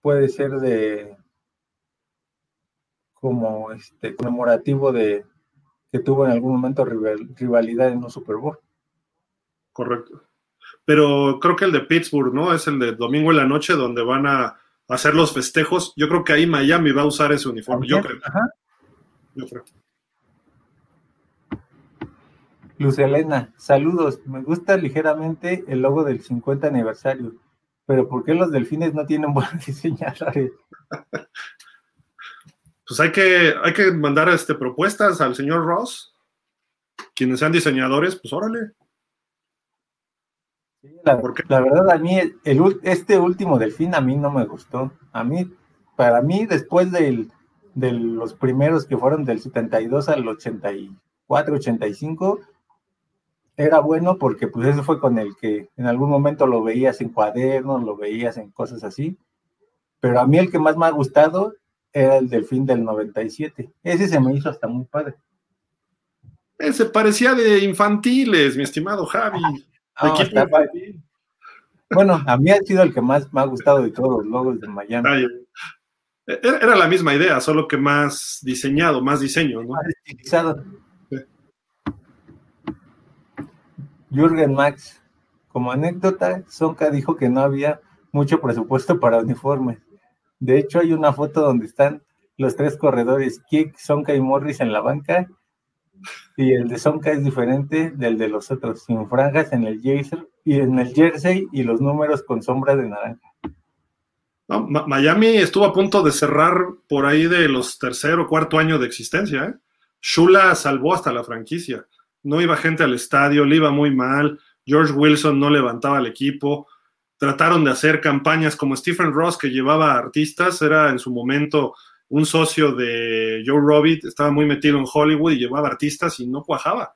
puede ser de como este conmemorativo de que tuvo en algún momento rivalidad en un Super Bowl. Correcto. Pero creo que el de Pittsburgh, ¿no? Es el de domingo en la noche donde van a hacer los festejos. Yo creo que ahí Miami va a usar ese uniforme. Yo creo. Yo creo. Luz Elena, saludos. Me gusta ligeramente el logo del 50 aniversario, pero ¿por qué los delfines no tienen buenos [laughs] diseñadores? Pues hay que, hay que mandar este, propuestas al señor Ross. Quienes sean diseñadores, pues órale. La, la, verdad, a mí el, este último delfín a mí no me gustó. A mí, para mí, después del, de los primeros que fueron del 72 al 84, 85, era bueno porque pues eso fue con el que en algún momento lo veías en cuadernos, lo veías en cosas así, pero a mí el que más me ha gustado era el del fin del 97. Ese se me hizo hasta muy padre. Ese parecía de infantiles, mi estimado Javi. [laughs] Ah, bueno, a mí ha sido el que más me ha gustado de todos los logos de Miami. Era, la misma idea, solo que más diseñado, más diseño, ¿no? Más estilizado. Jürgen Max. Como anécdota, Sonka dijo que no había mucho presupuesto para uniformes. De hecho, hay una foto donde están los tres corredores, Kick, Sonka y Morris en la banca, y el de Sonka es diferente del de los otros, sin franjas en el jersey y en el jersey y los números con sombra de naranja. Miami estuvo a punto de cerrar por ahí de los tercer o cuarto año de existencia. ¿eh? Shula salvó hasta la franquicia no iba gente al estadio, le iba muy mal, George Wilson no levantaba al equipo, trataron de hacer campañas como Stephen Ross, que llevaba artistas, era en su momento un socio de Joe Robbie estaba muy metido en Hollywood y llevaba artistas y no cuajaba.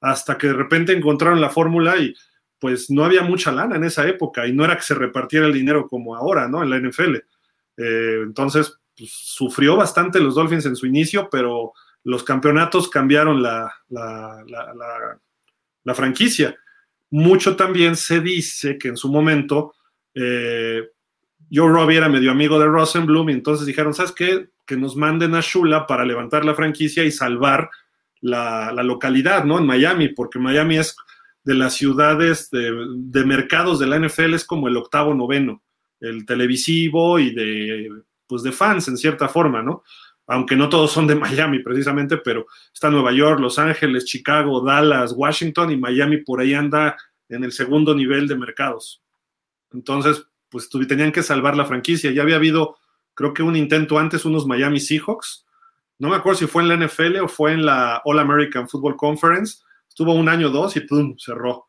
Hasta que de repente encontraron la fórmula y pues no había mucha lana en esa época y no era que se repartiera el dinero como ahora, ¿no? En la NFL. Eh, entonces, pues, sufrió bastante los Dolphins en su inicio, pero los campeonatos cambiaron la, la, la, franquicia. Mucho también se dice que en su momento eh, Joe Robbie era medio amigo de Rosenblum y entonces dijeron, ¿sabes qué? Que nos manden a Shula para levantar la franquicia y salvar la, localidad, ¿no? En Miami, porque Miami es de las ciudades de, mercados de la NFL, es como el octavo, noveno, el televisivo y de, pues de fans en cierta forma, ¿no? Aunque no todos son de Miami precisamente, pero está Nueva York, Los Ángeles, Chicago, Dallas, Washington y Miami por ahí anda en el segundo nivel de mercados. Entonces, pues tenían que salvar la franquicia. Ya había habido, creo que un intento antes, unos Miami Seahawks. No me acuerdo si fue en la NFL o fue en la All American Football Conference. Estuvo un año o dos y ¡pum! cerró.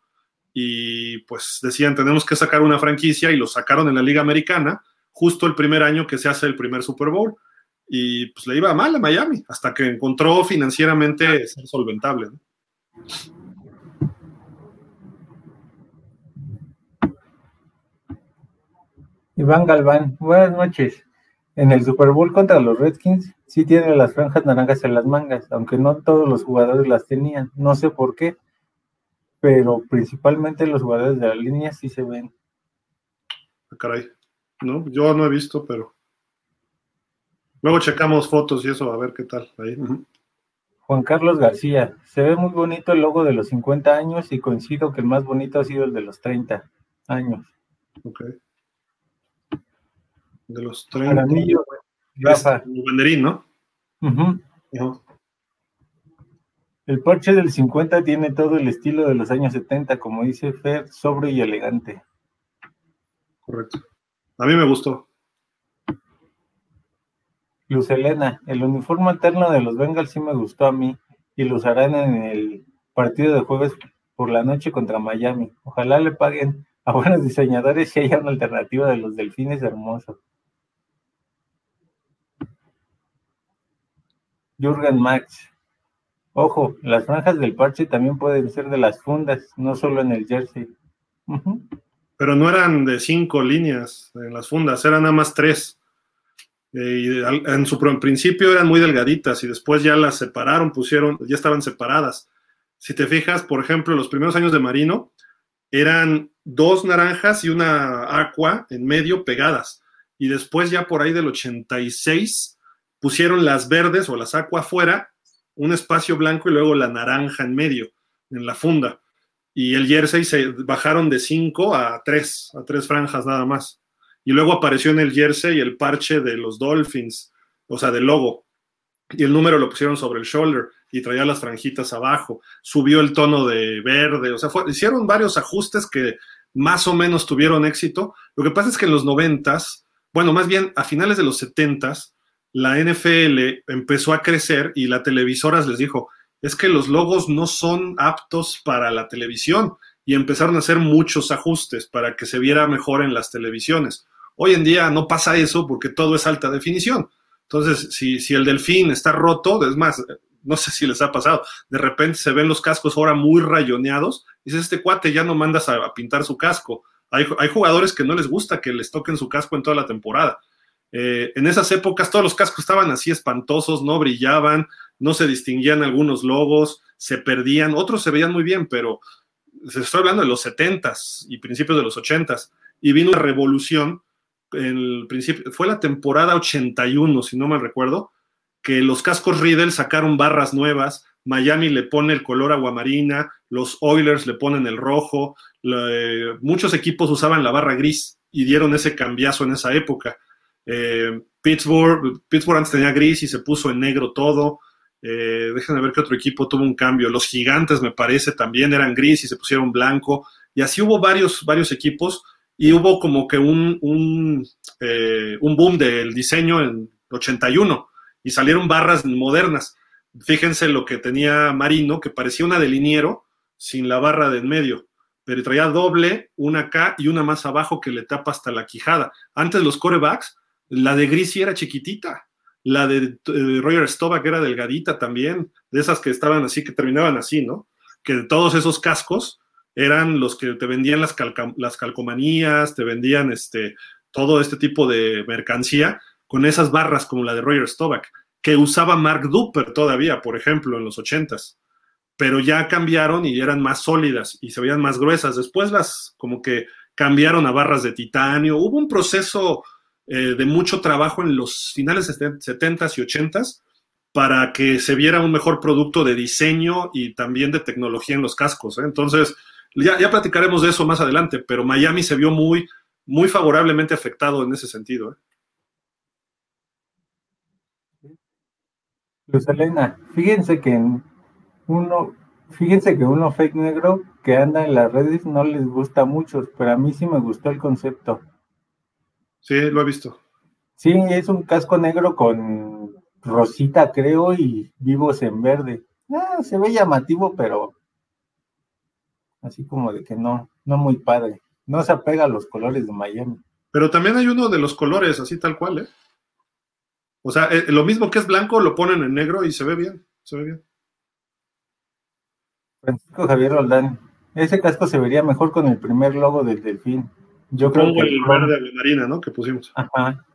Y pues decían, tenemos que sacar una franquicia y lo sacaron en la Liga Americana justo el primer año que se hace el primer Super Bowl. Y pues le iba mal a Miami hasta que encontró financieramente ser solventable. Iván Galván, buenas noches. En el Super Bowl contra los Redskins sí tiene las franjas naranjas en las mangas, aunque no todos los jugadores las tenían. No sé por qué, pero principalmente los jugadores de la línea sí se ven. Ah, caray, no, yo no he visto, pero luego checamos fotos y eso a ver qué tal. Juan Carlos García, se ve muy bonito el logo de los 50 años y coincido que el más bonito ha sido el de los 30 años. Okay de los 30. El banderín, ¿no? El parche del 50 tiene todo el estilo de los años 70, como dice Fer, sobrio y elegante. Correcto. A mí me gustó. Luz Elena, el uniforme alterno de los Bengals sí me gustó a mí y lo usarán en el partido de jueves por la noche contra Miami. Ojalá le paguen a buenos diseñadores y haya una alternativa de los delfines hermosos. Jürgen Max. Ojo, las franjas del parche también pueden ser de las fundas, no solo en el jersey. Pero no eran de cinco líneas en las fundas, eran nada más tres. Eh, y en su principio eran muy delgaditas y después ya las separaron, pusieron, ya estaban separadas. Si te fijas, por ejemplo, los primeros años de Marino eran dos naranjas y una aqua en medio pegadas. Y después ya por ahí del 86 pusieron las verdes o las aqua afuera, un espacio blanco y luego la naranja en medio, en la funda. Y el jersey se bajaron de cinco a tres, a tres franjas nada más. Y luego apareció en el jersey el parche de los Dolphins, o sea, del logo. Y el número lo pusieron sobre el shoulder y traía las franjitas abajo. Subió el tono de verde, o sea, hicieron varios ajustes que más o menos tuvieron éxito. Lo que pasa es que en los noventas, bueno, más bien a finales de los setentas, la NFL empezó a crecer y la televisoras les dijo, es que los logos no son aptos para la televisión y empezaron a hacer muchos ajustes para que se viera mejor en las televisiones. Hoy en día no pasa eso porque todo es alta definición. Entonces, si, si el delfín está roto, es más, no sé si les ha pasado, de repente se ven los cascos ahora muy rayoneados, y dices, este cuate ya no mandas a, pintar su casco. Hay, jugadores que no les gusta que les toquen su casco en toda la temporada. Eh, en esas épocas todos los cascos estaban así espantosos, no brillaban, no se distinguían algunos logos, se perdían, otros se veían muy bien, pero se estoy hablando de los 70s y principios de los 80s, y vino una revolución, en el principio, fue la temporada 81, si no mal recuerdo, que los cascos Riddle sacaron barras nuevas, Miami le pone el color aguamarina, los Oilers le ponen el rojo, muchos equipos usaban la barra gris y dieron ese cambiazo en esa época. Eh, Pittsburgh, Pittsburgh antes tenía gris y se puso en negro todo. Eh, déjenme ver qué otro equipo tuvo un cambio. Los gigantes, me parece, también eran gris y se pusieron blanco. Y así hubo varios, varios equipos y hubo como que un, un, eh, un boom del diseño en 81 y salieron barras modernas. Fíjense lo que tenía Marino, que parecía una de liniero sin la barra de en medio, pero traía doble, una acá y una más abajo que le tapa hasta la quijada. Antes los corebacks la de gris era chiquitita. la de, Roger Staubach era delgadita también, de esas que estaban así, que terminaban así, ¿no? Que todos esos cascos eran los que te vendían las, las calcomanías, te vendían este, todo este tipo de mercancía con esas barras como la de Roger Staubach, que usaba Mark Duper todavía, por ejemplo, en los ochentas pero ya cambiaron y eran más sólidas y se veían más gruesas. Después las como que cambiaron a barras de titanio. Hubo un proceso eh, de mucho trabajo en los finales de 70s y 80s para que se viera un mejor producto de diseño y también de tecnología en los cascos. ¿eh? Entonces, ya, ya, platicaremos de eso más adelante, pero Miami se vio muy, muy favorablemente afectado en ese sentido. ¿eh? Luz Elena, fíjense que uno, fíjense que uno fake negro que anda en las redes no les gusta mucho, pero a mí sí me gustó el concepto. Sí, lo he visto. Sí, es un casco negro con rosita, creo, y vivos en verde. Ah, se ve llamativo, pero así como de que no, no muy padre. No se apega a los colores de Miami. Pero también hay uno de los colores, así tal cual, ¿eh? O sea, eh, lo mismo que es blanco, lo ponen en negro y se ve bien, se ve bien. Francisco Javier Roldán. Ese casco se vería mejor con el primer logo del delfín. Yo creo que el verde de marina, ¿no? Que pusimos. Ajá.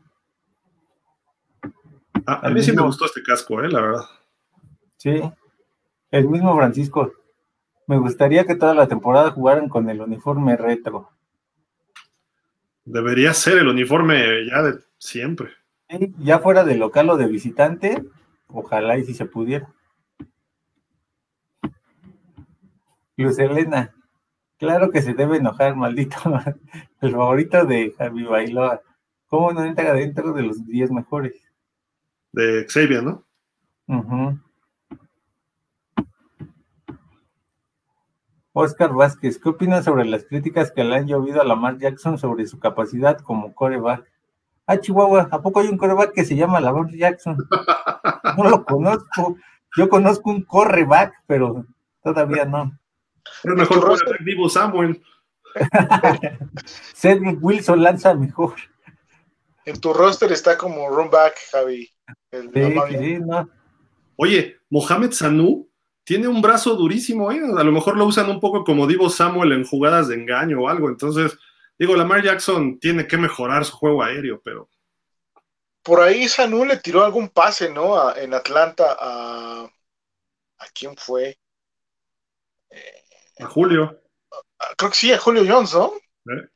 A, mí sí me gustó este casco, ¿eh? La verdad. Sí. El mismo Francisco. Me gustaría que toda la temporada jugaran con el uniforme retro. Debería ser el uniforme ya de siempre. ya fuera de local o de visitante, ojalá y si se pudiera. Luz Elena, claro que se debe enojar, maldito. [laughs] El favorito de Javi Bailoa. ¿Cómo no entra dentro de los 10 mejores? De Xavier, ¿no? Oscar Vázquez, ¿qué opinas sobre las críticas que le han llovido a Lamar Jackson sobre su capacidad como coreback? Ah, Chihuahua, ¿a poco hay un coreback que se llama Lamar Jackson? [laughs] No lo conozco. Yo conozco un coreback, pero todavía no. Es mejor roster... vivo Samuel. [laughs] Cedric Wilson lanza mejor. En tu roster está como run back, Javi. Oye, Mohamed Sanu tiene un brazo durísimo, ¿eh? A lo mejor lo usan un poco como Divo Samuel en jugadas de engaño o algo. Entonces, digo, Lamar Jackson tiene que mejorar su juego aéreo, pero. Por ahí Sanu le tiró algún pase, ¿no? en Atlanta a. ¿A quién fue? A Julio. Creo que sí, a Julio Jones, ¿no? ¿Eh?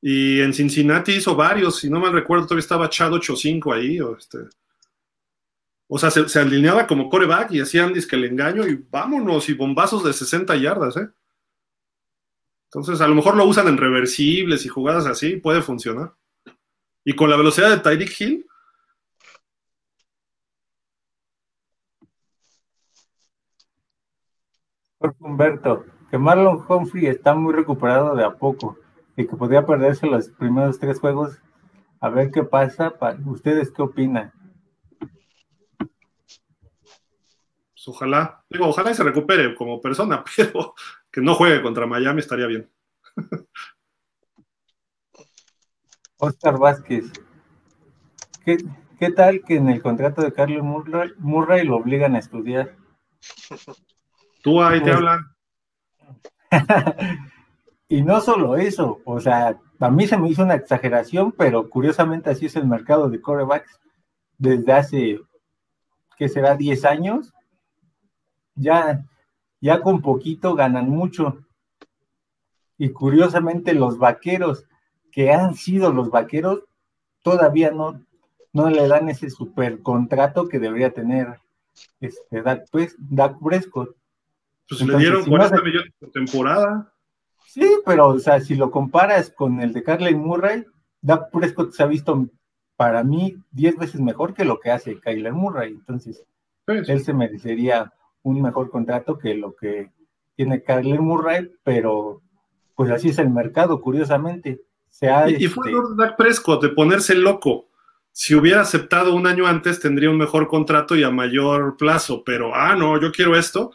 Y en Cincinnati hizo varios, si no mal recuerdo, todavía estaba Chad 8-5 ahí. O, este... o sea, se, alineaba como coreback y hacían disque el engaño y vámonos, y bombazos de 60 yardas, ¿eh? Entonces, a lo mejor lo usan en reversibles y jugadas así, puede funcionar. Y con la velocidad de Tyreek Hill, Humberto, que Marlon Humphrey está muy recuperado de a poco y que podría perderse los primeros tres juegos. A ver qué pasa. ¿Ustedes qué opinan? Pues ojalá, digo, ojalá y se recupere como persona, [laughs] pero que no juegue contra Miami estaría bien. Oscar Vázquez, ¿qué, ¿qué, tal que en el contrato de Carlos Murray, Murray lo obligan a estudiar? [laughs] Tú ahí te hablan. [laughs] y no solo eso, o sea, a mí se me hizo una exageración, pero curiosamente así es el mercado de corebacks desde hace, ¿qué será? 10 años. Ya, ya con poquito ganan mucho. Y curiosamente los vaqueros, que han sido los vaqueros, todavía no, no le dan ese super contrato que debería tener este Dak, pues, Dak Prescott. Pues le dieron 40 millones por temporada. Sí, pero, o sea, si lo comparas con el de Carly Murray, Dak Prescott se ha visto para mí 10 veces mejor que lo que hace Kyler Murray. Entonces, él se merecería un mejor contrato que lo que tiene Kyler Murray, pero pues así es el mercado, curiosamente. Se y, fue este... Dak Prescott de ponerse loco. Si hubiera aceptado un año antes, tendría un mejor contrato y a mayor plazo, pero, ah, no, yo quiero esto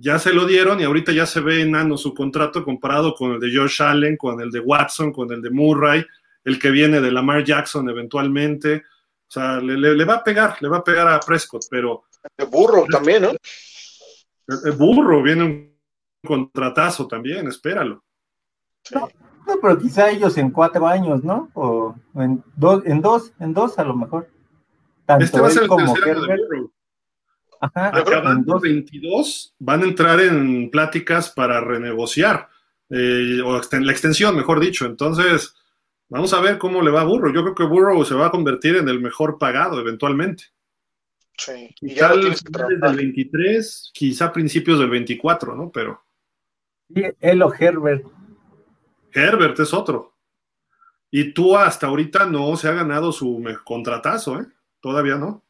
ya se lo dieron y ahorita ya se ve enano su contrato comparado con el de Josh Allen, con el de Watson, con el de Murray, el que viene de Lamar Jackson eventualmente. O sea, le, va a pegar, le va a pegar a Prescott, pero. De burro también, ¿no? El burro viene un contratazo también, espéralo. No, pero quizá ellos en cuatro años, ¿no? O en dos, en dos, en dos a lo mejor. este va a ser el tercer año de burro. Ajá, Acabando 22, van a entrar en pláticas para renegociar, eh, o la extensión, mejor dicho. Entonces, vamos a ver cómo le va a Burro. Yo creo que Burro se va a convertir en el mejor pagado eventualmente. Sí, y ya lo desde el 23, quizá principios del 24, ¿no? Pero. Y él o Herbert. Herbert es otro. Y tú hasta ahorita no se ha ganado su contratazo, ¿eh? Todavía no.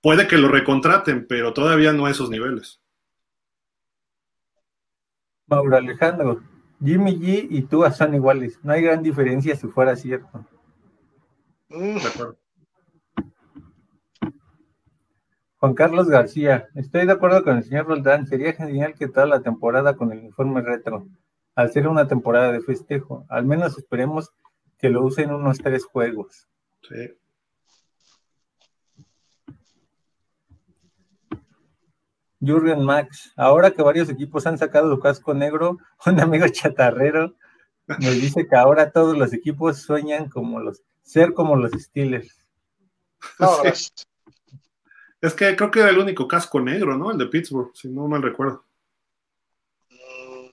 Puede que lo recontraten, pero todavía no a esos niveles. Mauro Alejandro, Jimmy G y tú son iguales. No hay gran diferencia si fuera cierto. Mm. Juan Carlos García, estoy de acuerdo con el señor Roldán. Sería genial que toda la temporada con el uniforme retro, al ser una temporada de festejo. Al menos esperemos que lo usen unos tres juegos. Sí. Jurgen Max, ahora que varios equipos han sacado su casco negro, [laughs] un amigo chatarrero me dice que ahora todos los equipos sueñan como los, ser como los Steelers. Es que creo que era el único casco negro, ¿no? El de Pittsburgh, si no mal recuerdo. Mm,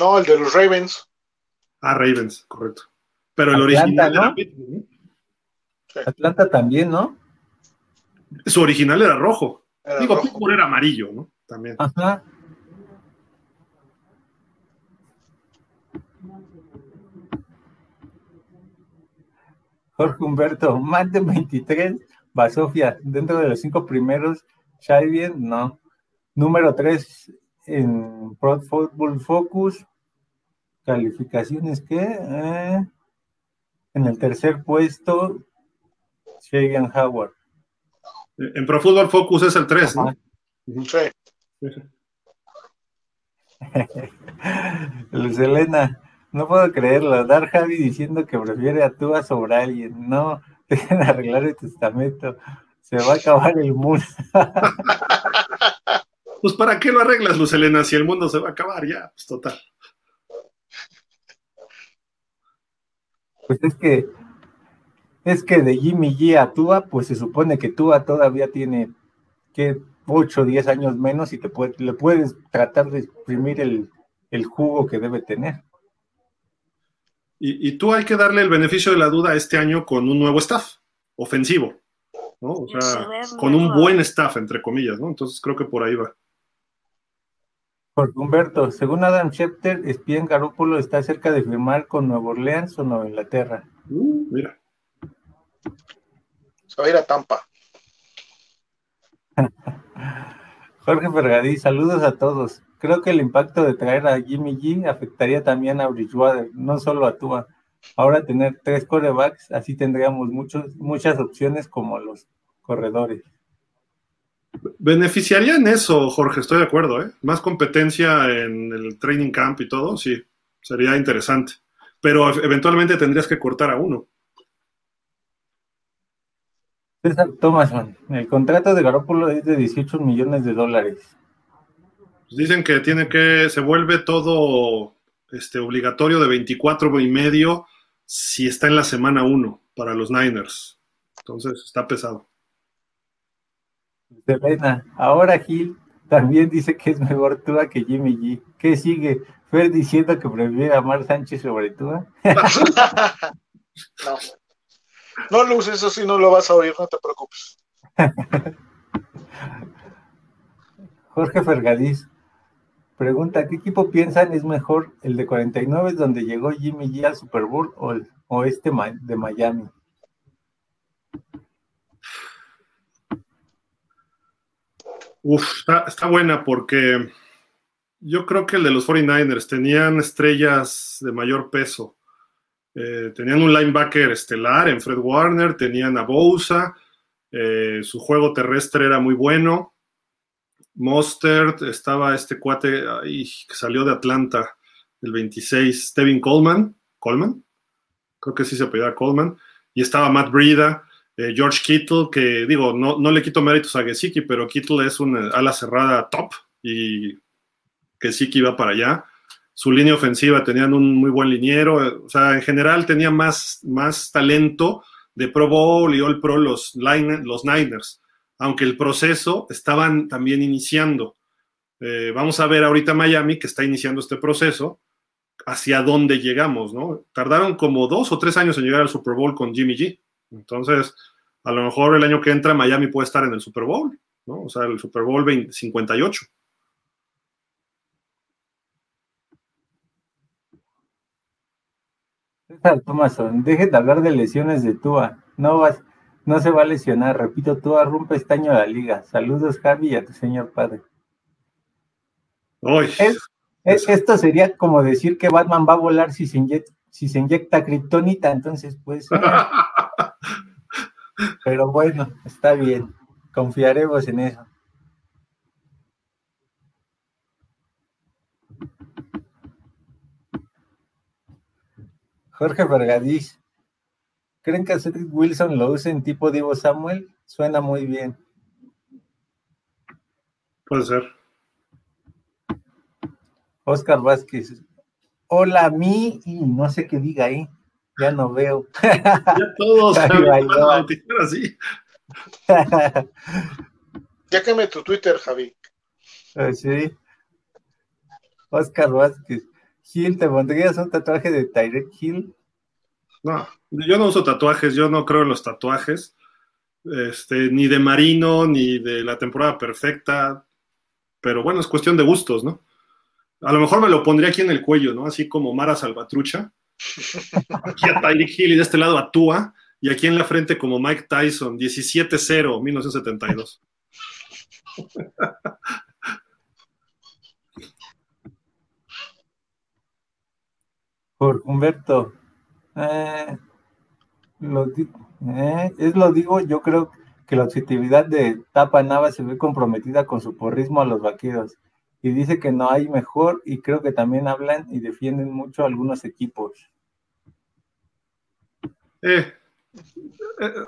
no, el de los Ravens. Ah, Ravens, correcto. Pero el original era. Atlanta también, ¿no? Su original era rojo. Digo, Pittsburgh era amarillo, ¿no? También. Ajá. Jorge Humberto, más de 23, Basofia, dentro de los cinco primeros, bien, no. Número 3 en Pro Football Focus, calificaciones que eh, en el tercer puesto, Shagan Howard. En Pro Football Focus es el 3, ¿no? Sí. [laughs] Luz Elena, no puedo creerlo. Dar Javi diciendo que prefiere a Tua sobre alguien. No, [laughs] dejen arreglar el testamento. Se va a acabar el mundo. [laughs] pues ¿para qué lo arreglas, Luz Elena? Si el mundo se va a acabar ya, pues total. Pues es que es que de Jimmy G a Tua, pues se supone que Tua todavía tiene que 8 o 10 años menos y te le puedes tratar de exprimir el, jugo que debe tener. Y, tú hay que darle el beneficio de la duda este año con un nuevo staff ofensivo, ¿no? O sea, con un buen staff, entre comillas, ¿no? Entonces creo que por ahí va. Por Humberto, según Adam Schefter, Spien Garópolo está cerca de firmar con Nueva Orleans o Nueva Inglaterra. Uh, mira. Se va a ir a Tampa. [laughs] Jorge Fergadí, saludos a todos. Creo que el impacto de traer a Jimmy G afectaría también a Bridgewater, no solo a Tua. Ahora tener tres corebacks, así tendríamos muchos, muchas opciones como los corredores. Beneficiaría en eso, Jorge, estoy de acuerdo. ¿eh? Más competencia en el training camp y todo, sí, sería interesante. Pero eventualmente tendrías que cortar a uno. César Thomason, el contrato de Garoppolo es de 18 millones de dólares. Pues dicen que tiene que, se vuelve todo este, obligatorio de 24 y medio si está en la semana 1 para los Niners. Entonces está pesado. Selena, ahora Gil también dice que es mejor Tua que Jimmy G. ¿Qué sigue? Fer diciendo que prefiere a Mar Sánchez sobre Tua. [laughs] [laughs] no. No, Luz, eso sí no lo vas a oír, no te preocupes. Jorge Fergadís pregunta, ¿qué equipo piensan es mejor, el de 49 donde llegó Jimmy G al Super Bowl o, este de Miami? Uf, está, buena porque yo creo que el de los 49ers tenían estrellas de mayor peso. Eh, tenían un linebacker estelar en Fred Warner, tenían a Bosa, eh, su juego terrestre era muy bueno. Mostert, estaba este cuate que salió de Atlanta, el 26, Stevin Coleman, Coleman, creo que sí se apellida Coleman, y estaba Matt Brida. Eh, George Kittle, que digo, no, no le quito méritos a Gesicki, pero Kittle es una ala cerrada top y Gesicki va para allá. Su línea ofensiva tenían un muy buen liniero, o sea, en general tenía más, más talento de Pro Bowl y All Pro los, los Niners, aunque el proceso estaban también iniciando. Eh, vamos a ver ahorita Miami que está iniciando este proceso, hacia dónde llegamos, ¿no? Tardaron como dos o tres años en llegar al Super Bowl con Jimmy G. Entonces, a lo mejor el año que entra Miami puede estar en el Super Bowl, ¿no? O sea, el Super Bowl 58. César Thomason, deje de hablar de lesiones de Tua. No vas, no se va a lesionar. Repito, Tua rompe este año la liga. Saludos, Javi, y a tu señor padre. esto sería como decir que Batman va a volar si se inyecta, si se inyecta kriptonita, entonces pues. [laughs] Pero bueno, está bien. Confiaremos en eso. Jorge Vergadís. ¿Creen que Cedric Wilson lo use en tipo Divo Samuel? Suena muy bien. Puede ser. Oscar Vázquez. Hola, mi, y no sé qué diga ahí. Ya no veo. [laughs] Ya todos. [laughs] así. [laughs] ya queme tu Twitter, Javi. Ah, sí. Oscar Vázquez. Gil, ¿te pondrías un tatuaje de Tyrek Hill? No, yo no uso tatuajes, yo no creo en los tatuajes. Este, ni de Marino, ni de la temporada perfecta. Pero bueno, es cuestión de gustos, ¿no? A lo mejor me lo pondría aquí en el cuello, ¿no? Así como Mara Salvatrucha. [laughs] Aquí a Tyreek Hill y de este lado a Tua. Y aquí en la frente como Mike Tyson, 17-0, 1972. [laughs] Humberto. Eh, eh, es lo digo, yo creo que la objetividad de Tapa Nava se ve comprometida con su porrismo a los vaqueros y dice que no hay mejor y creo que también hablan y defienden mucho algunos equipos. Eh,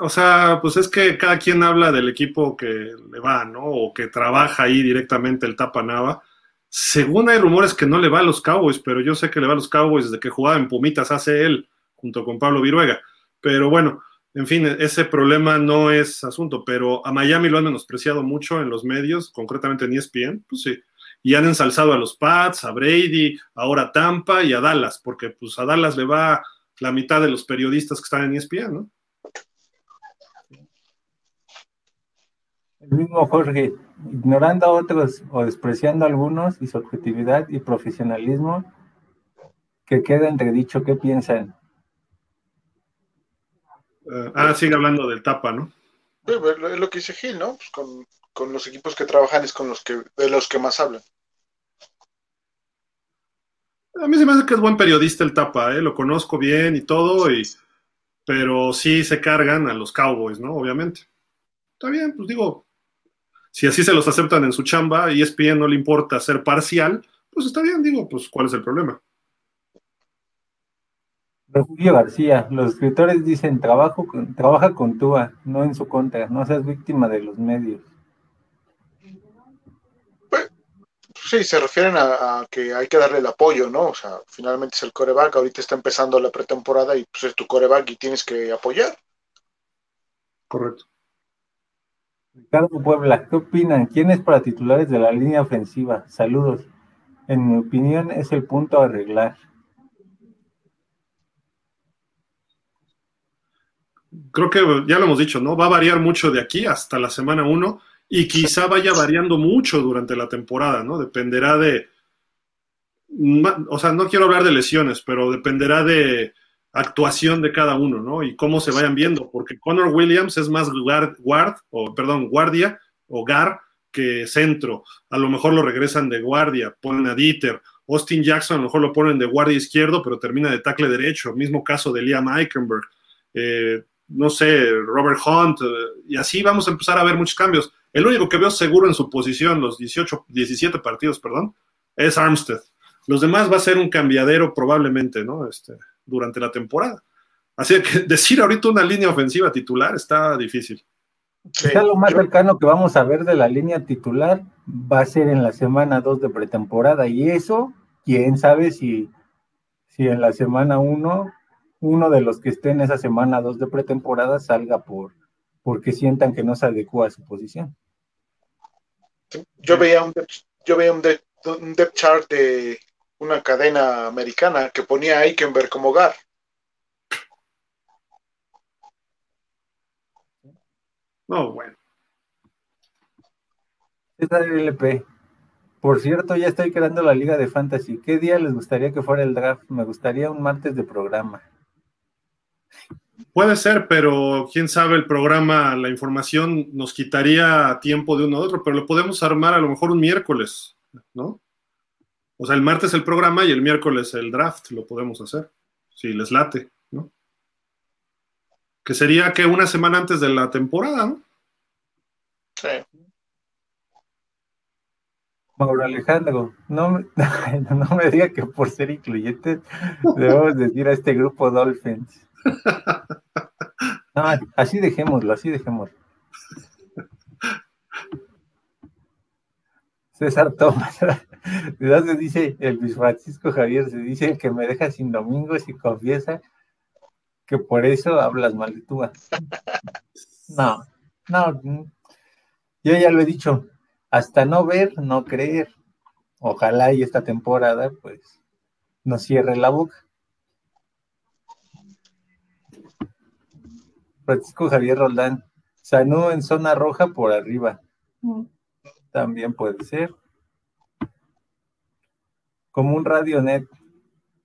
o sea, pues es que cada quien habla del equipo que le va, ¿no? O que trabaja ahí directamente el Tapa Nava según hay rumores que no le va a los Cowboys, pero yo sé que le va a los Cowboys desde que jugaba en Pumitas hace él, junto con Pablo Viruega. Pero bueno, en fin, ese problema no es asunto, pero a Miami lo han menospreciado mucho en los medios, concretamente en ESPN, pues sí. Y han ensalzado a los Pats, a Brady, ahora a Tampa y a Dallas, porque pues a Dallas le va la mitad de los periodistas que están en ESPN, ¿no? El mismo Jorge, ignorando a otros o despreciando a algunos y su objetividad y profesionalismo, que queda entredicho, ¿qué piensan? Uh, ah, sigue hablando del tapa, ¿no? Es lo que dice Gil, ¿no? Pues con, con, los equipos que trabajan es con los que, de los que más hablan. A mí se me hace que es buen periodista el tapa, ¿eh? Lo conozco bien y todo, y, pero sí se cargan a los Cowboys, ¿no? Obviamente. Está bien, pues digo, si así se los aceptan en su chamba y ESPN no le importa ser parcial, pues está bien, digo, pues ¿cuál es el problema? Julio García, los escritores dicen trabajo con, trabaja con Tua, no en su contra, no seas víctima de los medios. Pues, sí, se refieren a, que hay que darle el apoyo, ¿no? O sea, finalmente es el coreback, ahorita está empezando la pretemporada y pues es tu coreback y tienes que apoyar. Correcto. Ricardo Puebla, ¿qué opinan? ¿Quién es para titulares de la línea ofensiva? Saludos. En mi opinión es el punto a arreglar. Creo que ya lo hemos dicho, ¿no? Va a variar mucho de aquí hasta la semana 1 y quizá vaya variando mucho durante la temporada, ¿no? Dependerá de... O sea, no quiero hablar de lesiones, pero dependerá de actuación de cada uno, ¿no? Y cómo se vayan viendo, porque Connor Williams es más guard, o perdón, guardia o gar que centro. A lo mejor lo regresan de guardia, ponen a Dieter. Austin Jackson a lo mejor lo ponen de guardia izquierdo, pero termina de tackle derecho. Mismo caso de Liam Eichenberg. Eh, no sé, Robert Hunt, eh, y así vamos a empezar a ver muchos cambios. El único que veo seguro en su posición, los 18, 17 partidos, perdón, es Armstead. Los demás va a ser un cambiadero probablemente, ¿no? Este, durante la temporada. Así que [laughs] decir ahorita una línea ofensiva titular está difícil. Quizá lo más cercano que vamos a ver de la línea titular va a ser en la semana 2 de pretemporada. Y eso, quién sabe si, si en la semana 1, uno de los que esté en esa semana 2 de pretemporada salga por porque sientan que no se adecua a su posición. Yo veía un, yo veía un, depth chart de una cadena americana que ponía a Eikenberg como Gar. No, bueno. LP. Por cierto, ya estoy creando la liga de fantasy. ¿Qué día les gustaría que fuera el draft? Me gustaría un martes de programa. Puede ser, pero quién sabe, el programa, la información nos quitaría tiempo de uno a otro, pero lo podemos armar a lo mejor un miércoles, ¿no? O sea, el martes el programa y el miércoles el draft, lo podemos hacer, si les late, ¿no? Que sería que una semana antes de la temporada, ¿no? Sí. Mauro Alejandro, no, me, [laughs] no me diga que por ser incluyente debemos decir a este grupo Dolphins. No, así dejémoslo, así dejémoslo. César Tomás, [laughs] se dice el Luis Francisco Javier, se dice que me deja sin domingos y confiesa que por eso hablas mal de tú. No, no, yo ya lo he dicho, hasta no ver, no creer. Ojalá y esta temporada, pues, no cierre la boca. Francisco Javier Roldán, Sanú en zona roja por arriba. También puede ser. Como un radionet.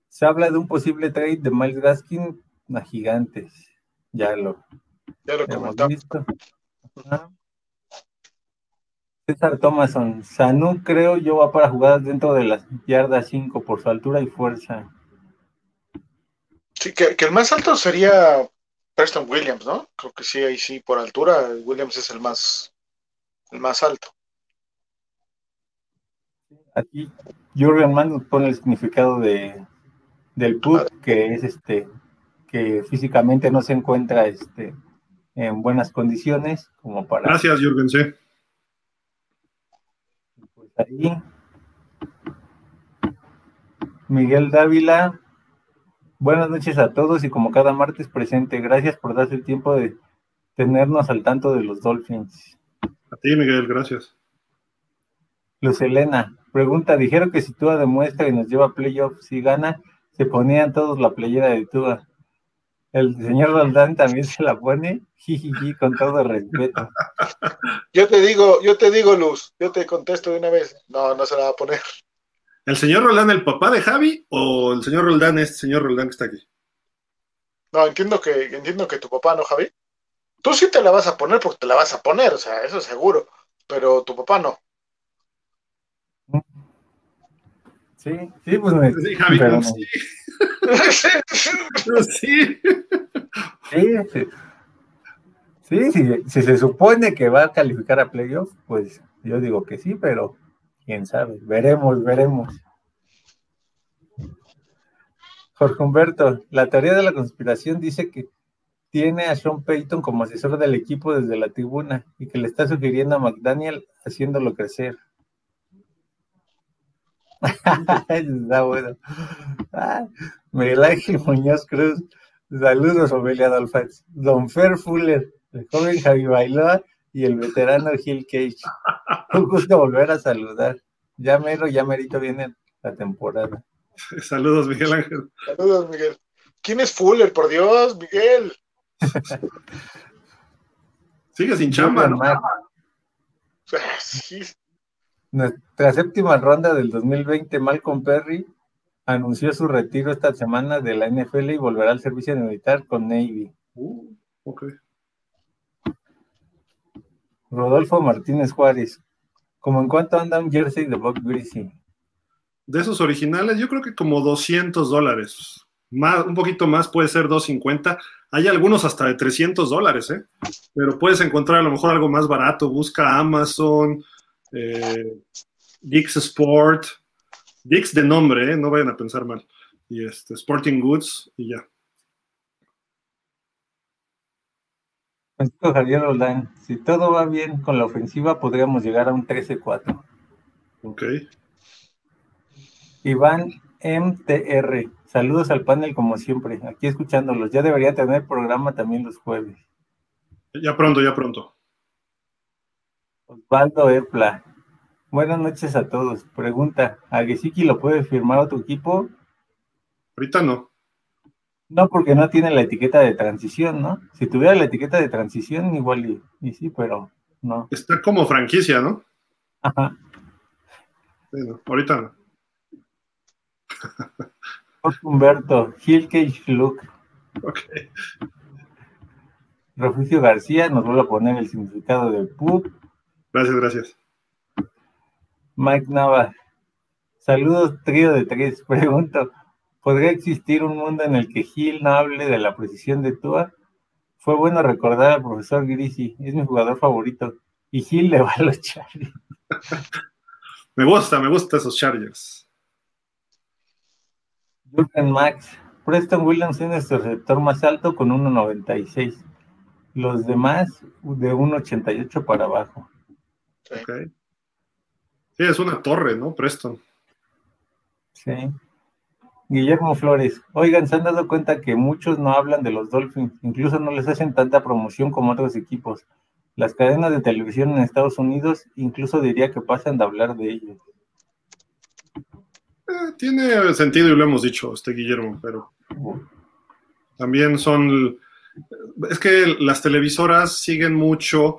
Se habla de un posible trade de Miles Gaskin a Gigantes. Ya lo, ya lo hemos visto. César Thomason, Sanú creo yo va para jugadas dentro de las yardas 5 por su altura y fuerza. Sí, que, que, el más alto sería Preston Williams, ¿no? Creo que sí, ahí sí, por altura, Williams es el más, el más alto. Aquí Jurgen Mann pone el significado de, del put, que es este, que físicamente no se encuentra este, en buenas condiciones, como para. Gracias, Jürgen, sí. Pues ahí. Miguel Dávila, Buenas noches a todos y como cada martes presente, gracias por darse el tiempo de tenernos al tanto de los Dolphins. A ti, Miguel, gracias. Luz Elena, pregunta, dijeron que si Tua demuestra y nos lleva a playoffs y gana, se ponían todos la playera de Tua. El señor Roldán también se la pone, jijiji, con todo respeto. Yo te digo, yo te digo, Luz, yo te contesto de una vez. No, no se la va a poner. ¿El señor Roldán el papá de Javi o el señor Roldán este señor Roldán que está aquí? No, entiendo que, entiendo que tu papá no, Javi. Tú sí te la vas a poner porque te la vas a poner, o sea, eso es seguro, pero tu papá no. Sí, sí, pues me... Sí, Javi, pero [laughs] sí. sí. sí. Sí, sí, si se supone que va a calificar a playoff, pues yo digo que sí, pero quién sabe, veremos, veremos. Jorge Humberto, la teoría de la conspiración dice que tiene a Sean Payton como asesor del equipo desde la tribuna y que le está sugiriendo a McDaniel haciéndolo crecer. [laughs] está bueno. Ah, Miguel Ángel Muñoz Cruz, saludos familia Dolphins. Don Fer Fuller, el joven Javi Bailoa y el veterano Gil Cage. [laughs] Un gusto volver a saludar. Ya mero, ya merito viene la temporada. Saludos, Miguel Ángel. Saludos, Miguel. ¿Quién es Fuller? Por Dios, Miguel. [laughs] Sigue sin chamba, ¿no? Nuestra séptima ronda del 2020, Malcolm Perry anunció su retiro esta semana de la NFL y volverá al servicio militar con Navy. Uh. Rodolfo Martínez Juárez. ¿Cómo en cuánto anda un jersey de Bob Greasy? De esos originales, yo creo que como 200 dólares. Más, un poquito más puede ser 250. Hay algunos hasta de 300 dólares, ¿eh? Pero puedes encontrar a lo mejor algo más barato. Busca Amazon, eh, Dix Sport, Dix de nombre, ¿eh? No vayan a pensar mal. Y este, Sporting Goods y ya. Javier Roldán, si todo va bien con la ofensiva, podríamos llegar a un 13-4. Ok. Iván MTR, saludos al panel como siempre, aquí escuchándolos. Ya debería tener programa también los jueves. Ya pronto, ya pronto. Osvaldo Epla, buenas noches a todos. Pregunta, ¿a Gesicki lo puede firmar otro equipo? Ahorita no. No, porque no tiene la etiqueta de transición, ¿no? Si tuviera la etiqueta de transición, igual y, sí, pero no. Está como franquicia, ¿no? Ajá. Bueno, ahorita no. Humberto, Hill Cage Look. Ok. Refugio García nos vuelve a poner el significado de PUB. Gracias, gracias. Mike Nava. Saludos, trío de tres. [laughs] Pregunto, ¿podría existir un mundo en el que Gil no hable de la precisión de Tua? Fue bueno recordar al profesor Grisi, es mi jugador favorito. Y Gil le [laughs] va a los Chargers. [laughs] me gusta, me gustan esos Chargers. Jürgen Max. Preston Williams es nuestro receptor más alto con 1.96. Los demás de 1.88 para abajo. Ok. Sí, es una torre, ¿no? Preston. Sí. Guillermo Flores. Oigan, ¿se han dado cuenta que muchos no hablan de los Dolphins? Incluso no les hacen tanta promoción como otros equipos. Las cadenas de televisión en Estados Unidos incluso diría que pasan de hablar de ellos. Eh, tiene sentido y lo hemos dicho, este Guillermo, pero también son es que las televisoras siguen mucho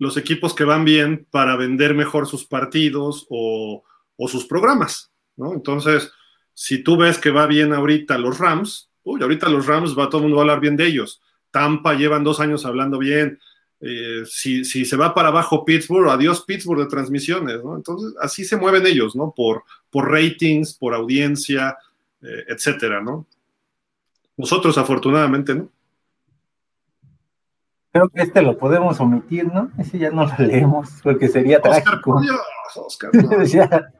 los equipos que van bien para vender mejor sus partidos o, sus programas, ¿no? Entonces, si tú ves que va bien ahorita los Rams, uy, ahorita los Rams va todo el mundo a hablar bien de ellos. Tampa llevan dos años hablando bien. Eh, si, se va para abajo Pittsburgh, adiós Pittsburgh de transmisiones, ¿no? Entonces, así se mueven ellos, ¿no? Por, por ratings, por audiencia, eh, etcétera, ¿no? Nosotros, afortunadamente, ¿no? Creo que este lo podemos omitir, ¿no? Ese ya no lo leemos, porque sería Oscar, trágico. Dios, Oscar, [laughs]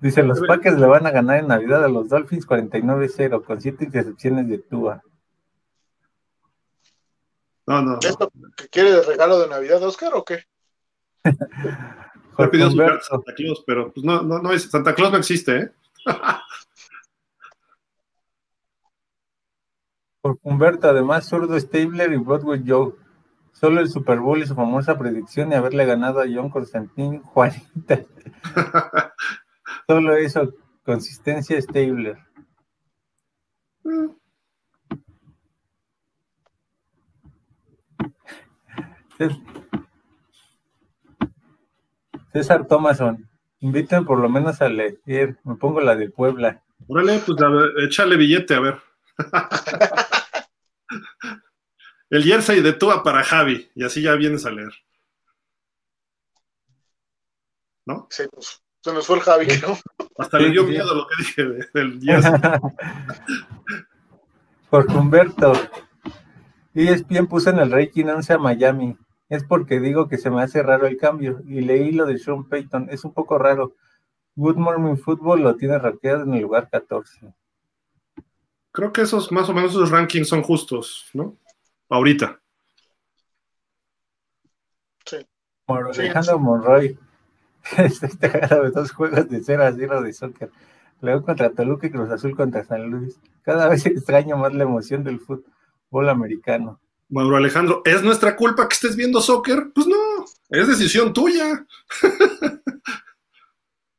Dice, los Packers le van a ganar en Navidad a los Dolphins 49-0, con siete intercepciones de Tua. No, no. ¿Esto que quiere de regalo de Navidad, Oscar, o qué? Jorge pidió su Santa Claus, pero pues no, no, no es, Santa Claus no existe, ¿eh? [laughs] Por Humberto, además, zurdo Stabler y Broadway Joe. Solo el Super Bowl y su famosa predicción de haberle ganado a John Constantin [laughs] Juanita. Solo eso, consistencia Stabler. César Thomason, inviten por lo menos a leer. Me pongo la de Puebla. Órale, pues échale billete, a ver. El jersey de Tua para Javi, y así ya vienes a leer. ¿No? Sí, pues, se nos fue el Javi, ¿no? Hasta le dio miedo lo que dije del jersey. [laughs] Por Humberto. ESPN puso en el ranking 11 a Miami. Es porque digo que se me hace raro el cambio. Y leí lo de Sean Payton. Es un poco raro. Good Morning Football lo tiene rankeado en el lugar 14 creo que esos más o menos esos rankings son justos, ¿no? Ahorita. Sí. Alejandro Monroy. [laughs] Este de dos juegos de 0 a 0 de soccer. Luego contra Toluca y Cruz Azul contra San Luis. Cada vez [laughs] extraño más la emoción del fútbol americano. Mauro Alejandro, ¿es nuestra culpa que estés viendo soccer? Pues no, es decisión tuya. [laughs]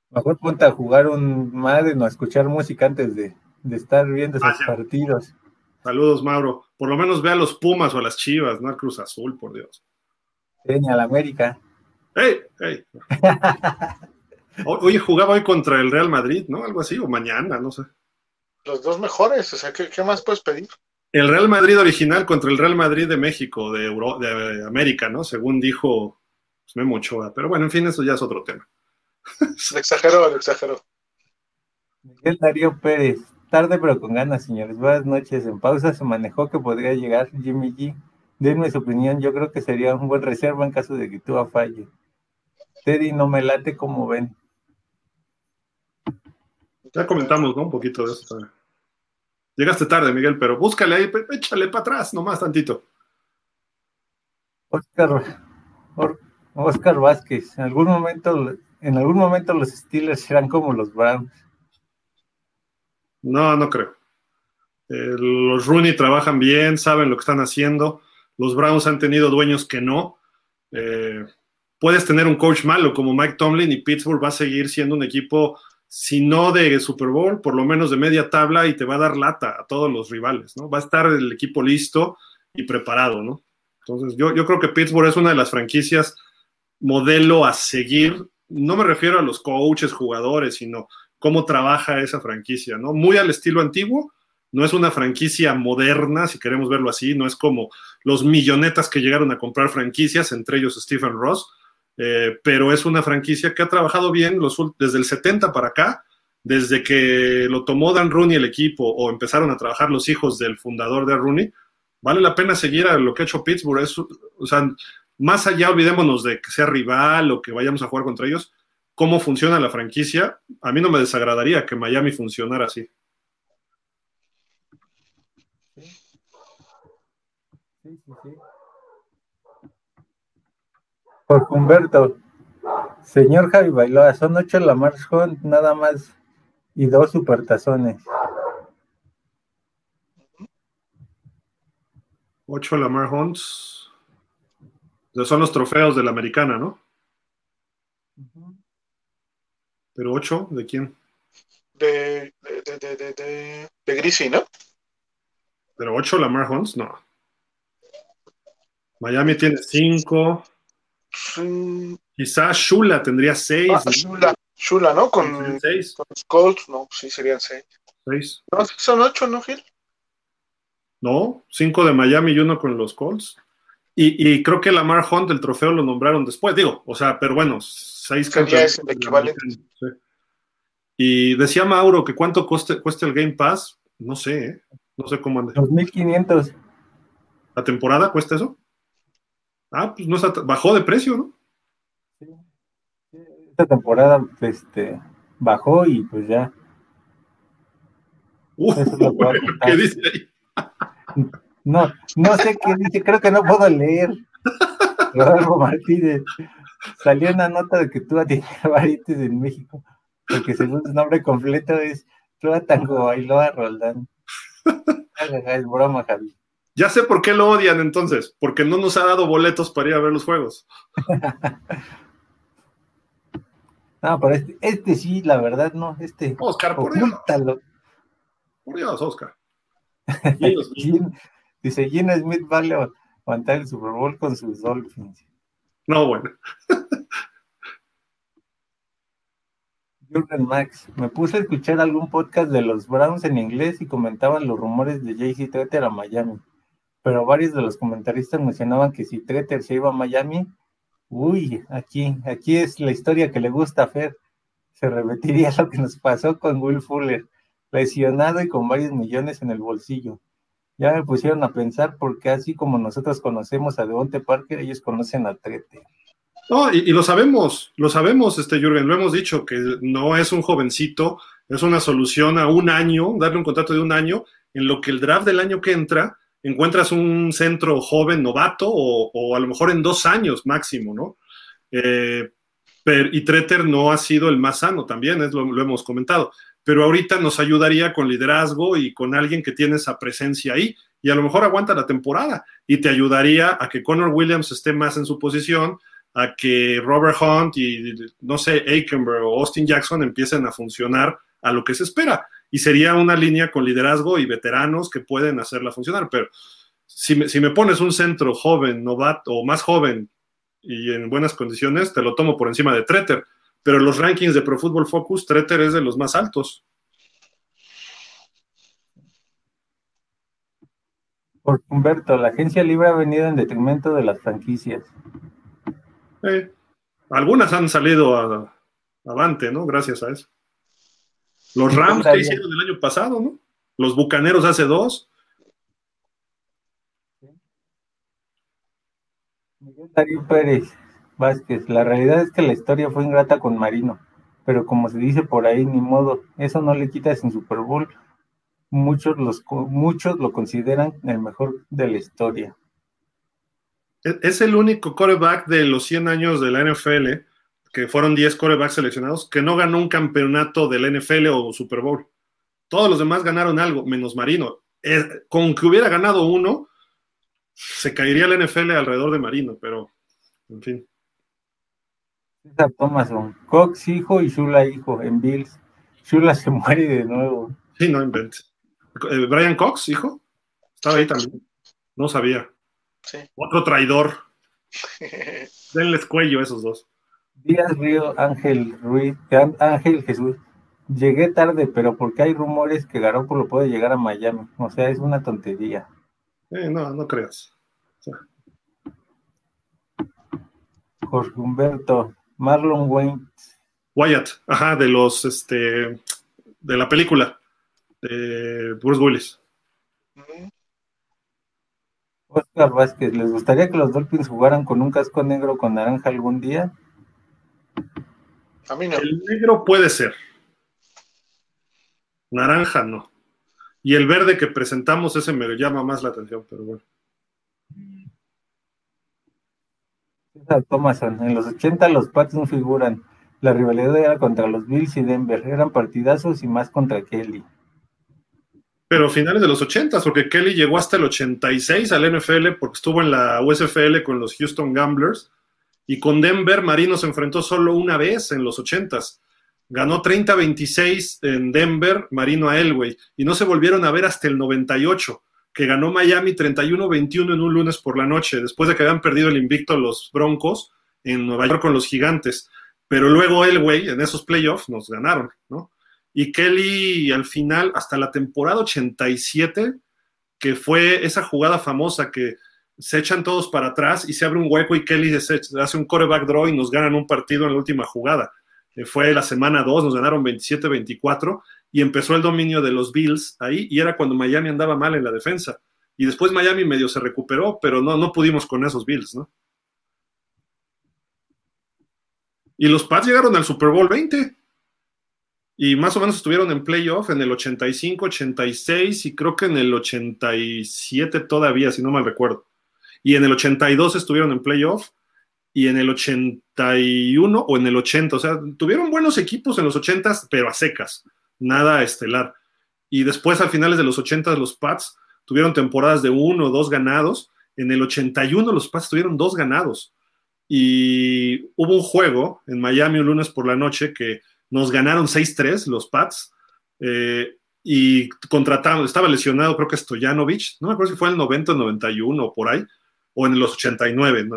Mejor ponte a jugar un madre o a escuchar música antes de, de estar viendo esos partidos. Saludos, Mauro. Por lo menos ve a los Pumas o a las Chivas, no al Cruz Azul, por Dios. Seña la América. ¡Ey! ¡Ey! [laughs] Oye, jugaba hoy contra el Real Madrid, ¿no? Algo así, o mañana, no sé. Los dos mejores, o sea, ¿qué, más puedes pedir? El Real Madrid original contra el Real Madrid de México, de, de América, ¿no? Según dijo pues, Memo Ochoa. Pero bueno, en fin, eso ya es otro tema. [laughs] Lo exageró, lo exageró. Miguel Darío Pérez, Tarde pero con ganas, señores. Buenas noches. En pausa se manejó que podría llegar Jimmy G. Denme su opinión. Yo creo que sería un buen reserva en caso de que tú falle. Teddy, no me late como ven. Ya comentamos, ¿no? Un poquito de eso Llegaste tarde, Miguel, pero búscale ahí, échale para atrás, nomás tantito. Oscar, Oscar Vázquez, en algún momento, en algún momento los Steelers serán como los Browns. No, no creo. Eh, los Rooney trabajan bien, saben lo que están haciendo. Los Browns han tenido dueños que no. Eh, puedes tener un coach malo como Mike Tomlin y Pittsburgh va a seguir siendo un equipo, si no de Super Bowl, por lo menos de media tabla y te va a dar lata a todos los rivales, ¿no? Va a estar el equipo listo y preparado, ¿no? Entonces, yo, yo creo que Pittsburgh es una de las franquicias modelo a seguir. No me refiero a los coaches, jugadores, sino cómo trabaja esa franquicia, ¿no? Muy al estilo antiguo, no es una franquicia moderna, si queremos verlo así, no es como los millonetas que llegaron a comprar franquicias, entre ellos Stephen Ross, eh, pero es una franquicia que ha trabajado bien desde el 70 para acá, desde que lo tomó Dan Rooney el equipo o empezaron a trabajar los hijos del fundador de Rooney, vale la pena seguir a lo que ha hecho Pittsburgh. o sea, más allá, olvidémonos de que sea rival o que vayamos a jugar contra ellos, cómo funciona la franquicia, a mí no me desagradaría que Miami funcionara así. Sí, sí, sí. Por Humberto, señor Javi Bailoa, son ocho Lamar Hunt nada más y dos supertazones. Ocho Lamar Hunts. Son los trofeos de la americana, ¿no? Pero ocho, ¿de quién? De, de, de, de, de, Grisi, ¿no? Pero ocho Lamar Hunts, no. Miami tiene cinco. Quizás Shula tendría seis. Ah, Shula, Shula, ¿no? Con, seis. con los Colts, no, sí serían seis. Seis. No, son ocho, ¿no, Gil? No, cinco de Miami y uno con los Colts. Y, y, creo que Lamar Hunt, el trofeo, lo nombraron después, digo, o sea, pero bueno, seis campeones. el equivalente. Sí. Y decía Mauro que cuánto cuesta, cuesta el Game Pass, no sé, ¿eh? no sé cómo anda. 2.500. ¿La temporada cuesta eso? Ah, pues no está, bajó de precio, ¿no? Sí. Esta temporada este, bajó y pues ya. Uh, [laughs] ¿Qué dice ahí? [laughs] No, no sé qué dice, creo que no puedo leer. Rodolfo Martínez. Salió una nota de que tú tienes [laughs] variantes en México, porque según su nombre completo es Tua Tango Bailoa Roldán. [laughs] Es broma, Javi. Ya sé por qué lo odian entonces, porque no nos ha dado boletos para ir a ver los juegos. [laughs] no, pero este, este, sí, la verdad, no, este. Oscar, por Dios. Por Dios, Oscar. Dice, Gino Smith vale aguantar el Super Bowl con sus Dolphins. No, bueno. [laughs] Jürgen Max, me puse a escuchar algún podcast de los Browns en inglés y comentaban los rumores de JC Treter a Miami pero varios de los comentaristas mencionaban que si Treter se iba a Miami, uy, aquí, aquí es la historia que le gusta a Fer. Se repetiría [laughs] lo que nos pasó con Will Fuller, lesionado y con varios millones en el bolsillo. Ya me pusieron a pensar porque así como nosotros conocemos a Devonte Parker, ellos conocen a Treter. No, y, lo sabemos, lo sabemos, este Jürgen, lo hemos dicho, que no es un jovencito, es una solución a un año, darle un contrato de un año, en lo que el draft del año que entra encuentras un centro joven, novato, o, a lo mejor en dos años máximo, ¿no? Eh, y Treter no ha sido el más sano también, es lo, hemos comentado, pero ahorita nos ayudaría con liderazgo y con alguien que tiene esa presencia ahí, y a lo mejor aguanta la temporada, y te ayudaría a que Connor Williams esté más en su posición, a que Robert Hunt y, no sé, Aikenberg o Austin Jackson empiecen a funcionar a lo que se espera y sería una línea con liderazgo y veteranos que pueden hacerla funcionar. Pero si me, si me pones un centro joven, novato o más joven y en buenas condiciones, te lo tomo por encima de Treter. Pero los rankings de Pro Football Focus, Treter es de los más altos. Por Humberto, la agencia libre ha venido en detrimento de las franquicias. Eh, algunas han salido a, avante, ¿no? Gracias a eso. Los Rams que hicieron el año pasado, ¿no? Los Bucaneros hace dos. Miguel Darío Pérez Vázquez, la realidad es que la historia fue ingrata con Marino, pero como se dice por ahí, ni modo, eso no le quita sin Super Bowl. Muchos, los, muchos lo consideran el mejor de la historia. E, es el único coreback de los 100 años de la NFL, que fueron 10 corebacks seleccionados, que no ganó un campeonato del NFL o Super Bowl. Todos los demás ganaron algo, menos Marino. con que hubiera ganado uno, se caería el NFL alrededor de Marino, pero en fin. César Thomason, Cox hijo y Shula hijo en Bills. Shula se [laughs] muere de nuevo. Sí, no inventes. Eh, Brian Cox, hijo, estaba ahí también. No sabía. Sí. Otro traidor. [laughs] Denles cuello a esos dos. Díaz Río, Ángel Ruiz, Ángel Jesús. Llegué tarde, pero porque hay rumores que Garoppolo puede llegar a Miami. O sea, es una tontería. Eh, no, no creas. Jorge Humberto, Marlon Wayne. Wyatt, ajá, de los, este, de la película de Bruce Willis. Oscar Vázquez, ¿les gustaría que los Dolphins jugaran con un casco negro con naranja algún día? A mí no. El negro puede ser. Naranja no. Y el verde que presentamos, ese me llama más la atención, pero bueno. Thomason, en los 80 los Pats no figuran. La rivalidad era contra los Bills y Denver. Eran partidazos y más contra Kelly. Pero finales de los 80, porque Kelly llegó hasta el 86 al NFL porque estuvo en la USFL con los Houston Gamblers. Y con Denver, Marino se enfrentó solo una vez en los 80 Ganó 30-26 en Denver, Marino a Elway. Y no se volvieron a ver hasta el 98 que ganó Miami 31-21 en un lunes por la noche, después de que habían perdido el invicto los Broncos en Nueva York con los Gigantes. Pero luego Elway, en esos playoffs, nos ganaron, ¿no? Y Kelly, al final, hasta la temporada 87, que fue esa jugada famosa que se echan todos para atrás y se abre un hueco y Kelly hace un coreback draw y nos ganan un partido en la última jugada. Eh, fue la semana 2, nos ganaron 27-24 y empezó el dominio de los Bills ahí y era cuando Miami andaba mal en la defensa. Y después Miami medio se recuperó, pero no, no pudimos con esos Bills, ¿no? Y los Pats llegaron al Super Bowl 20 y más o menos estuvieron en playoff en el 85, 86 y creo que en el 87 todavía, si no mal recuerdo. Y en el 82 estuvieron en playoff y en el 81 o en el 80, o sea, tuvieron buenos equipos en los 80, pero a secas nada estelar. Y después, a finales de los 80, los Pats tuvieron temporadas de uno o dos ganados. En el 81 los Pats tuvieron dos ganados. Y hubo un juego en Miami un lunes por la noche que nos ganaron 6-3 los Pats. Eh, y contratamos, estaba lesionado, creo que Stojanovic, no me acuerdo si fue en el 90 o 91 o por ahí, o en los 89,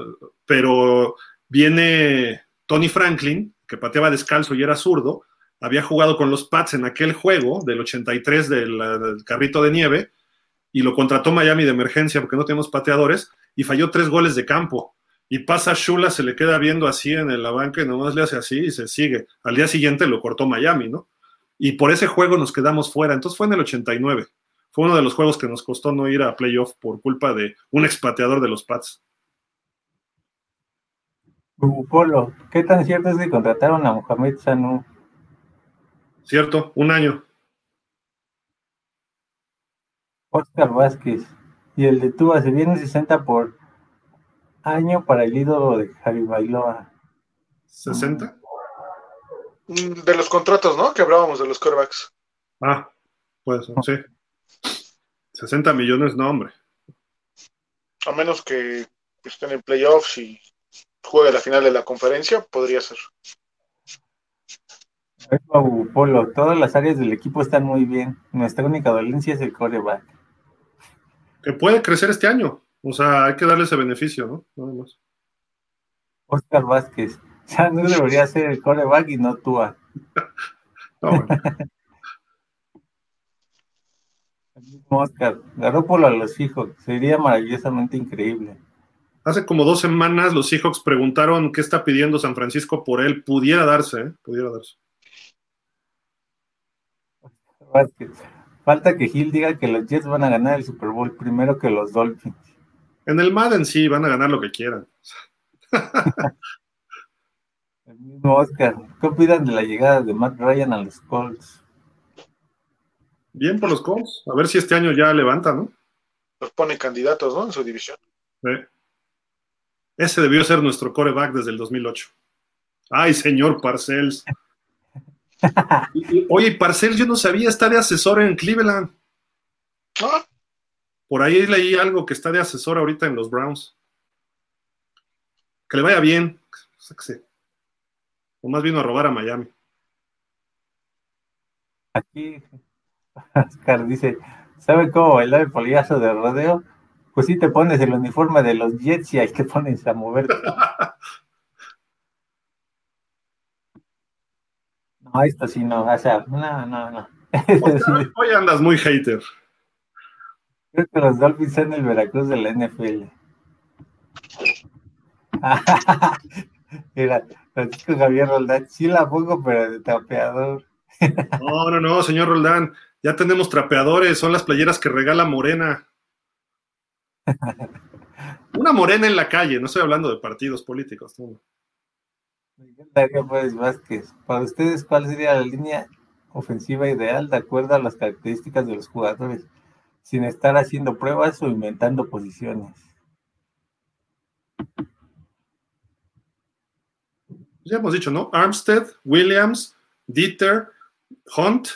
pero viene Tony Franklin, que pateaba descalzo y era zurdo, había jugado con los Pats en aquel juego del 83 del, carrito de nieve y lo contrató Miami de emergencia porque no tenemos pateadores y falló tres goles de campo. Y pasa Shula, se le queda viendo así en la banca y nomás le hace así y se sigue. Al día siguiente lo cortó Miami, ¿no? Y por ese juego nos quedamos fuera. Entonces fue en el 89. Fue uno de los juegos que nos costó no ir a playoff por culpa de un expateador de los Pats. Polo, ¿qué tan cierto es que contrataron a Mohamed Sanu ¿cierto? Un año. Oscar Vázquez. Y el de Tuba se viene 60 por año para el ídolo de Javi Bailoa. ¿60? Mm, de los contratos, ¿no? Que hablábamos de los corebacks. Ah, pues sí. 60 millones, no, hombre. A menos que estén en playoffs y juegue la final de la conferencia, podría ser. Polo, todas las áreas del equipo están muy bien. Nuestra única dolencia es el coreback. Que puede crecer este año. O sea, hay que darle ese beneficio, ¿no? Nada más. Oscar Vázquez. Ya no debería ser el coreback y no tú. [laughs] no, El mismo Oscar. Garópolo a los hijos. Sería maravillosamente increíble. Hace como dos semanas los Seahawks preguntaron qué está pidiendo San Francisco por él. Pudiera darse, ¿eh? Pudiera darse. Falta que Gil diga que los Jets van a ganar el Super Bowl primero que los Dolphins. En el Madden sí, van a ganar lo que quieran. [laughs] el mismo Oscar. ¿Qué opinan de la llegada de Matt Ryan a los Colts? Bien por los Colts. A ver si este año ya levanta, ¿no? Los pone candidatos, ¿no? En su división. Ese debió ser nuestro coreback desde el 2008. Ay, señor Parcells. [laughs] Oye, Parcells, yo no sabía, está de asesor en Cleveland. ¿Ah? Por ahí leí algo que está de asesor ahorita en los Browns. Que le vaya bien. O más vino a robar a Miami. Aquí, [laughs] Oscar dice, ¿sabe cómo bailar el polillazo de rodeo? Pues si te pones el uniforme de los Jets y ahí te pones a moverte. [laughs] no, esto sí no, o sea, no, no, no. [laughs] [laughs] Hoy andas muy hater. Creo que los Dolphins son el Veracruz de la NFL. [laughs] Mira, Francisco Javier Roldán, sí la pongo, pero de trapeador. no, no, no, señor Roldán, ya tenemos trapeadores, son las playeras que regala Morena. Una morena en la calle, no estoy hablando de partidos políticos. No. Pues Vázquez, para ustedes, ¿cuál sería la línea ofensiva ideal de acuerdo a las características de los jugadores, sin estar haciendo pruebas o inventando posiciones? Ya hemos dicho, ¿no? Armstead, Williams, Dieter, Hunt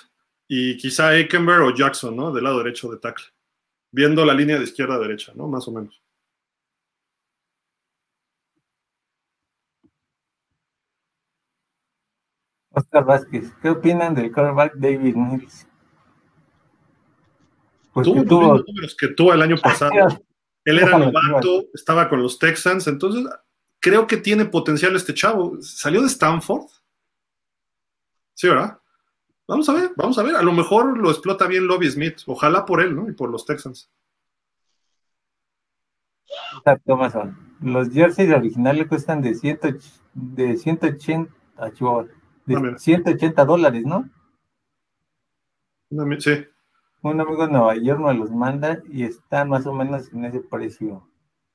y quizá Eckenberg o Jackson, ¿no? Del lado derecho de tackle viendo la línea de izquierda a derecha, ¿no? Más o menos. Oscar Vázquez, ¿qué opinan del quarterback David Mills? Pues tuvo, los números que tuvo el año pasado. Él era novato, estaba con los Texans, entonces creo que tiene potencial este chavo. ¿Salió de Stanford? Sí, ¿verdad? Vamos a ver, vamos a ver. A lo mejor lo explota bien Lobby Smith. Ojalá por él, ¿no? Y por los Texans. Thomason. Los jerseys originales cuestan de, ciento, de 180, de 180 dólares, ¿no? Sí. Un amigo de Nueva York me los manda y están más o menos en ese precio.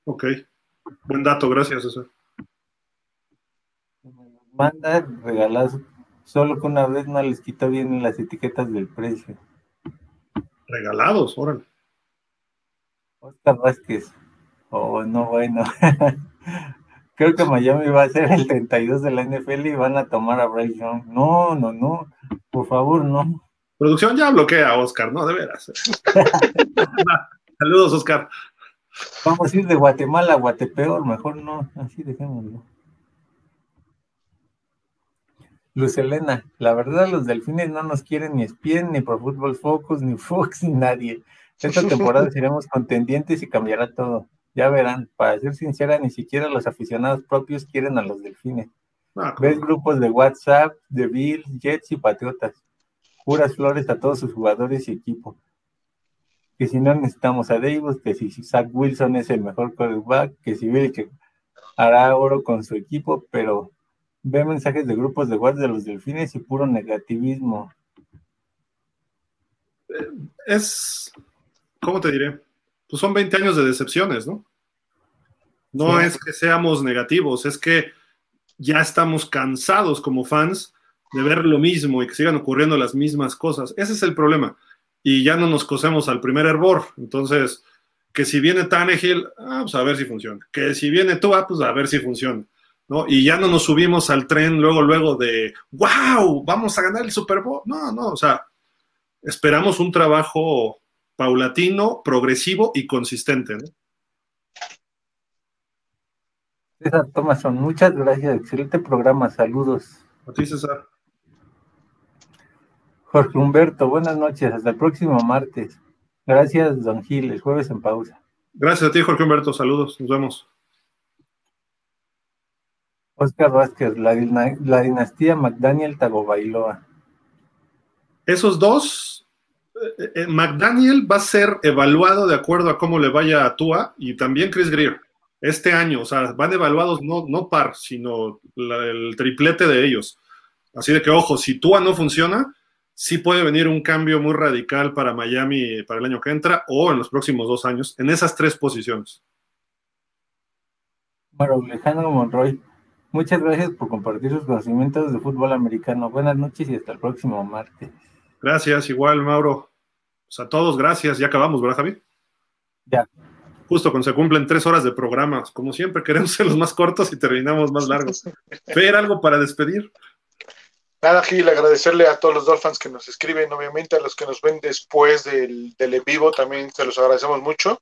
Ok. Buen dato, gracias, César. Me los manda regalados Solo que una vez no les quitó bien las etiquetas del precio. Regalados, órale. Oscar Vázquez. Oh, no, bueno. [laughs] Creo que Miami va a ser el 32 de la NFL y van a tomar a Bryce Young. No, no, no. Por favor, no. Producción ya bloquea a Oscar, ¿no? De veras. [laughs] Saludos, Oscar. Vamos a ir de Guatemala a Guatepeor, mejor no. Así dejémoslo. Luz Elena, la verdad los delfines no nos quieren ni espien, ni por Fútbol Focus, ni Fox, ni nadie. Esta temporada seremos contendientes y cambiará todo. Ya verán, para ser sincera, ni siquiera los aficionados propios quieren a los delfines. Ah, Ves grupos de WhatsApp, de Bill, Jets y Patriotas. Puras flores a todos sus jugadores y equipo. Que si no necesitamos a Davis, que si Zach Wilson es el mejor quarterback, que si Bill que hará oro con su equipo, pero Ve mensajes de grupos de WhatsApp de los delfines y puro negativismo. Es, ¿cómo te diré? Pues son 20 años de decepciones, ¿no? No es que seamos negativos, es que ya estamos cansados como fans de ver lo mismo y que sigan ocurriendo las mismas cosas. Ese es el problema. Y ya no nos cosemos al primer hervor. Entonces, que si viene Tannehill, ah, pues a ver si funciona. Que si viene Tua, pues a ver si funciona. ¿no? Y ya no nos subimos al tren luego, luego de, wow, vamos a ganar el Super Bowl. No, no, o sea, esperamos un trabajo paulatino, progresivo y consistente, ¿no? César Thomason, muchas gracias, excelente programa, saludos. A ti, César. Jorge Humberto, buenas noches, hasta el próximo martes. Gracias, don Gil, el jueves en pausa. Gracias a ti, Jorge Humberto, saludos, nos vemos. Oscar Vázquez, la, dinastía McDaniel Tagovailoa. Esos dos, McDaniel va a ser evaluado de acuerdo a cómo le vaya a Tua y también Chris Greer. Este año, o sea, van evaluados no, no par, sino el triplete de ellos. Así de que, ojo, si Tua no funciona, sí puede venir un cambio muy radical para Miami para el año que entra o en los próximos dos años, en esas tres posiciones. Bueno, Alejandro Monroy, Muchas gracias por compartir sus conocimientos de fútbol americano. Buenas noches y hasta el próximo martes. Gracias, igual, Mauro. Pues a todos, gracias. Ya acabamos, ¿verdad, Javi? Ya. justo cuando se cumplen tres horas de programas. Como siempre, queremos ser los más cortos y terminamos más largos. Fer, ¿algo para despedir? Nada, Gil, agradecerle a todos los Dolphins que nos escriben, obviamente a los que nos ven después del, del en vivo, también se los agradecemos mucho.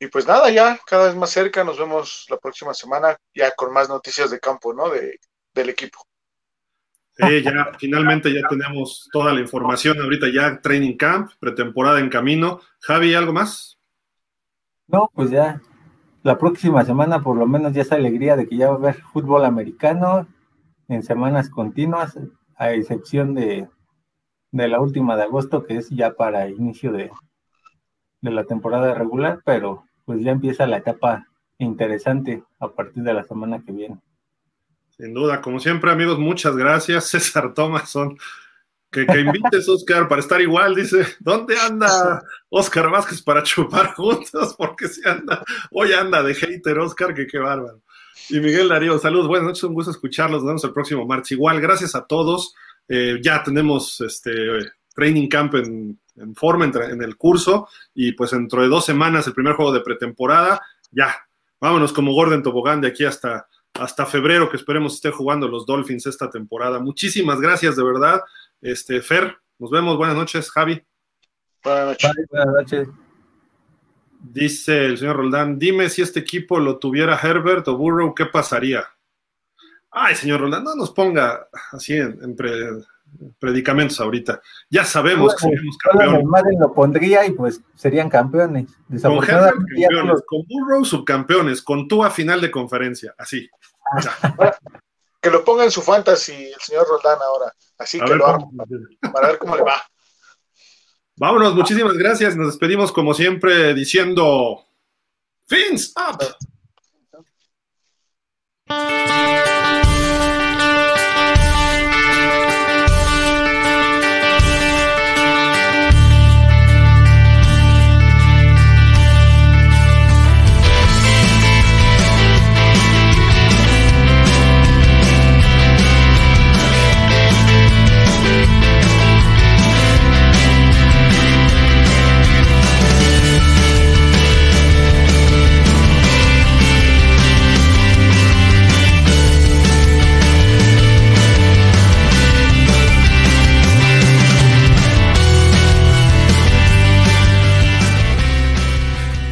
Y pues nada, ya cada vez más cerca, nos vemos la próxima semana ya con más noticias de campo, ¿no? De, del equipo. Ya finalmente ya tenemos toda la información, ahorita ya training camp, pretemporada en camino. Javi, ¿algo más? No, pues ya la próxima semana por lo menos ya esa alegría de que ya va a haber fútbol americano en semanas continuas, a excepción de, de la última de agosto, que es ya para inicio de, de la temporada regular, pero pues ya empieza la etapa interesante a partir de la semana que viene. Sin duda, como siempre, amigos, muchas gracias. [laughs] César Thomason, que, que invites, Oscar, para estar igual. Dice, ¿dónde anda Oscar Vázquez para chupar juntos? [laughs] Porque se anda, hoy anda de hater, Oscar, que qué bárbaro. Y Miguel Darío, saludos, buenas noches, un gusto escucharlos. Nos vemos el próximo martes. Igual, gracias a todos. Eh, ya tenemos este training camp en, en forma en, el curso y pues dentro de dos semanas el primer juego de pretemporada, ya, vámonos como Gordon Tobogán de aquí hasta, hasta febrero que esperemos esté jugando los Dolphins esta temporada. Muchísimas gracias de verdad, este Fer, nos vemos, buenas noches, Javi. Buenas noches. buenas noches. Dice el señor Roldán, dime si este equipo lo tuviera Herbert o Burrow, ¿qué pasaría? Ay, señor Roldán, no nos ponga así en, predicamentos ahorita. Ya sabemos que seríamos campeones. Madre lo pondría y pues serían campeones. Con campeones, con Burrow subcampeones, con tú a final de conferencia, así. Que lo ponga en su fantasy el señor Roldán ahora, así que lo arma, para ver cómo le va. Vámonos, muchísimas gracias. Nos despedimos como siempre diciendo Fins up.